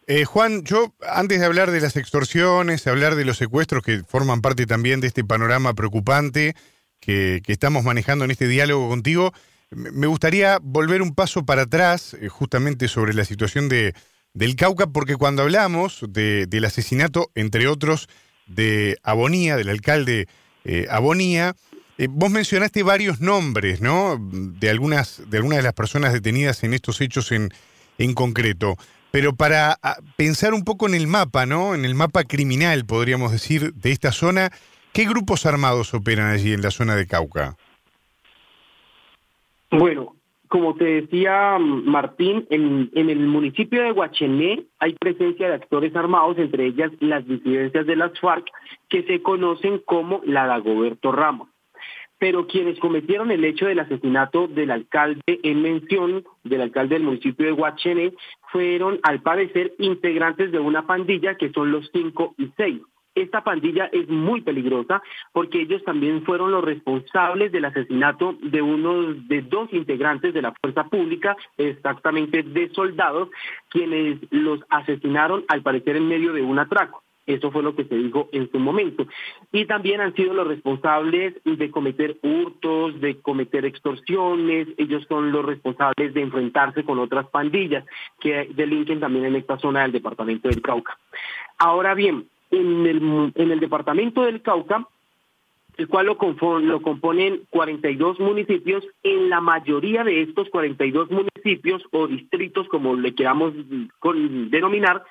Eh, Juan, yo antes de hablar de las extorsiones, hablar de los secuestros que forman parte también de este panorama preocupante que, que estamos manejando en este diálogo contigo, me gustaría volver un paso para atrás, eh, justamente sobre la situación de, del Cauca, porque cuando hablamos del asesinato, entre otros, de Abonía, del alcalde eh, Abonía, eh, vos mencionaste varios nombres, ¿no? De algunas, de algunas de las personas detenidas en estos hechos en, en concreto. Pero para ah, pensar un poco en el mapa, ¿no? En el mapa criminal, podríamos decir, de esta zona, ¿qué grupos armados operan allí en la zona de Cauca? Bueno, como te decía Martín, en, el municipio de Huachené hay presencia de actores armados, entre ellas las disidencias de las FARC, que se conocen como la Dagoberto Ramos. Pero quienes cometieron el hecho del asesinato del alcalde en mención, del alcalde del municipio de Huachené, fueron al parecer integrantes de una pandilla que son los cinco y seis. Esta pandilla es muy peligrosa porque ellos también fueron los responsables del asesinato de uno de dos integrantes de la fuerza pública, exactamente de soldados, quienes los asesinaron al parecer en medio de un atraco. Eso fue lo que se dijo en su momento. Y también han sido los responsables de cometer hurtos, de cometer extorsiones. Ellos son los responsables de enfrentarse con otras pandillas que delinquen también en esta zona del departamento del Cauca. Ahora bien, en el, en el departamento del Cauca, el cual lo, lo componen 42 municipios. En la mayoría de estos 42 municipios o distritos, como le queramos denominar,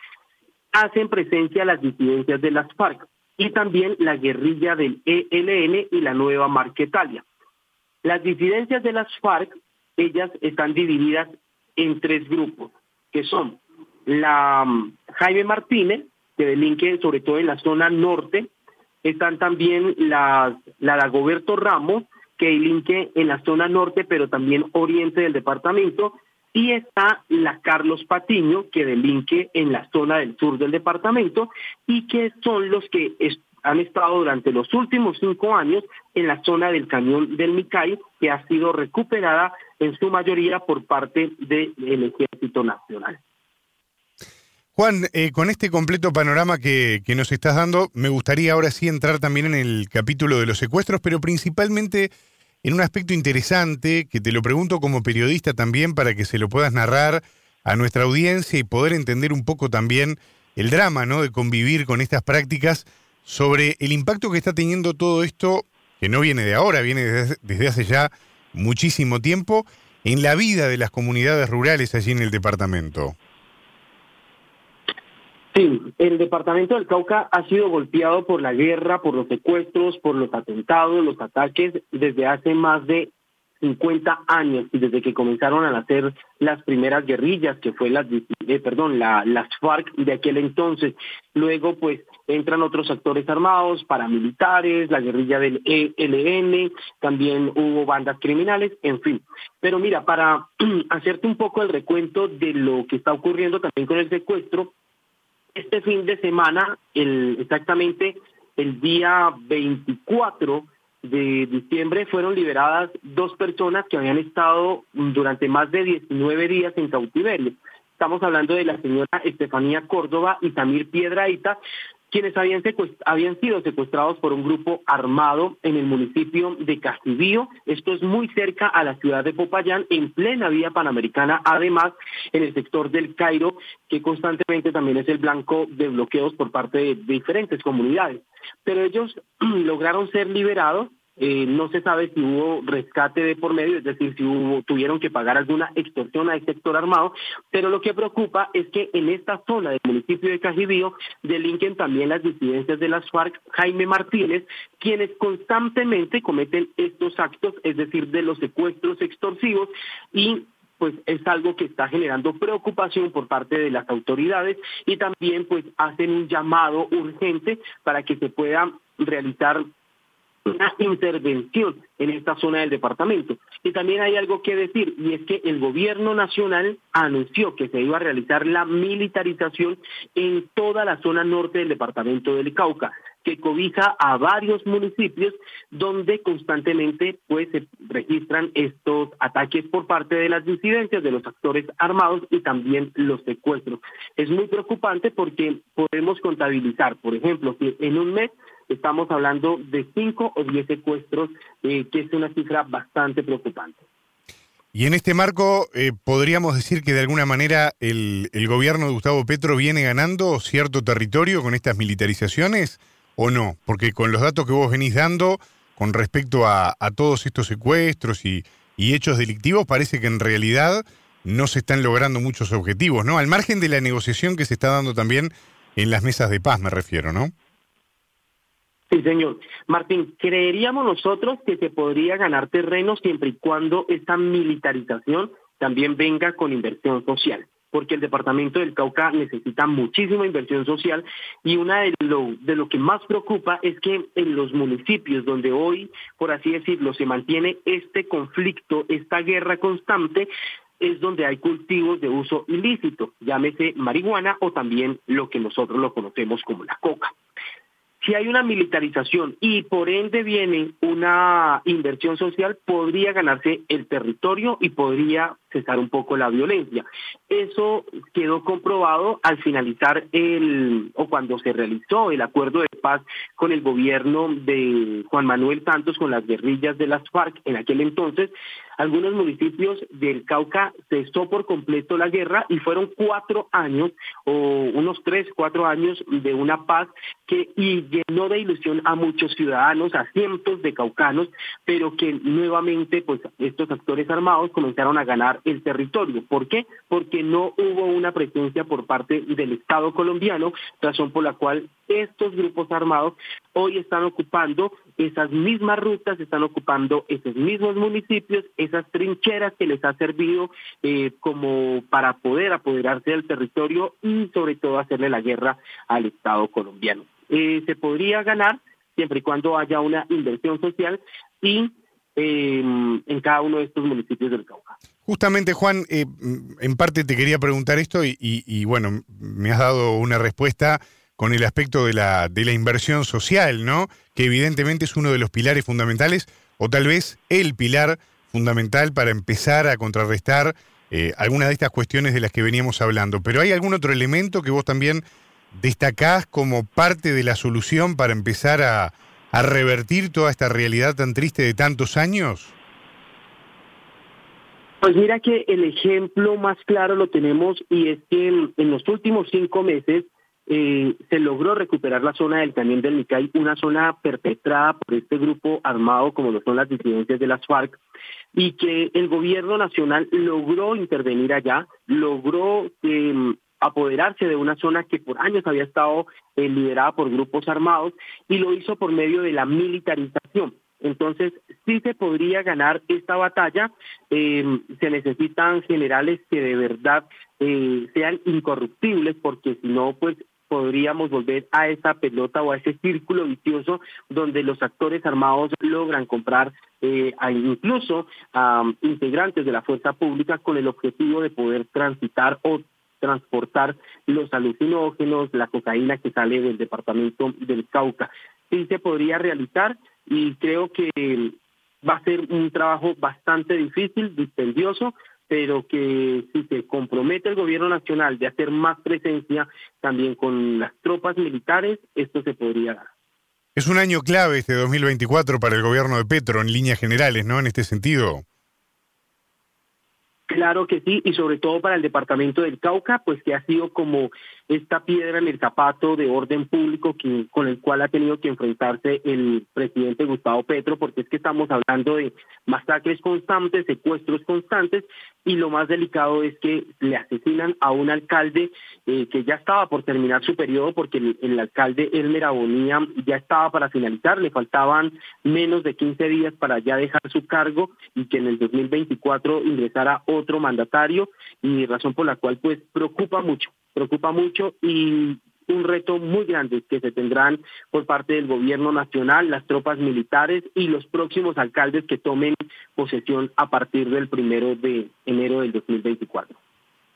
hacen presencia las disidencias de las FARC y también la guerrilla del ELN y la nueva Marquetalia. Las disidencias de las FARC, ellas están divididas en tres grupos, que son la mm, Jaime Martínez, que delinque sobre todo en la zona norte. Están también las, la Dagoberto Ramos, que delinque en la zona norte, pero también oriente del departamento. Y está la Carlos Patiño, que delinque en la zona del sur del departamento y que son los que han estado durante los últimos cinco años en la zona del cañón del Micay, que ha sido recuperada en su mayoría por parte del Ejército Nacional. Juan, eh, con este completo panorama que, nos estás dando, me gustaría ahora sí entrar también en el capítulo de los secuestros, pero principalmente en un aspecto interesante, que te lo pregunto como periodista también para que se lo puedas narrar a nuestra audiencia y poder entender un poco también el drama ¿no? de convivir con estas prácticas sobre el impacto que está teniendo todo esto, que no viene de ahora, viene desde, desde hace ya muchísimo tiempo, en la vida de las comunidades rurales allí en el departamento. Sí, el departamento del Cauca ha sido golpeado por la guerra, por los secuestros, por los atentados, los ataques desde hace más de 50 años y desde que comenzaron a nacer las primeras guerrillas, que fue las, eh, perdón, la, las FARC de aquel entonces. Luego, pues, entran otros actores armados, paramilitares, la guerrilla del ELN, también hubo bandas criminales, en fin. Pero mira, para hacerte un poco el recuento de lo que está ocurriendo también con el secuestro, este fin de semana, el, exactamente el día 24, de diciembre fueron liberadas dos personas que habían estado durante más de 19 días en cautiverio. Estamos hablando de la señora Estefanía Córdoba y Samir Piedraíta, quienes habían, habían sido secuestrados por un grupo armado en el municipio de Castibío. Esto es muy cerca a la ciudad de Popayán, en plena vía panamericana, además en el sector del Cairo, que constantemente también es el blanco de bloqueos por parte de diferentes comunidades pero ellos lograron ser liberados. Eh, no se sabe si hubo rescate de por medio, es decir, si tuvieron que pagar alguna extorsión al sector armado, pero lo que preocupa es que en esta zona del municipio de Cajibío delinquen también las disidencias de las FARC, Jaime Martínez, quienes constantemente cometen estos actos, es decir, de los secuestros extorsivos y pues es algo que está generando preocupación por parte de las autoridades y también pues hacen un llamado urgente para que se pueda realizar una intervención en esta zona del departamento. Y también hay algo que decir, y es que el gobierno nacional anunció que se iba a realizar la militarización en toda la zona norte del departamento del Cauca que cobija a varios municipios donde constantemente pues se registran estos ataques por parte de las disidencias, de los actores armados y también los secuestros. Es muy preocupante porque podemos contabilizar, por ejemplo, que en un mes estamos hablando de 5 o 10 secuestros, eh, que es una cifra bastante preocupante. Y en este marco, eh, podríamos decir que de alguna manera el, el, gobierno de Gustavo Petro viene ganando cierto territorio con estas militarizaciones o no? Porque con los datos que vos venís dando con respecto a, todos estos secuestros y, y, hechos delictivos, parece que en realidad no se están logrando muchos objetivos, ¿no? Al margen de la negociación que se está dando también en las mesas de paz, me refiero, ¿no? Sí, señor. Martín, creeríamos nosotros que se podría ganar terreno siempre y cuando esta militarización también venga con inversión social porque el departamento del Cauca necesita muchísima inversión social y una de lo, de lo que más preocupa es que en los municipios donde hoy, por así decirlo, se mantiene este conflicto, esta guerra constante, es donde hay cultivos de uso ilícito, llámese marihuana o también lo que nosotros lo conocemos como la coca si hay una militarización y por ende viene una inversión social, podría ganarse el territorio y podría cesar un poco la violencia. Eso quedó comprobado al finalizar el, o cuando se realizó el acuerdo de paz con el gobierno de Juan Manuel Santos, con las guerrillas de las FARC en aquel entonces, algunos municipios del Cauca cesó por completo la guerra y fueron cuatro años o unos tres, cuatro años de una paz que y llenó de ilusión a muchos ciudadanos, a cientos de caucanos, pero que nuevamente pues estos actores armados comenzaron a ganar el territorio. ¿Por qué? Porque no hubo una presencia por parte del Estado colombiano, razón por la cual estos grupos armados hoy están ocupando esas mismas rutas, están ocupando esos mismos municipios, esas trincheras que les ha servido eh, como para poder apoderarse del territorio y sobre todo hacerle la guerra al Estado colombiano. Eh, se podría ganar siempre y cuando haya una inversión social y en cada uno de estos municipios del Cauca. Justamente, Juan, eh, en parte te quería preguntar esto y, y, bueno, me has dado una respuesta con el aspecto de la, de la inversión social, ¿no? Que evidentemente es uno de los pilares fundamentales, o tal vez el pilar fundamental para empezar a contrarrestar eh, algunas de estas cuestiones de las que veníamos hablando. Pero ¿hay algún otro elemento que vos también destacás como parte de la solución para empezar a, a revertir toda esta realidad tan triste de tantos años? Pues mira que el ejemplo más claro lo tenemos y es que en los últimos cinco meses eh, se logró recuperar la zona del Cañón del Nicay, una zona perpetrada por este grupo armado como lo son las disidencias de las FARC, y que el gobierno nacional logró intervenir allá, logró em, apoderarse de una zona que por años había estado eh, liderada por grupos armados y lo hizo por medio de la militarización. Entonces, sí se podría ganar esta batalla. Eh, se necesitan generales que de verdad eh, sean incorruptibles, porque si no, pues podríamos volver a esa pelota o a ese círculo vicioso donde los actores armados logran comprar eh, a incluso a integrantes de la fuerza pública con el objetivo de poder transitar o transportar los alucinógenos, la cocaína que sale del departamento del Cauca. Sí se podría realizar y creo que va a ser un trabajo bastante difícil, dispendioso, pero que si se compromete el gobierno nacional de hacer más presencia también con las tropas militares, esto se podría dar. Es un año clave este 2024 para el gobierno de Petro en líneas generales, ¿no? En este sentido. Claro que sí, y sobre todo para el departamento del Cauca, pues que ha sido como esta piedra en el zapato de orden público que, con el cual ha tenido que enfrentarse el presidente Gustavo Petro, porque es que estamos hablando de masacres constantes, secuestros constantes, y lo más delicado es que le asesinan a un alcalde eh, que ya estaba por terminar su periodo, porque el, alcalde Elmer Abonía ya estaba para finalizar, le faltaban menos de 15 días para ya dejar su cargo y que en el 2024 ingresara otro mandatario, y razón por la cual pues preocupa mucho preocupa mucho y un reto muy grande que se tendrán por parte del gobierno nacional, las tropas militares y los próximos alcaldes que tomen posesión a partir del primero de enero del 2024.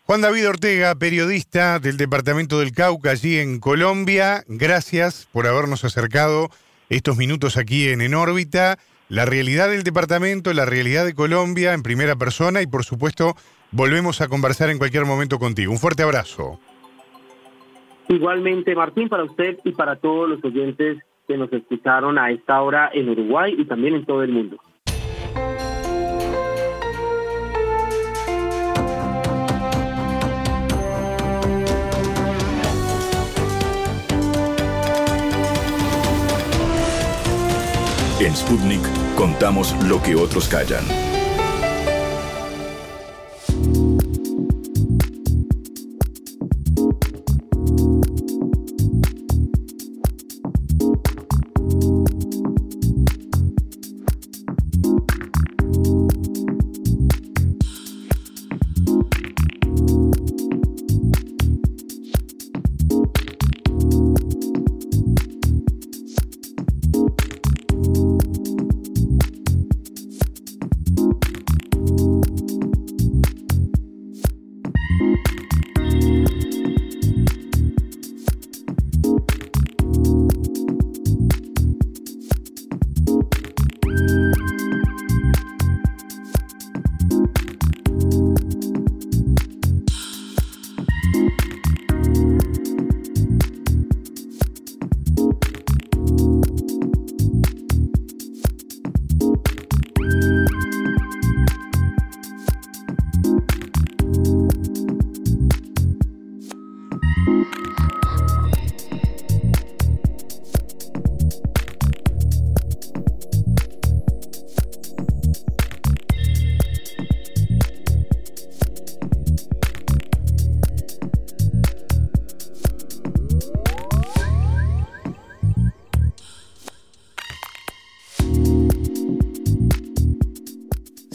Juan David Ortega, periodista del Departamento del Cauca, allí en Colombia, gracias por habernos acercado estos minutos aquí en En órbita, la realidad del departamento, la realidad de Colombia en primera persona y por supuesto volvemos a conversar en cualquier momento contigo. Un fuerte abrazo. Igualmente, Martín, para usted y para todos los oyentes que nos escucharon a esta hora en Uruguay y también en todo el mundo. En Sputnik contamos lo que otros callan.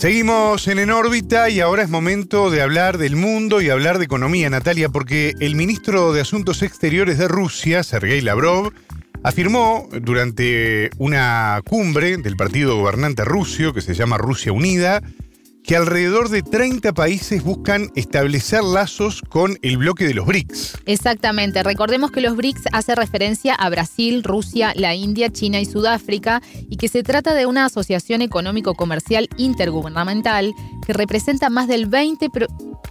Seguimos en En órbita y ahora es momento de hablar del mundo y hablar de economía, Natalia, porque el ministro de Asuntos Exteriores de Rusia, Sergei Lavrov, afirmó durante una cumbre del partido gobernante ruso que se llama Rusia Unida, que alrededor de 30 países buscan establecer lazos con el bloque de los BRICS. Exactamente. Recordemos que los BRICS hace referencia a Brasil, Rusia, la India, China y Sudáfrica y que se trata de una asociación económico-comercial intergubernamental que representa más del 20%,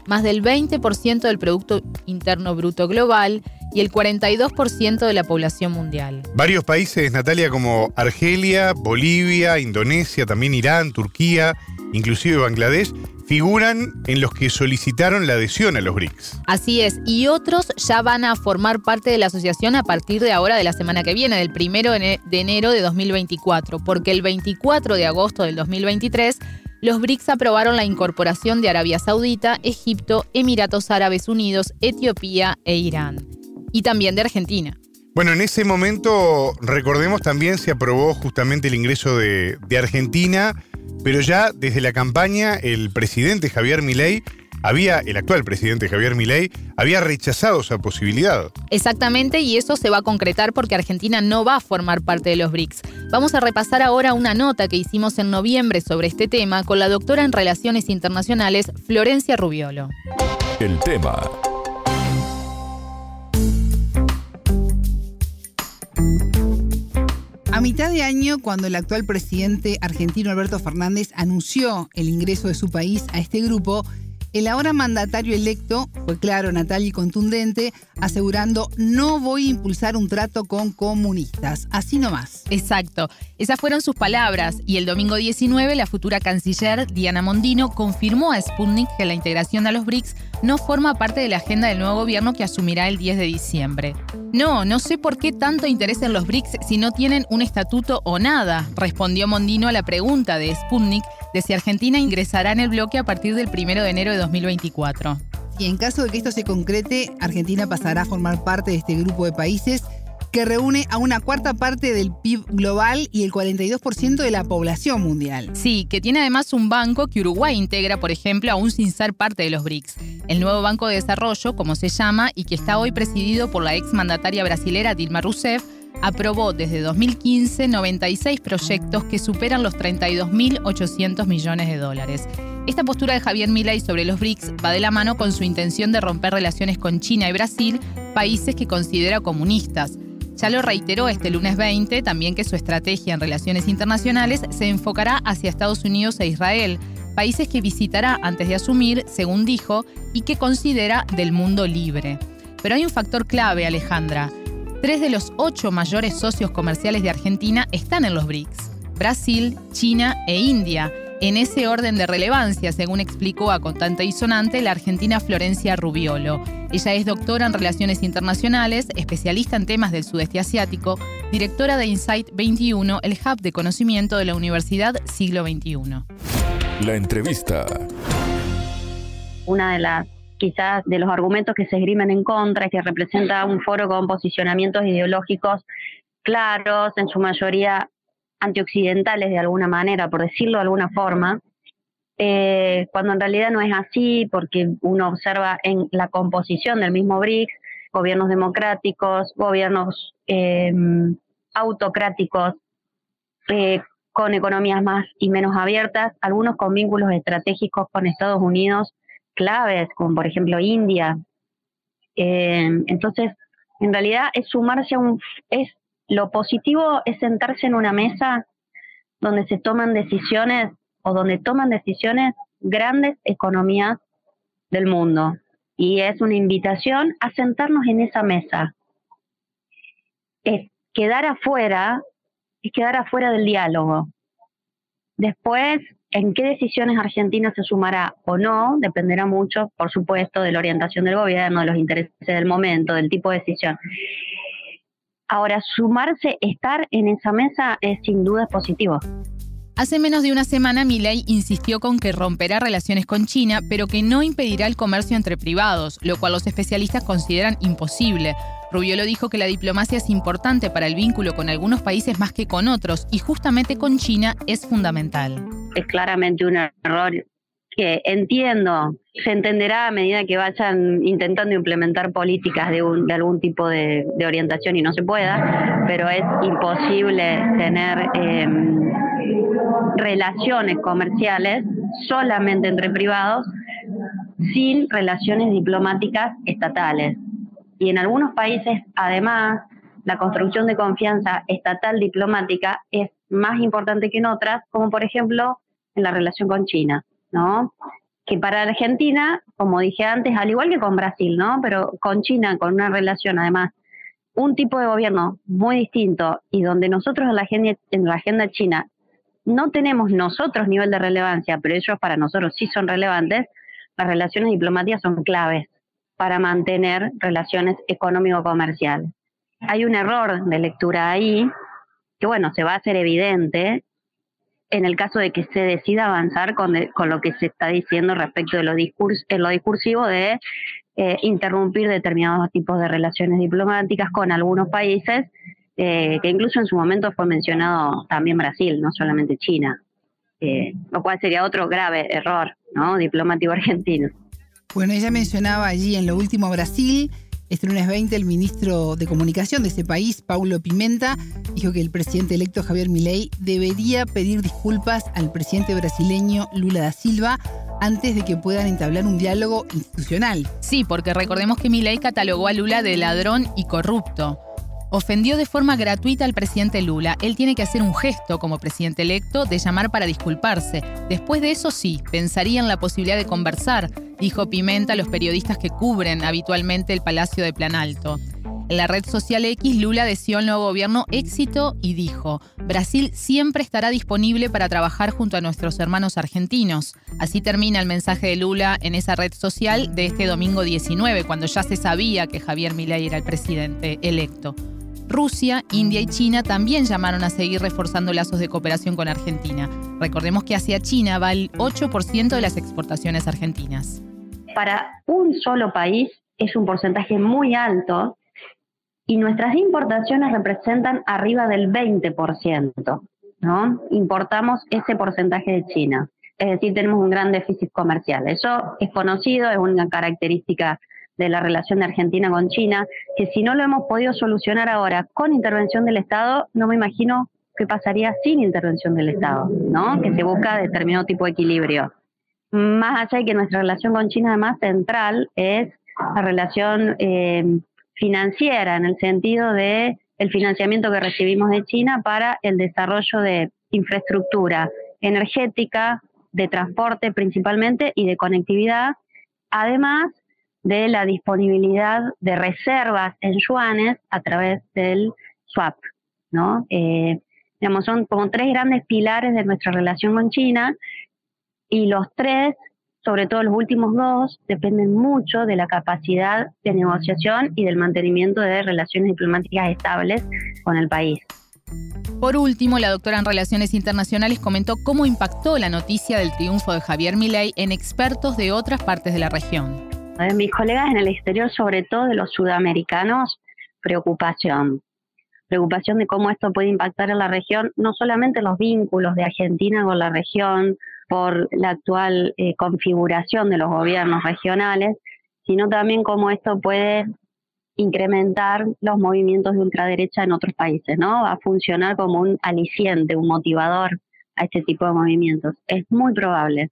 más del 20 del Producto Interno Bruto Global y el 42% de la población mundial. Varios países, Natalia, como Argelia, Bolivia, Indonesia, también Irán, Turquía, inclusive Bangladesh, figuran en los que solicitaron la adhesión a los BRICS. Así es, y otros ya van a formar parte de la asociación a partir de ahora de la semana que viene, del primero de enero de 2024, porque el 24 de agosto del 2023 los BRICS aprobaron la incorporación de Arabia Saudita, Egipto, Emiratos Árabes Unidos, Etiopía e Irán. Y también de Argentina. Bueno, en ese momento, recordemos, también se aprobó justamente el ingreso de, de Argentina pero ya desde la campaña el presidente Javier Milei había, el actual presidente Javier Milei, había rechazado esa posibilidad. Exactamente, y eso se va a concretar porque Argentina no va a formar parte de los BRICS. Vamos a repasar ahora una nota que hicimos en noviembre sobre este tema con la doctora en Relaciones Internacionales, Florencia Rubiolo. El tema. A mitad de año, cuando el actual presidente argentino Alberto Fernández anunció el ingreso de su país a este grupo, el ahora mandatario electo fue claro, natal y contundente, asegurando no voy a impulsar un trato con comunistas. Así nomás. Exacto. Esas fueron sus palabras y el domingo 19 la futura canciller Diana Mondino confirmó a Sputnik que la integración a los BRICS no forma parte de la agenda del nuevo gobierno que asumirá el 10 de diciembre. No, no sé por qué tanto interés en los BRICS si no tienen un estatuto o nada, respondió Mondino a la pregunta de Sputnik de si Argentina ingresará en el bloque a partir del 1 de enero de 2024. Y en caso de que esto se concrete, Argentina pasará a formar parte de este grupo de países que reúne a una cuarta parte del PIB global y el 42% de la población mundial. Sí, que tiene además un banco que Uruguay integra, por ejemplo, aún sin ser parte de los BRICS. El nuevo Banco de Desarrollo, como se llama, y que está hoy presidido por la ex mandataria brasilera Dilma Rousseff, aprobó desde 2015 96 proyectos que superan los 32.800 millones de dólares. Esta postura de Javier Milei sobre los BRICS va de la mano con su intención de romper relaciones con China y Brasil, países que considera comunistas. Ya lo reiteró este lunes 20 también que su estrategia en relaciones internacionales se enfocará hacia Estados Unidos e Israel, países que visitará antes de asumir, según dijo, y que considera del mundo libre. Pero hay un factor clave, Alejandra. Tres de los ocho mayores socios comerciales de Argentina están en los BRICS, Brasil, China e India, en ese orden de relevancia, según explicó a Contante y Sonante la argentina Florencia Rubiolo. Ella es doctora en Relaciones Internacionales, especialista en temas del sudeste asiático, directora de Insight 21, el hub de conocimiento de la Universidad Siglo XXI. La entrevista. Una de las quizás de los argumentos que se esgrimen en contra es que representa un foro con posicionamientos ideológicos claros, en su mayoría antioccidentales de alguna manera, por decirlo de alguna forma, eh, cuando en realidad no es así, porque uno observa en la composición del mismo BRICS gobiernos democráticos, gobiernos eh, autocráticos, eh, con economías más y menos abiertas, algunos con vínculos estratégicos con Estados Unidos claves, como por ejemplo India. entonces, en realidad es sumarse a un, es lo positivo es sentarse en una mesa donde se toman decisiones o donde toman decisiones grandes economías del mundo. Y es una invitación a sentarnos en esa mesa. Es quedar afuera, es quedar afuera del diálogo. Después, en qué decisiones Argentina se sumará o no, dependerá mucho, por supuesto, de la orientación del gobierno, de los intereses del momento, del tipo de decisión. Ahora, sumarse, estar en esa mesa es sin duda positivo. Hace menos de una semana, Milei insistió con que romperá relaciones con China, pero que no impedirá el comercio entre privados, lo cual los especialistas consideran imposible. Rubiolo dijo que la diplomacia es importante para el vínculo con algunos países más que con otros, y justamente con China es fundamental. Es claramente un error que entiendo, se entenderá a medida que vayan intentando implementar políticas de, algún tipo de, orientación y no se pueda, pero es imposible tener em, relaciones comerciales solamente entre privados sin relaciones diplomáticas estatales. Y en algunos países, además, la construcción de confianza estatal diplomática es más importante que en otras, como por ejemplo en la relación con China. ¿No? Que para Argentina, como dije antes, al igual que con Brasil, ¿no? Pero con China, con una relación además, un tipo de gobierno muy distinto y donde nosotros en la agenda, en la agenda china no tenemos nosotros nivel de relevancia, pero ellos para nosotros sí son relevantes, las relaciones diplomáticas son claves para mantener relaciones económico-comerciales. Hay un error de lectura ahí, que bueno, se va a hacer evidente en el caso de que se decida avanzar con, lo que se está diciendo respecto de lo, en lo discursivo de eh, interrumpir determinados tipos de relaciones diplomáticas con algunos países, eh, que incluso en su momento fue mencionado también Brasil, no solamente China, eh, lo cual sería otro grave error ¿no? diplomático argentino. Bueno, ella mencionaba allí en lo último Brasil. Este lunes 20 el ministro de Comunicación de ese país, Paulo Pimenta, dijo que el presidente electo Javier Milei debería pedir disculpas al presidente brasileño Lula da Silva antes de que puedan entablar un diálogo institucional. Sí, porque recordemos que Milei catalogó a Lula de ladrón y corrupto ofendió de forma gratuita al presidente Lula. Él tiene que hacer un gesto como presidente electo de llamar para disculparse. Después de eso sí, pensaría en la posibilidad de conversar, dijo Pimenta a los periodistas que cubren habitualmente el Palacio de Plan Alto. En la red social X, Lula deseó al nuevo gobierno éxito y dijo, Brasil siempre estará disponible para trabajar junto a nuestros hermanos argentinos. Así termina el mensaje de Lula en esa red social de este domingo 19, cuando ya se sabía que Javier Milei era el presidente electo. Rusia, India y China también llamaron a seguir reforzando lazos de cooperación con Argentina. Recordemos que hacia China va el 8% de las exportaciones argentinas. Para un solo país es un porcentaje muy alto y nuestras importaciones representan arriba del 20%, ¿no? Importamos ese porcentaje de China. Es decir, tenemos un gran déficit comercial. Eso es conocido, es una característica de la relación de Argentina con China, que si no lo hemos podido solucionar ahora con intervención del Estado, no me imagino qué pasaría sin intervención del Estado, ¿no? Que se busca determinado tipo de equilibrio. Más allá de que nuestra relación con China además central es la relación eh, financiera, en el sentido de el financiamiento que recibimos de China para el desarrollo de infraestructura energética, de transporte principalmente y de conectividad, además de la disponibilidad de reservas en yuanes a través del swap, ¿no? Eh, digamos, son como tres grandes pilares de nuestra relación con China y los tres, sobre todo los últimos dos, dependen mucho de la capacidad de negociación y del mantenimiento de relaciones diplomáticas estables con el país. Por último, la doctora en Relaciones Internacionales comentó cómo impactó la noticia del triunfo de Javier Milei en expertos de otras partes de la región. De mis colegas en el exterior, sobre todo de los sudamericanos, preocupación. Preocupación de cómo esto puede impactar en la región, no solamente los vínculos de Argentina con la región por la actual eh, configuración de los gobiernos regionales, sino también cómo esto puede incrementar los movimientos de ultraderecha en otros países, ¿no? Va a funcionar como un aliciente, un motivador a este tipo de movimientos. Es muy probable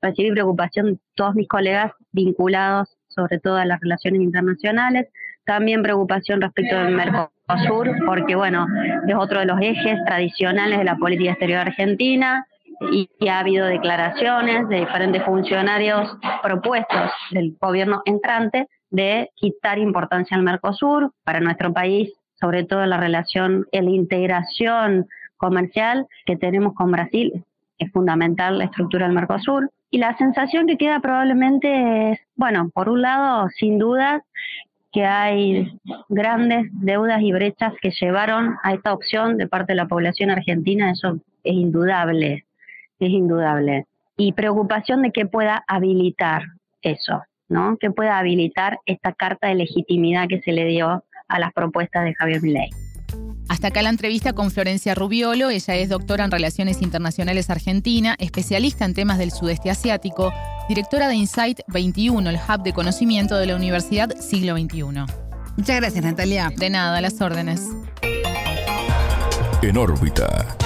recibí preocupación de todos mis colegas vinculados sobre todo a las relaciones internacionales, también preocupación respecto del Mercosur, porque bueno, es otro de los ejes tradicionales de la política exterior argentina y, ha habido declaraciones de diferentes funcionarios propuestos del gobierno entrante de quitar importancia al Mercosur para nuestro país, sobre todo la relación, en la integración comercial que tenemos con Brasil, es fundamental la estructura del Mercosur. Y la sensación que queda probablemente es, bueno, por un lado, sin duda, que hay grandes deudas y brechas que llevaron a esta opción de parte de la población argentina, eso es indudable, es indudable. Y preocupación de que pueda habilitar eso, ¿no? Que pueda habilitar esta carta de legitimidad que se le dio a las propuestas de Javier Milei. Hasta acá la entrevista con Florencia Rubiolo. Ella es doctora en Relaciones Internacionales Argentina, especialista en temas del sudeste asiático, directora de Insight 21, el hub de conocimiento de la Universidad Siglo XXI. Muchas gracias, Natalia. De nada, las órdenes. En órbita.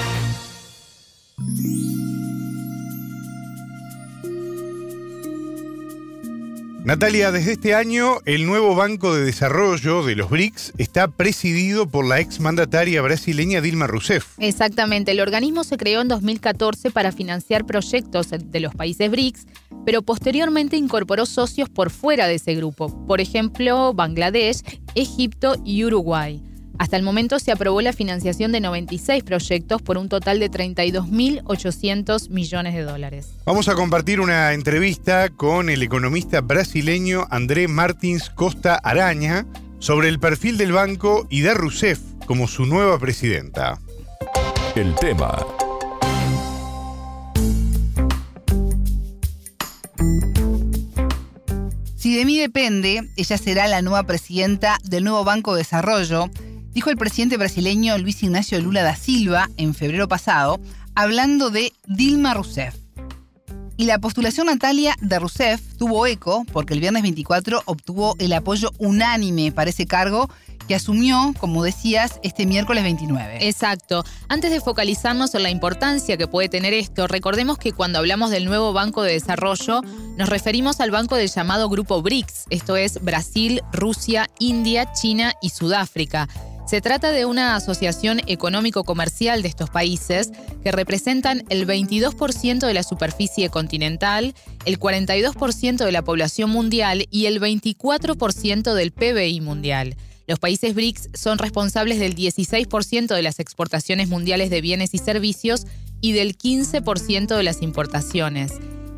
Natalia, desde este año el nuevo Banco de Desarrollo de los BRICS está presidido por la exmandataria brasileña Dilma Rousseff. Exactamente, el organismo se creó en 2014 para financiar proyectos de los países BRICS, pero posteriormente incorporó socios por fuera de ese grupo, por ejemplo Bangladesh, Egipto y Uruguay. Hasta el momento se aprobó la financiación de 96 proyectos por un total de 32.800 millones de dólares. Vamos a compartir una entrevista con el economista brasileño André Martins Costa Araña sobre el perfil del banco y de Rousseff como su nueva presidenta. El tema. Si de mí depende, ella será la nueva presidenta del nuevo Banco de Desarrollo, dijo el presidente brasileño Luis Ignacio Lula da Silva en febrero pasado, hablando de Dilma Rousseff. Y la postulación Natalia de Rousseff tuvo eco porque el viernes 24 obtuvo el apoyo unánime para ese cargo que asumió, como decías, este miércoles 29. Exacto. Antes de focalizarnos en la importancia que puede tener esto, recordemos que cuando hablamos del nuevo Banco de Desarrollo, nos referimos al banco del llamado Grupo BRICS, esto es Brasil, Rusia, India, China y Sudáfrica. Se trata de una asociación económico-comercial de estos países que representan el 22% de la superficie continental, el 42% de la población mundial y el 24% del PBI mundial. Los países BRICS son responsables del 16% de las exportaciones mundiales de bienes y servicios y del 15% de las importaciones.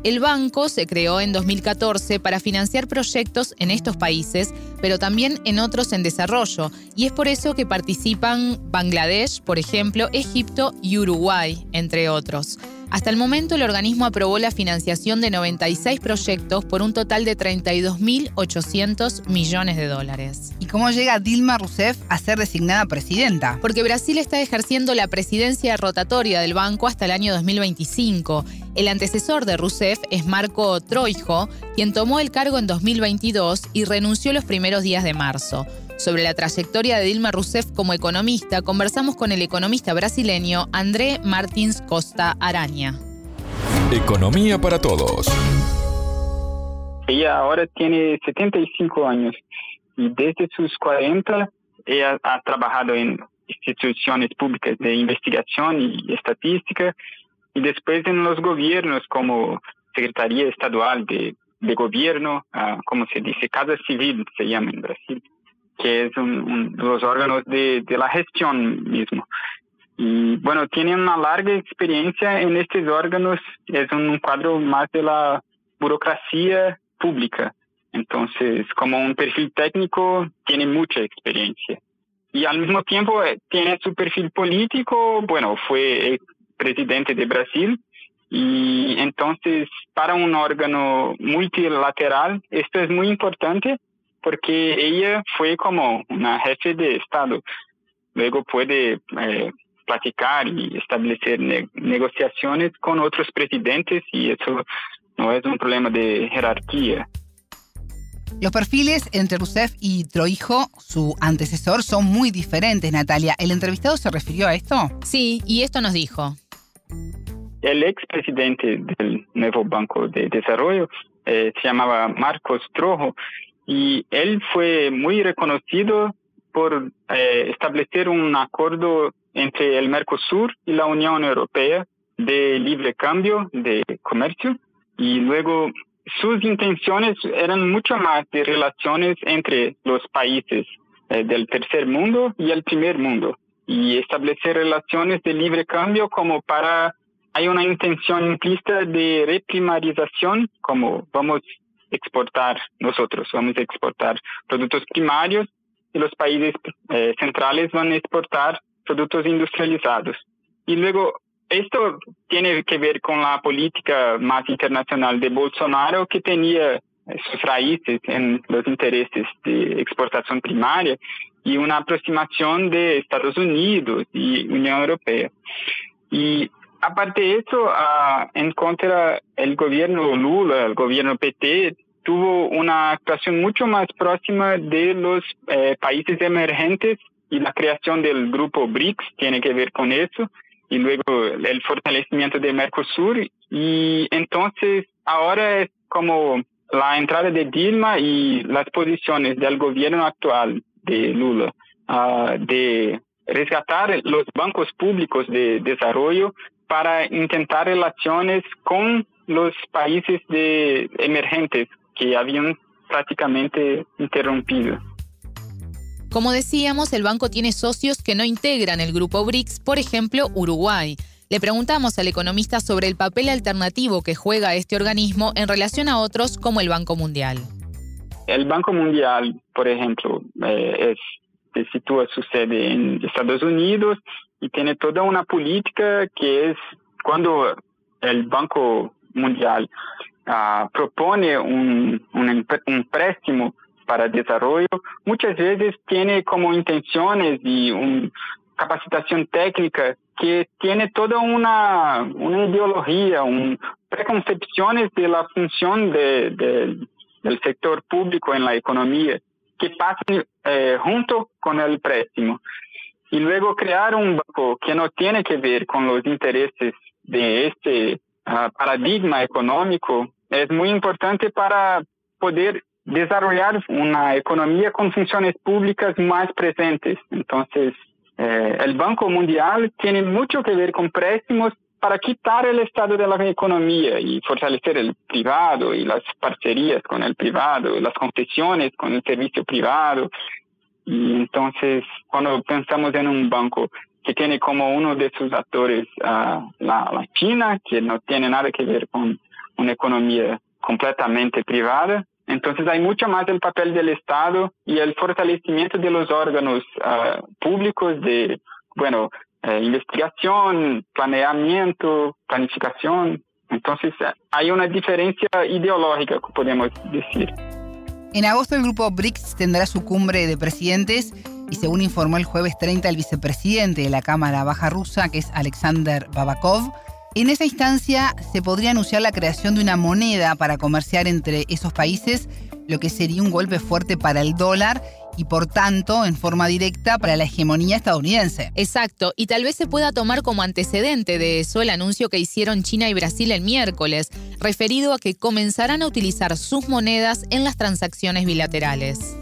El banco se creó en 2014 para financiar proyectos en estos países, pero también en otros en desarrollo, y es por eso que participan Bangladesh, por ejemplo, Egipto y Uruguay, entre otros. Hasta el momento el organismo aprobó la financiación de 96 proyectos por un total de 32.800 millones de dólares. ¿Y cómo llega Dilma Rousseff a ser designada presidenta? Porque Brasil está ejerciendo la presidencia rotatoria del banco hasta el año 2025. El antecesor de Rousseff es Marco Troijo, quien tomó el cargo en 2022 y renunció los primeros días de marzo. Sobre la trayectoria de Dilma Rousseff como economista, conversamos con el economista brasileño André Martins Costa Araña. Economía para todos. Ella ahora tiene 75 años y desde sus 40 ella ha trabajado en instituciones públicas de investigación y estadística y después en los gobiernos como Secretaría Estadual de, Gobierno, uh, como se dice, Casa Civil se llama en Brasil que es un, los órganos de, de, la gestión mismo. Y bueno, tiene una larga experiencia en estos órganos, es un cuadro más de la burocracia pública. Entonces, como un perfil técnico, tiene mucha experiencia. Y al mismo tiempo eh, tiene su perfil político, bueno, fue presidente de Brasil, y entonces para un órgano multilateral esto es muy importante porque ella fue como una jefe de Estado. Luego puede eh, platicar y establecer negociaciones con otros presidentes y eso no es un problema de jerarquía. Los perfiles entre Rousseff y Troijo, su antecesor, son muy diferentes, Natalia. ¿El entrevistado se refirió a esto? Sí, y esto nos dijo. El expresidente del nuevo Banco de Desarrollo eh, se llamaba Marcos Trojo y él fue muy reconocido por eh, establecer un acuerdo entre el Mercosur y la Unión Europea de libre cambio de comercio y luego sus intenciones eran mucho más de relaciones entre los países eh, del tercer mundo y el primer mundo y establecer relaciones de libre cambio como para hay una intención implícita de reprimarización como vamos exportar nosotros, vamos a exportar productos primarios y los países eh, centrales van a exportar productos industrializados. Y luego, esto tiene que ver con la política más internacional de Bolsonaro que tenía sus raíces en los intereses de exportación primaria y una aproximación de Estados Unidos y Unión Europea. Y aparte de eso, uh, en contra el gobierno Lula, el gobierno PT, tuvo una actuación mucho más próxima de los eh, países emergentes y la creación del grupo BRICS tiene que ver con eso y luego el fortalecimiento de Mercosur y entonces ahora es como la entrada de Dilma y las posiciones del gobierno actual de Lula uh, de rescatar los bancos públicos de desarrollo para intentar relaciones con los países de emergentes que habían prácticamente interrumpido. Como decíamos, el banco tiene socios que no integran el grupo BRICS, por ejemplo, Uruguay. Le preguntamos al economista sobre el papel alternativo que juega este organismo en relación a otros como el Banco Mundial. El Banco Mundial, por ejemplo, eh, es, sitúa su sede en Estados Unidos y tiene toda una política que es cuando el Banco Mundial uh, propone un, un, un préstamo para desarrollo, muchas veces tiene como intenciones y una capacitación técnica que tiene toda una, una ideología, un, preconcepciones de la función de, de, del sector público en la economía que pasan eh, junto con el préstamo. Y luego crear un banco que no tiene que ver con los intereses de este uh, paradigma económico es muy importante para poder desarrollar una economía con funciones públicas más presentes. Entonces, eh, el Banco Mundial tiene mucho que ver con préstamos para quitar el estado de la economía y fortalecer el privado y las parcerías con el privado, las concesiones con el servicio privado. Y entonces, cuando pensamos en un banco que tiene como uno de sus actores uh, la, la China, que no tiene nada que ver con una economía completamente privada, entonces hay mucho más el papel del Estado y el fortalecimiento de los órganos uh, públicos de, bueno, eh, investigación, planeamiento, planificación. Entonces hay una diferencia ideológica, podemos decir. En agosto el grupo BRICS tendrá su cumbre de presidentes y según informó el jueves 30 el vicepresidente de la Cámara Baja Rusa, que es Alexander Babakov, en esa instancia se podría anunciar la creación de una moneda para comerciar entre esos países, lo que sería un golpe fuerte para el dólar y por tanto en forma directa para la hegemonía estadounidense. Exacto, y tal vez se pueda tomar como antecedente de eso el anuncio que hicieron China y Brasil el miércoles, referido a que comenzarán a utilizar sus monedas en las transacciones bilaterales.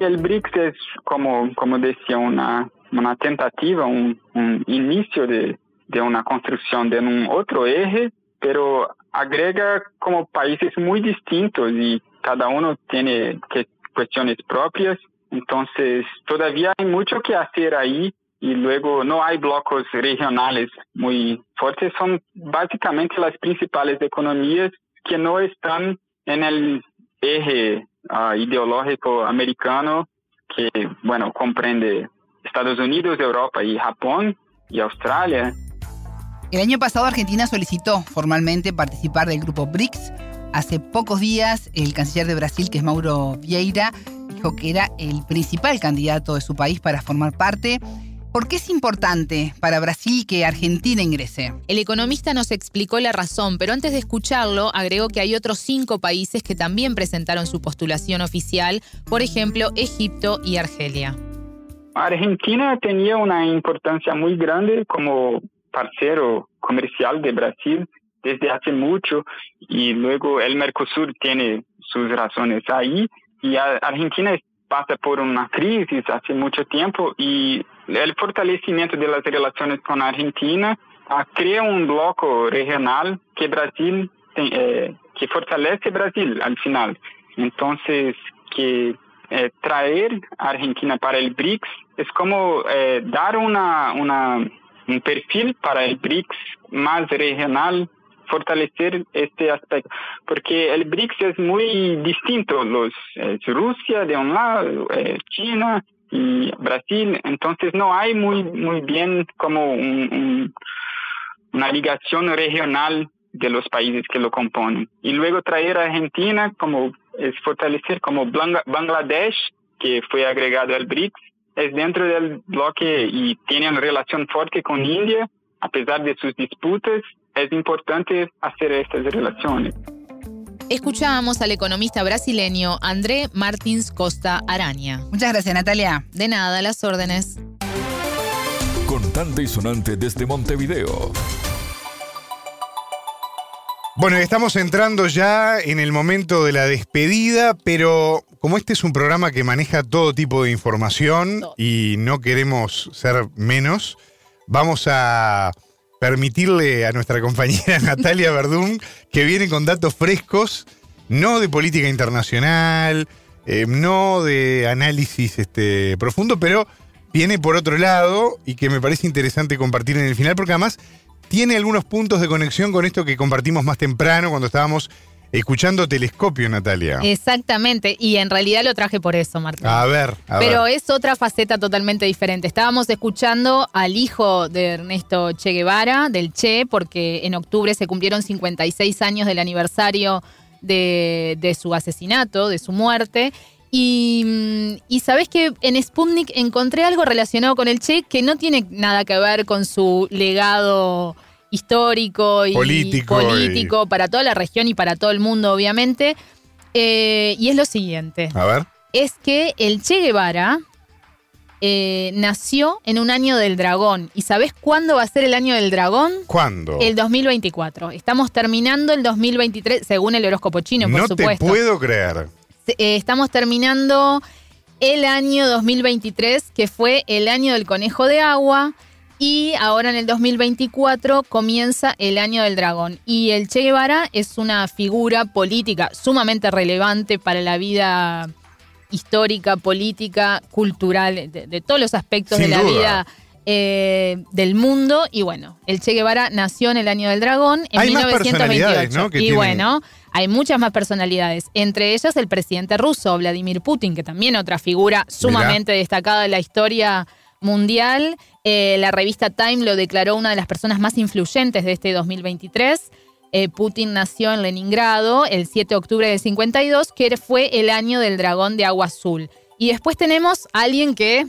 El BRICS es, como, como decía, una, una tentativa, un, un inicio de, de una construcción de un otro eje, pero agrega como países muy distintos y cada uno tiene que, cuestiones propias. Entonces, todavía hay mucho que hacer ahí y luego no hay blocos regionales muy fuertes. Son básicamente las principales economías que no están en el eje uh, ideológico americano que, bueno, comprende Estados Unidos, Europa y Japón y Australia. El año pasado Argentina solicitó formalmente participar del grupo BRICS. Hace pocos días el canciller de Brasil, que es Mauro Vieira, dijo que era el principal candidato de su país para formar parte. ¿Por qué es importante para Brasil que Argentina ingrese? El economista nos explicó la razón, pero antes de escucharlo, agregó que hay otros cinco países que también presentaron su postulación oficial, por ejemplo, Egipto y Argelia. Argentina tenía una importancia muy grande como parcero comercial de Brasil desde hace mucho y luego el Mercosur tiene sus razones ahí y Argentina pasa por una crisis hace mucho tiempo y el fortalecimiento de las relaciones con Argentina uh, crea un bloque regional que Brasil eh, que fortalece Brasil al final. Entonces que eh, traer a Argentina para el BRICS es como eh, dar una un perfil para el BRICS más regional, fortalecer este aspecto, porque el BRICS es muy distinto, los Rusia de un lado, eh, China y Brasil, entonces no hay muy muy bien como un, una ligación regional de los países que lo componen. Y luego traer a Argentina como es fortalecer como Bangladesh, que fue agregado al BRICS, es dentro del bloque y tiene una relación fuerte con India, a pesar de sus disputas, es importante hacer estas relaciones. Escuchábamos al economista brasileño André Martins Costa Araña. Muchas gracias, Natalia. De nada, las órdenes. Contante y sonante desde Montevideo. Bueno, estamos entrando ya en el momento de la despedida, pero como este es un programa que maneja todo tipo de información y no queremos ser menos, vamos a permitirle a nuestra compañera Natalia Verdún que viene con datos frescos, no de política internacional, eh, no de análisis este, profundo, pero viene por otro lado y que me parece interesante compartir en el final, porque además tiene algunos puntos de conexión con esto que compartimos más temprano cuando estábamos escuchando Telescopio, Natalia. Exactamente, y en realidad lo traje por eso, Martín. A ver, a Pero ver. es otra faceta totalmente diferente. Estábamos escuchando al hijo de Ernesto Che Guevara, del Che, porque en octubre se cumplieron 56 años del aniversario de, de su asesinato, de su muerte. Y, mm, y sabes que en Sputnik encontré algo relacionado con el Che que no tiene nada que ver con su legado histórico y Político y- para toda la región y para todo el mundo, obviamente. Eh, y es lo siguiente A ver. es que el Che Guevara eh, nació en un año del dragón. ¿Y sabés cuándo va a ser el año del dragón? ¿Cuándo? El 2024. Estamos terminando el 2023, según el horóscopo chino, por no supuesto. te puedo creer. Eh, estamos terminando el año 2023, que fue el año del conejo de agua. Y ahora en el 2024 comienza el año del dragón. Y el Che Guevara es una figura política sumamente relevante para la vida histórica, política, cultural, de, de todos los aspectos Sin de la duda. vida eh, del mundo. Y bueno, el Che Guevara nació en el año del dragón en Hay más 1928. personalidades, ¿no? y tienen- bueno, hay muchas más personalidades, entre ellas el presidente ruso, Vladimir Putin, que también otra figura sumamente destacada de la historia mundial. Eh, la revista Time lo declaró una de las personas más influyentes de este 2023. Eh, Putin nació en Leningrado el 7 de octubre del 52, que fue el año del dragón de agua azul. Y después tenemos a alguien que,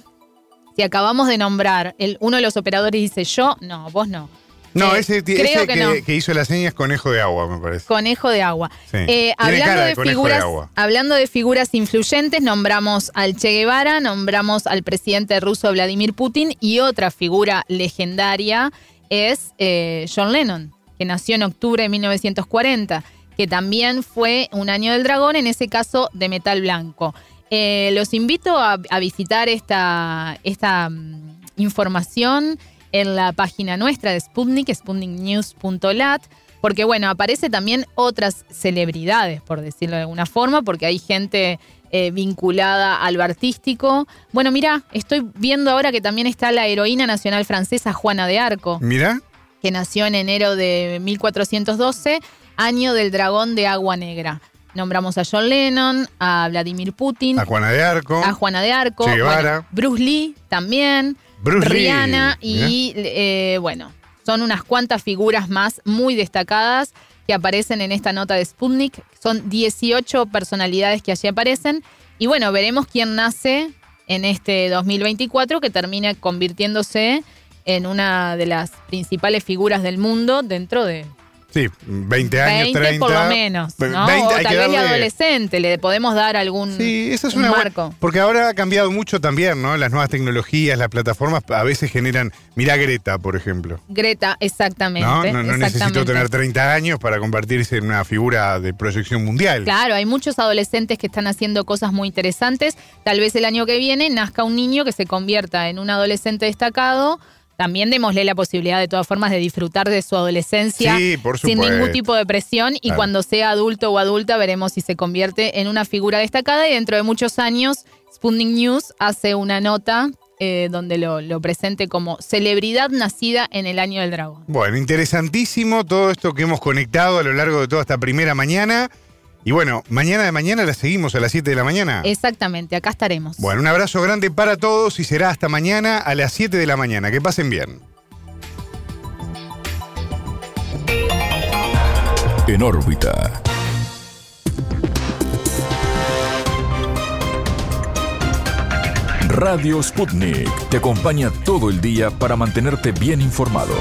si acabamos de nombrar, el, uno de los operadores dice yo, no, vos no. No, ese, creo que que, no. que hizo las señas conejo de agua, me parece. Conejo de agua. Sí. Eh, hablando, de de conejo de figuras, agua. hablando de figuras influyentes, nombramos al Che Guevara, nombramos al presidente ruso Vladimir Putin y otra figura legendaria es eh, John Lennon, que nació en octubre de 1940, que también fue un año del dragón, en ese caso de metal blanco. Eh, los invito a, a visitar esta, esta mm, información en la página nuestra de Sputnik, sputniknews.lat, porque bueno, aparece también otras celebridades, por decirlo de alguna forma, porque hay gente eh, vinculada al lo artístico. Bueno, mira, estoy viendo ahora que también está la heroína nacional francesa Juana de Arco, Mira, que nació en enero de 1412, año del dragón de agua negra. Nombramos a John Lennon, a Vladimir Putin, a Juana de Arco. a Juana de Arco, Che Guevara. bueno, Bruce Lee también, Bruce Rihanna y eh, bueno, son unas cuantas figuras más muy destacadas que aparecen en esta nota de Sputnik. Son 18 personalidades que allí aparecen. Y bueno, veremos quién nace en este 2024 que termina convirtiéndose en una de las principales figuras del mundo dentro de Sí, 20 años, 20 30. por lo menos, ¿no? 20, o hay tal que vez de darle- adolescente, le podemos dar algún Sí, esa es un una buena- marco. Porque ahora ha cambiado mucho también, ¿no? Las nuevas tecnologías, las plataformas a veces generan. Mira Greta, por ejemplo. Greta, exactamente. ¿no? No, no necesito tener 30 años para convertirse en una figura de proyección mundial. Claro, hay muchos adolescentes que están haciendo cosas muy interesantes. Tal vez el año que viene nazca un niño que se convierta en un adolescente destacado. También démosle la posibilidad de todas formas de disfrutar de su adolescencia Sí, por sin ningún tipo de presión y Claro. cuando sea adulto o adulta veremos si se convierte en una figura destacada y dentro de muchos años Sputnik News hace una nota eh, donde lo, lo presente como celebridad nacida en el año del dragón. Bueno, interesantísimo todo esto que hemos conectado a lo largo de toda esta primera mañana. Y bueno, mañana de mañana la seguimos a las 7 de la mañana. Exactamente, acá estaremos. Bueno, un abrazo grande para todos y será hasta mañana a las 7 de la mañana. Que pasen bien. En órbita. Radio Sputnik te acompaña todo el día para mantenerte bien informado.